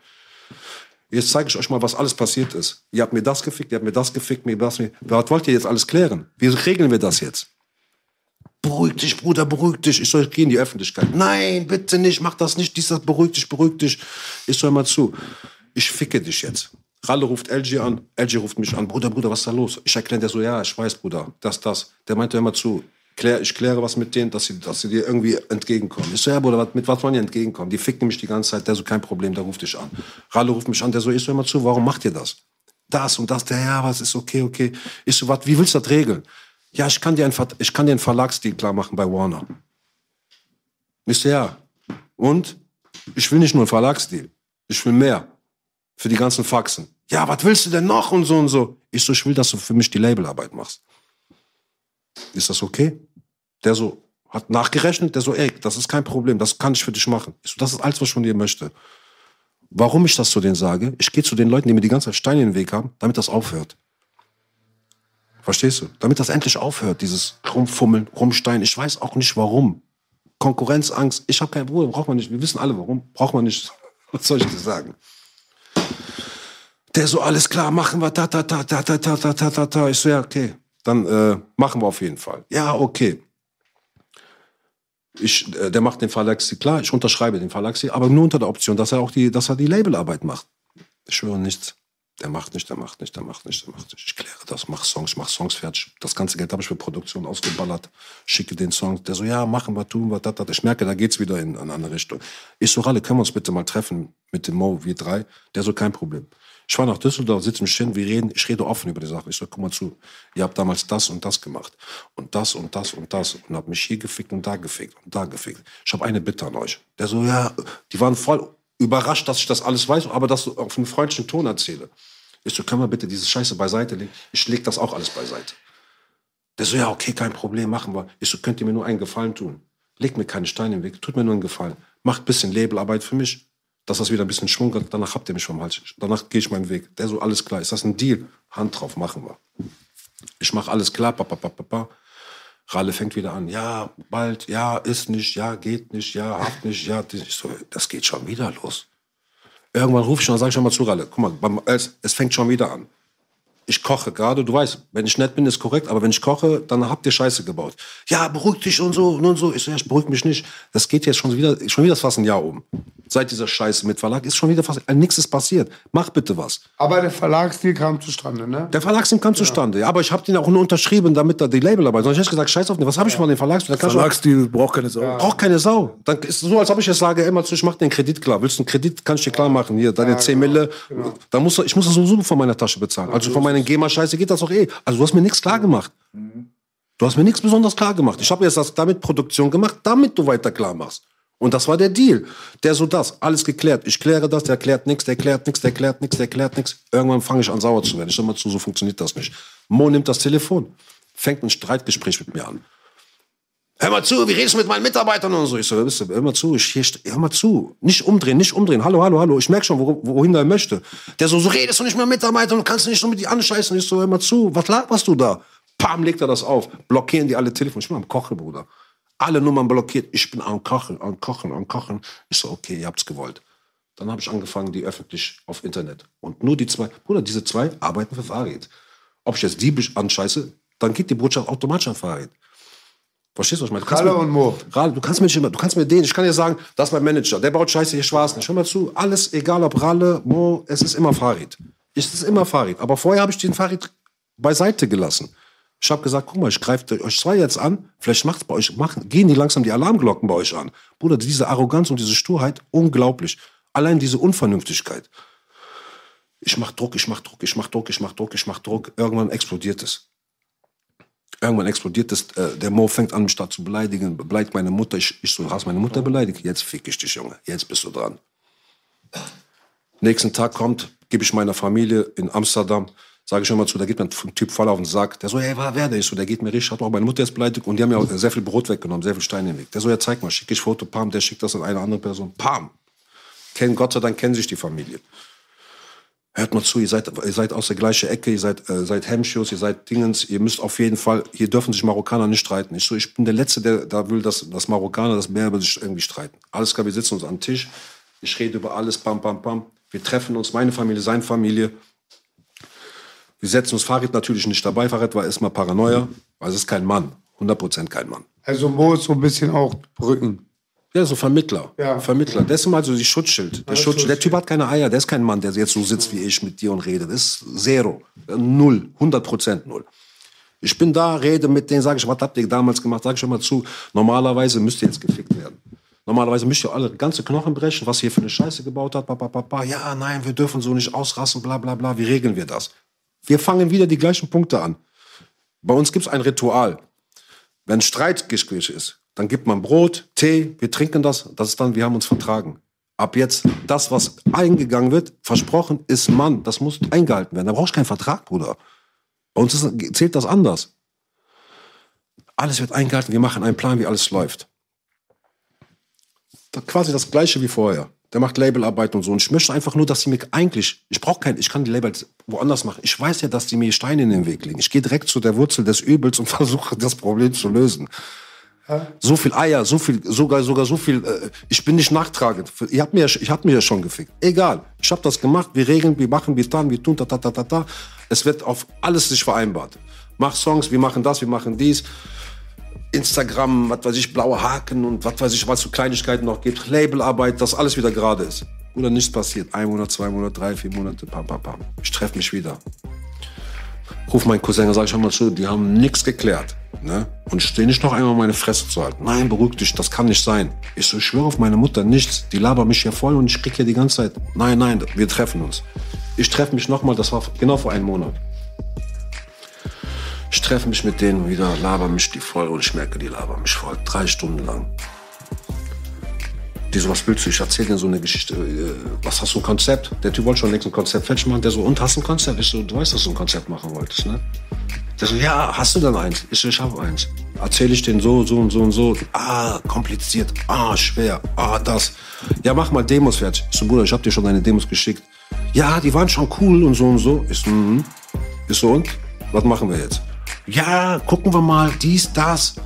Jetzt zeige ich euch mal, was alles passiert ist. Ihr habt mir das gefickt, ihr habt mir das gefickt, mir das. Mir. Was wollt ihr jetzt alles klären? Wie regeln wir das jetzt? Beruhig dich, Bruder, beruhig dich. Ich soll gehen in die Öffentlichkeit. Nein, bitte nicht, mach das nicht. Dies, das, beruhig dich, beruhig dich. Ich soll mal zu. Ich ficke dich jetzt. Ralle ruft LG an, LG ruft mich an. Bruder, Bruder, was ist da los? Ich erkläre der so, ja, ich weiß, Bruder, das, das. Der meinte immer zu, klär, ich kläre was mit denen, dass sie, dass sie dir irgendwie entgegenkommen. Ich so, ja, Bruder, mit was wollen die entgegenkommen? Die ficken mich die ganze Zeit. Der so, kein Problem, der ruft dich an. Ralle ruft mich an, der so, ich so immer zu, warum macht ihr das? Das und das, der, ja, was ist okay, okay. Ich so, was, wie willst du das regeln? Ja, ich kann dir einen, ich kann dir einen Verlagsdeal klar machen bei Warner. Ich so, ja. Und? Ich will nicht nur einen Verlagsdeal. Ich will mehr. Für die ganzen Faxen. Ja, was willst du denn noch und so und so? Ich so, ich will, dass du für mich die Labelarbeit machst. Ist das okay? Der so, hat nachgerechnet, der so, ey, das ist kein Problem, das kann ich für dich machen. Ich so, das ist alles, was ich von dir möchte. Warum ich das zu denen sage? Ich gehe zu den Leuten, die mir die ganze Zeit Steine in den Weg haben, damit das aufhört. Verstehst du? Damit das endlich aufhört, dieses Rumfummeln, Rumstein. Ich weiß auch nicht warum. Konkurrenzangst. Ich habe keinen Bruder, braucht man nicht. Wir wissen alle warum. Braucht man nicht. Was soll ich dir sagen? Der so, alles klar, machen wir, ta, ta, ta, ta, ta, ta, ta, ta, ta. Ich so, ja, okay. Dann äh, machen wir auf jeden Fall. Ja, okay. Ich, äh, der macht den Verlagssi klar, ich unterschreibe den Verlagssi, aber nur unter der Option, dass er auch die, dass er die Labelarbeit macht. Ich schwöre nichts. Der macht nicht, der macht nicht, der macht nicht, der macht nicht. Ich kläre das, mach Songs, ich mach Songs fertig. Das ganze Geld habe ich für Produktion ausgeballert. Schicke den Song. Der so, ja, machen wir, tun wir, dat, dat. Ich merke, da geht's wieder in, in eine andere Richtung. Ich so, Ralle, können wir uns bitte mal treffen mit dem Mo, wir drei? Der so, kein Problem. Ich war nach Düsseldorf, sitze mich hin, wir reden, ich rede offen über die Sache. Ich so, guck mal zu, ihr habt damals das und das gemacht. Und das und das und das. Und habt mich hier gefickt und da gefickt und da gefickt. Ich habe eine Bitte an euch. Der so, ja, die waren voll überrascht, dass ich das alles weiß, aber das auf einem freundlichen Ton erzähle. Ich so, können wir bitte diese Scheiße beiseite legen? Ich leg das auch alles beiseite. Der so, ja, okay, kein Problem, machen wir. Ich so, könnt ihr mir nur einen Gefallen tun? Legt mir keine Steine im Weg, tut mir nur einen Gefallen. Macht ein bisschen Labelarbeit für mich, dass das wieder ein bisschen Schwung hat. Danach habt ihr mich vom Hals. Danach gehe ich meinen Weg. Der so, alles klar. Ist das ein Deal? Hand drauf, machen wir. Ich mache alles klar, papa, papa, papa. Ralle fängt wieder an. Ja, bald, ja, ist nicht, ja, geht nicht, ja, habt nicht, ja. Ich so, das geht schon wieder los. Irgendwann rufe ich und sage ich schon mal zu Ralle, guck mal, es, es fängt schon wieder an. Ich koche gerade, du weißt, wenn ich nett bin, ist korrekt, aber wenn ich koche, dann habt ihr Scheiße gebaut. Ja, beruhig dich und so und so. Ich so, ja, ich beruhig mich nicht. Das geht jetzt schon wieder, schon wieder fast ein Jahr um. Seit dieser Scheiße mit Verlag ist schon wieder fast, äh, nichts ist passiert. Mach bitte was. Aber der Verlagsdeal kam zustande, ne? Der Verlagsding kam zustande, ja, aber ich habe den auch nur unterschrieben, damit da die Labelarbeit. Sonst hätte ich gesagt, scheiß auf den, was habe ich von den Verlagsding? Da kannst du- Verlagsstil braucht keine Sorge. Braucht keine Sau. Dann ist es so, als ob ich jetzt sage, immer zu, ich mach den Kredit klar. Willst du einen Kredit, kann ich dir klar machen. Hier, deine 10 Mille. Dann muss, ich muss das sowieso von meiner Tasche bezahlen. Also von meinen GEMA-Scheiße geht das auch eh. Also du hast mir nichts klar gemacht. Du hast mir nichts besonders klar gemacht. Ich habe jetzt das damit Produktion gemacht, damit du weiter klar machst. Und das war der Deal. Der so das, alles geklärt. Ich kläre das, der klärt nichts, der klärt nichts, der klärt nichts, der klärt nichts. Irgendwann fange ich an sauer zu werden. Ich sag mal zu, so funktioniert das nicht. Mo nimmt das Telefon, fängt ein Streitgespräch mit mir an. Hör mal zu, wie redest du mit meinen Mitarbeitern und so? Ich so, hör mal zu, ich, hier, hör mal zu. Nicht umdrehen, nicht umdrehen. Hallo, hallo, hallo. Ich merk schon, wo, wohin er möchte. Der so, so redest du nicht mit Mitarbeitern und kannst nicht so mit die anscheißen. Ich so, hör mal zu, was laberst du da? Pam, legt er das auf. Blockieren die alle Telefon. Ich bin am Kochen, Bruder. Alle Nummern blockiert. Ich bin am Kochen, am Kochen, am Kochen. Ich so, okay, ihr habt's gewollt. Dann habe ich angefangen, die öffentlich auf Internet. Und nur die zwei, Bruder, diese zwei arbeiten für Farid. Ob ich jetzt die anscheiße, dann geht die Botschaft automatisch an Farid. Verstehst du, was ich meine? Ralle und Mo. Ralle, du kannst mir nicht immer, du kannst mir den, ich kann dir sagen, das ist mein Manager, der baut Scheiße hier schwarz nicht. Hör mal zu, alles, egal ob Ralle, Mo, es ist immer Farid. Es ist immer Farid. Aber vorher habe ich den Farid beiseite gelassen. Ich habe gesagt, guck mal, ich greife euch zwei jetzt an, vielleicht macht's bei euch, machen, gehen die langsam die Alarmglocken bei euch an. Bruder, diese Arroganz und diese Sturheit, unglaublich. Allein diese Unvernünftigkeit. Ich mach Druck, ich mach Druck, ich mach Druck, ich mach Druck, ich mach Druck. Irgendwann explodiert es. Irgendwann explodiert es. Äh, der Mo fängt an, mich da zu beleidigen, beleidigt meine Mutter. Ich, ich so, hast meine Mutter beleidigt? Jetzt fick ich dich, Junge. Jetzt bist du dran. Nächsten Tag kommt, gebe ich meiner Familie in Amsterdam, sage ich mal zu, da geht mir ein Typ voll auf den Sack. Der so, ey, wer, wer der ist so, der geht mir richtig, hat auch meine Mutter jetzt beleidigt und die haben mir auch sehr viel Brot weggenommen, sehr viel Steine im Weg. Der so, ja, zeig mal, schicke ich Foto, pam, der schickt das an eine andere Person, pam. Kennen, Gott sei Dank kennen sich die Familie. Hört mal zu, ihr seid, ihr seid aus der gleichen Ecke, ihr seid, äh, seid Hemmschuss, ihr seid Dingens, ihr müsst auf jeden Fall, hier dürfen sich Marokkaner nicht streiten. Ich so, ich bin der Letzte, der da will, dass, dass Marokkaner das mehr über sich irgendwie streiten. Alles klar, wir sitzen uns am Tisch, ich rede über alles, bam, bam, bam. Wir treffen uns, meine Familie, seine Familie. Wir setzen uns Farid natürlich nicht dabei. Farid war erstmal Paranoia, weil es ist kein Mann. 100% kein Mann. Also Mo ist so ein bisschen auch Brücken. Ja, so Vermittler. Ja. Vermittler. Das ist mal so die Schutzschild. Der, Schutzschild. der Typ hat keine Eier. Der ist kein Mann, der jetzt so sitzt wie ich mit dir und redet. Das ist Zero. Null. 100% null. Ich bin da, rede mit denen, sage ich, was habt ihr damals gemacht? Sag ich schon mal zu. Normalerweise müsst ihr jetzt gefickt werden. Normalerweise müsst ihr alle ganze Knochen brechen, was ihr für eine Scheiße gebaut habt. Ba, ba, ba, ba. Ja, nein, wir dürfen so nicht ausrasten, bla, bla, bla. Wie regeln wir das? Wir fangen wieder die gleichen Punkte an. Bei uns gibt es ein Ritual. Wenn Streitgespräch ist, dann gibt man Brot, Tee, wir trinken das, das ist dann, wir haben uns vertragen. Ab jetzt, das, was eingegangen wird, versprochen, ist Mann, das muss eingehalten werden. Da brauchst du keinen Vertrag, Bruder. Bei uns ist, zählt das anders. Alles wird eingehalten, wir machen einen Plan, wie alles läuft. Da- Quasi das Gleiche wie vorher. Der macht Labelarbeit und so. Und ich möchte einfach nur, dass sie mir eigentlich, ich brauche kein, ich kann die Labels woanders machen. Ich weiß ja, dass die mir Steine in den Weg legen. Ich gehe direkt zu der Wurzel des Übels und versuche, das Problem zu lösen. So viel Eier, so viel, sogar, sogar so viel. Äh, ich bin nicht nachtragend. Ihr habt mir, ich hab mir ja schon gefickt. Egal. Ich habe das gemacht. Wir regeln, wir machen, wir tun, wir tun, ta, ta, ta, ta, ta. Es wird auf alles sich vereinbart. Mach Songs, wir machen das, wir machen dies. Instagram, was weiß ich, blaue Haken und was weiß ich, was für Kleinigkeiten noch gibt. Labelarbeit, dass alles wieder gerade ist. Oder nichts passiert. Ein Monat, zwei Monate, drei, vier Monate, pam, pam, pam. Ich treffe mich wieder. Ruf meinen Cousin und sag, schau mal zu, die haben nichts geklärt. Ne? Und stehe nicht noch einmal meine Fresse zu halten. Nein, beruhig dich, das kann nicht sein. Ich so, ich schwöre auf meine Mutter nichts. Die labert mich hier voll und ich krieg hier die ganze Zeit. Nein, nein, wir treffen uns. Ich treffe mich nochmal, das war genau vor einem Monat. Ich treffe mich mit denen wieder, laber mich die voll und ich merke, die labern mich voll. Drei Stunden lang. Die so, was willst du? Ich erzähle denen so eine Geschichte. äh, Was hast du ein Konzept? Der Typ wollte schon längst ein Konzept fertig machen. Der so, und hast du ein Konzept? Ich so, du weißt, dass du ein Konzept machen wolltest, ne? Der so, ja, hast du denn eins? Ich so, ich habe eins. Erzähle ich den so, so und so und so. Ah, kompliziert. Ah, schwer. Ah, das. Ja, mach mal Demos fertig. Ich so, Bruder, ich hab dir schon deine Demos geschickt. Ja, die waren schon cool und so und so. Ich so, mhm. Ich so, und? Was machen wir jetzt? Ja, gucken wir mal, dies, das.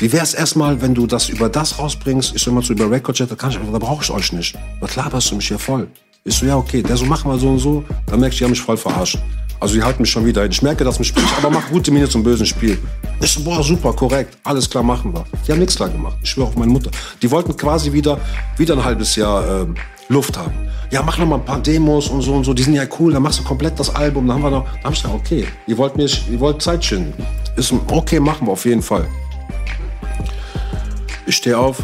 Wie wär's erstmal, wenn du das über das rausbringst? Ich so immer zu über Recordjet, da kann ich, da brauche ich euch nicht. Was laberst du mich hier voll? Ich so, ja, okay, der so, mach mal so und so. Dann merke ich, die haben mich voll verarscht. Also die halten mich schon wieder hin. Ich merke, dass mich spielt, aber mach gute Miene zum bösen Spiel. Ich so, boah, super, korrekt, alles klar, machen wir. Die haben nichts klar gemacht. Ich schwöre auf meine Mutter. Die wollten quasi wieder, wieder ein halbes Jahr ähm, Luft haben. Ja, mach noch mal ein paar Demos und so und so. Die sind ja cool. Dann machst du komplett das Album. Dann haben wir noch. Dann hab ich gesagt, okay, ihr wollt mir, ihr wollt Zeit schinden. Ist okay, machen wir auf jeden Fall. Ich stehe auf,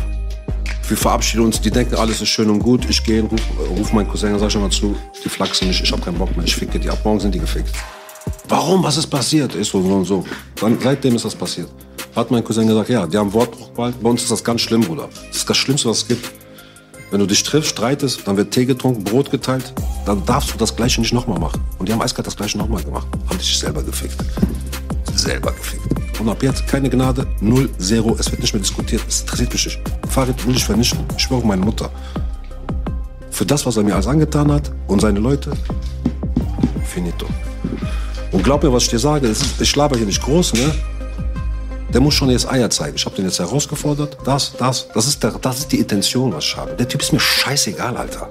wir verabschieden uns, die denken, alles ist schön und gut. Ich gehe, ruf, ruf meinen Cousin und sag schon mal zu, die flachsen nicht, ich hab keinen Bock mehr, ich ficke die ab, morgen sind die gefickt. Warum, was ist passiert? Ist so und so. Dann, seitdem ist das passiert. Hat mein Cousin gesagt, ja, die haben Wortbruch bald. Bei uns ist das ganz schlimm, Bruder. Das ist das Schlimmste, was es gibt. Wenn du dich triffst, streitest, dann wird Tee getrunken, Brot geteilt, dann darfst du das Gleiche nicht nochmal machen. Und die haben eiskalt das Gleiche nochmal gemacht. Haben dich selber gefickt. Selber gefickt. Und ab jetzt keine Gnade, null, zero, es wird nicht mehr diskutiert, es interessiert mich nicht. Farid will ich vernichten, ich schwöre meine Mutter. Für das, was er mir alles angetan hat und seine Leute, finito. Und glaub mir, was ich dir sage, ist, ich laber hier nicht groß, ne? Der muss schon jetzt Eier zeigen. Ich habe den jetzt herausgefordert. Das, das, das ist, der, das ist die Intention, was ich habe. Der Typ ist mir scheißegal, Alter.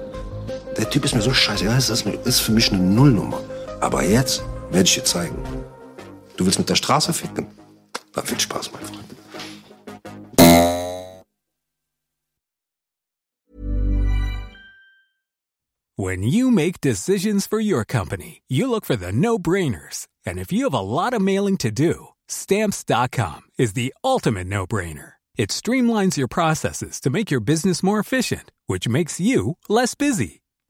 Der Typ ist mir so scheißegal. Das ist, ist für mich eine Nullnummer. Aber jetzt werde ich dir zeigen. Du willst mit der Straße ficken? Dann viel Spaß, mein Freund. When you make decisions for your company, you look for the no-brainers. And if you have a lot of mailing to do, stamps.com is the ultimate no-brainer. It streamlines your processes to make your business more efficient, which makes you less busy.